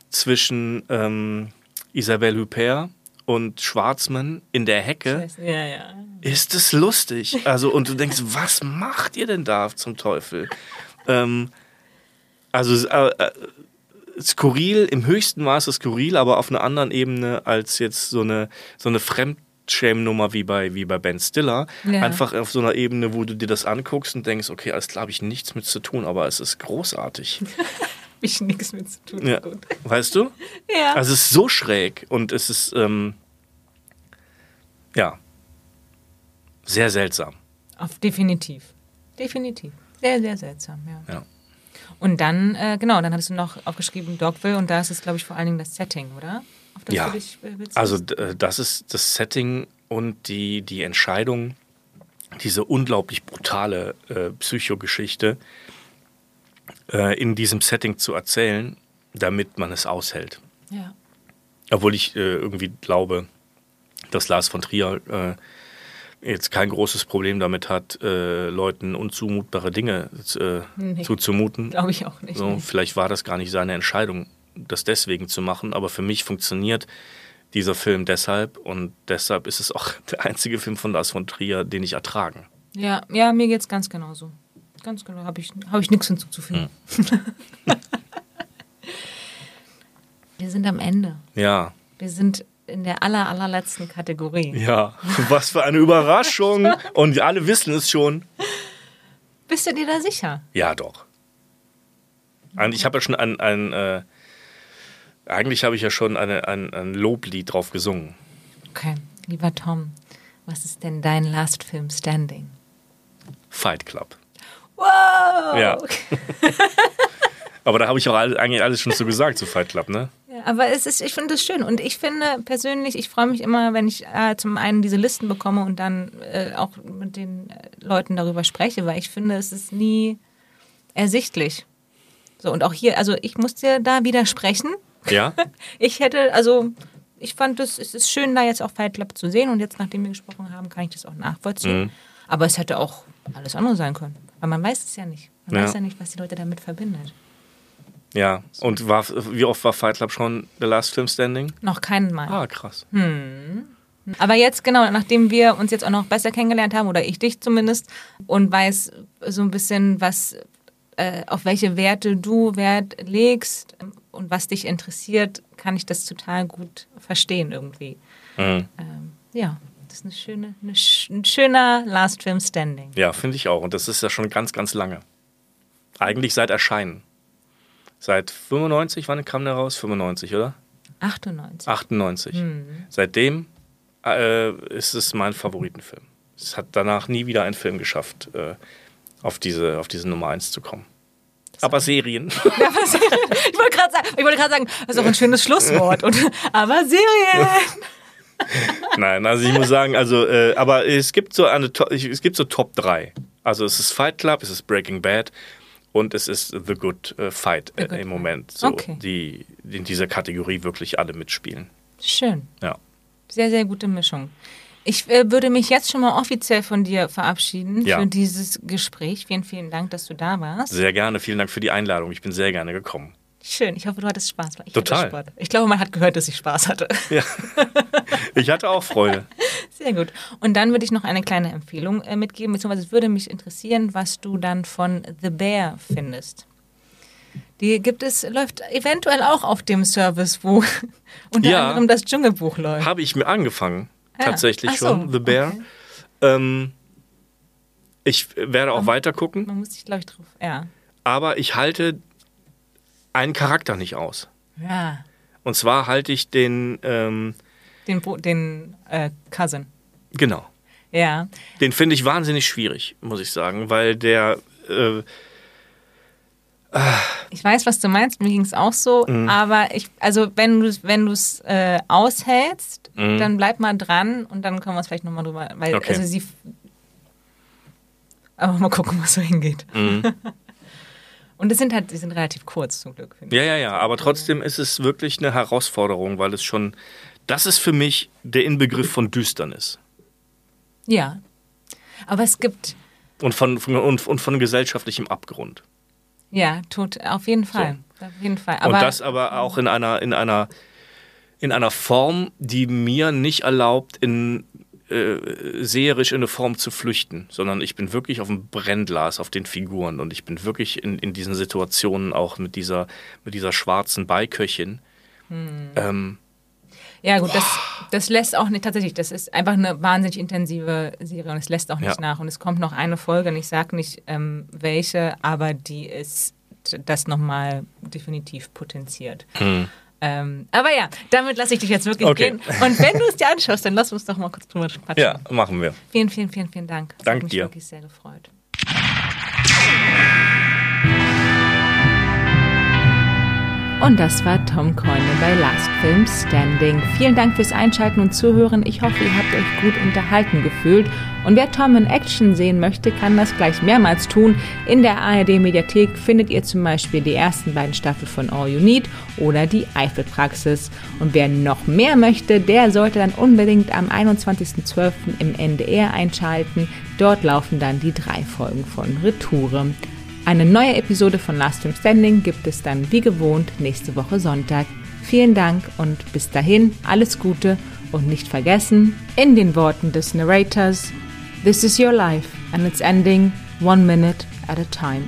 zwischen ähm, Isabelle Huppert und Schwarzmann in der Hecke, Ja, ja. ist es lustig. Also, und du denkst, was macht ihr denn da zum Teufel? Ähm, also, äh, äh, skurril, im höchsten Maße skurril, aber auf einer anderen Ebene als jetzt so eine, so eine Fremdschämnummer wie bei, wie bei Ben Stiller. Ja. Einfach auf so einer Ebene, wo du dir das anguckst und denkst, okay, alles klar, habe ich nichts mit zu tun, aber es ist großartig. Hab ich nichts mit zu tun. Ja. Gut. Weißt du? Ja. Also es ist so schräg und es ist, ähm, ja, sehr seltsam. Auf, definitiv. Definitiv. Sehr, sehr seltsam, ja. Ja. Und dann, äh, genau, dann hattest du noch aufgeschrieben Dogville und da ist es, glaube ich, vor allen Dingen das Setting, oder? Auf das Ja. du dich äh, beziehst? Also äh, das ist das Setting und die, die Entscheidung, diese unglaublich brutale äh, Psychogeschichte äh, in diesem Setting zu erzählen, damit man es aushält. Ja. Obwohl ich äh, irgendwie glaube, dass Lars von Trier äh, jetzt kein großes Problem damit hat, äh, Leuten unzumutbare Dinge äh, Nee. zuzumuten. Glaube ich auch nicht. So, nee. vielleicht war das gar nicht seine Entscheidung, das deswegen zu machen, aber für mich funktioniert dieser Film deshalb und deshalb ist es auch der einzige Film von Lars von Trier, den ich ertragen. Ja, ja, mir geht's ganz genauso. Ganz genau, habe ich, hab ich nichts hinzuzufügen. Wir sind am Ende. Ja, Wir sind in der aller, allerletzten Kategorie. ja, was für eine Überraschung und alle wissen es schon. Bist du dir da sicher? Ja, doch. Ich habe ja schon ein, ein äh, eigentlich habe ich ja schon eine, ein, ein Loblied drauf gesungen. Okay, lieber Tom, was ist denn dein Last Film Standing? Fight Club. Wow! Ja. Aber da habe ich auch eigentlich alles schon so gesagt zu Fight Club, ne? Ja, aber es ist, ich finde es schön und ich finde persönlich, ich freue mich immer, wenn ich äh, zum einen diese Listen bekomme und dann äh, auch mit den äh, Leuten darüber spreche, weil ich finde, es ist nie ersichtlich. So und auch hier, also ich muss dir da widersprechen. Ja? Ich hätte, also ich fand es, es ist schön, da jetzt auch Fight Club zu sehen und jetzt, nachdem wir gesprochen haben, kann ich das auch nachvollziehen. Mhm. Aber es hätte auch alles andere sein können. Weil man weiß es ja nicht. Man Ja. weiß ja nicht, was die Leute damit verbindet. Ja. Und war, wie oft war Fight Club schon The Last Film Standing? Noch keinen Mal. Ah, krass. Aber jetzt, genau, nachdem wir uns jetzt auch noch besser kennengelernt haben, oder ich dich zumindest, und weiß so ein bisschen, was, äh, auf welche Werte du Wert legst ähm, und was dich interessiert, kann ich das total gut verstehen irgendwie. Mhm. Ähm, ja, ist eine schöne, eine, ein schöner Last Film Standing. Ja, finde ich auch. Und das ist ja schon ganz, ganz lange. Eigentlich seit Erscheinen. Seit 95, wann kam der raus? 95, oder? 98. 98. Seitdem äh, ist es mein Favoritenfilm. Es hat danach nie wieder ein Film geschafft, äh, auf, diese, auf diese Nummer 1 zu kommen. Aber Serien. ich wollte gerade sagen, ich wollte gerade sagen, das ist auch ein schönes Schlusswort. Und, aber Serien. Nein, also ich muss sagen, also, äh, aber es gibt so eine, es gibt so Top 3. Also es ist Fight Club, es ist Breaking Bad und es ist The Good äh, Fight äh, Good im Moment, so, Okay. die, die in dieser Kategorie wirklich alle mitspielen. Schön. Ja. Sehr, sehr gute Mischung. Ich äh, würde mich jetzt schon mal offiziell von dir verabschieden Ja. für dieses Gespräch. Vielen, vielen Dank, dass du da warst. Sehr gerne, vielen Dank für die Einladung. Ich bin sehr gerne gekommen. Schön. Ich hoffe, du hattest Spaß. Ich Total. Hatte. Ich glaube, man hat gehört, dass ich Spaß hatte. Ja. Ich hatte auch Freude. Sehr gut. Und dann würde ich noch eine kleine Empfehlung äh, mitgeben, beziehungsweise es würde mich interessieren, was du dann von The Bear findest. Die gibt es, läuft eventuell auch auf dem Service, wo unter Ja. anderem das Dschungelbuch läuft. Habe ich mir angefangen, Ja. tatsächlich so, schon, The Bear. okay. Ähm, ich werde auch weiter gucken, Man muss sich, glaube ich, drauf. Ja. aber ich halte einen Charakter nicht aus. Ja. Und zwar halte ich den, ähm, Den, Bo- den äh, Cousin. genau, Ja. den finde ich wahnsinnig schwierig, muss ich sagen, weil der, äh, Ich weiß, was du meinst, mir ging es auch so, Mhm. aber ich, also wenn du wenn du es äh, aushältst, Mhm. dann bleib mal dran und dann können wir es vielleicht nochmal drüber, weil Okay. also sie aber mal gucken, was so hingeht. Mhm. Und es sind halt, die sind relativ kurz zum Glück. ja, ja, ja, aber trotzdem ist es wirklich eine Herausforderung, weil es schon, das ist für mich der Inbegriff von Düsternis Ja. Aber es gibt, und von, von, und, und von gesellschaftlichem Abgrund. ja, tut, auf jeden Fall. Auf jeden Fall. Aber und das aber auch in einer, in einer, in einer Form, die mir nicht erlaubt, in äh, seherisch in eine Form zu flüchten, sondern ich bin wirklich auf dem Brennglas, auf den Figuren und ich bin wirklich in, in diesen Situationen auch mit dieser, mit dieser schwarzen Beiköchin. Hm. Ähm, Ja, gut, das, das lässt auch nicht tatsächlich. Das ist einfach eine wahnsinnig intensive Serie und es lässt auch nicht Ja. nach. Und es kommt noch eine Folge, und ich sage nicht ähm, welche, aber die ist das nochmal definitiv potenziert. Ähm, aber ja, damit lasse ich dich jetzt wirklich Okay. gehen. Und wenn du es dir anschaust, dann lass uns doch mal kurz drüber quatschen. ja, machen wir. Vielen, vielen, vielen, vielen Dank. Das Dank hat mich dir. wirklich sehr gefreut. Und das war Tom Coyne bei Last Film Standing. Vielen Dank fürs Einschalten und Zuhören. Ich hoffe, ihr habt euch gut unterhalten gefühlt. Und wer Tom in Action sehen möchte, kann das gleich mehrmals tun. In der ARD-Mediathek findet ihr zum Beispiel die ersten beiden Staffeln von All You Need oder die Eifelpraxis. Und wer noch mehr möchte, der sollte dann unbedingt am 21.12. im NDR einschalten. Dort laufen dann die drei Folgen von Retoure. Eine neue Episode von Last Film Standing gibt es dann wie gewohnt nächste Woche Sonntag. Vielen Dank und bis dahin alles Gute und nicht vergessen, in den Worten des Narrators, This is your life and it's ending one minute at a time.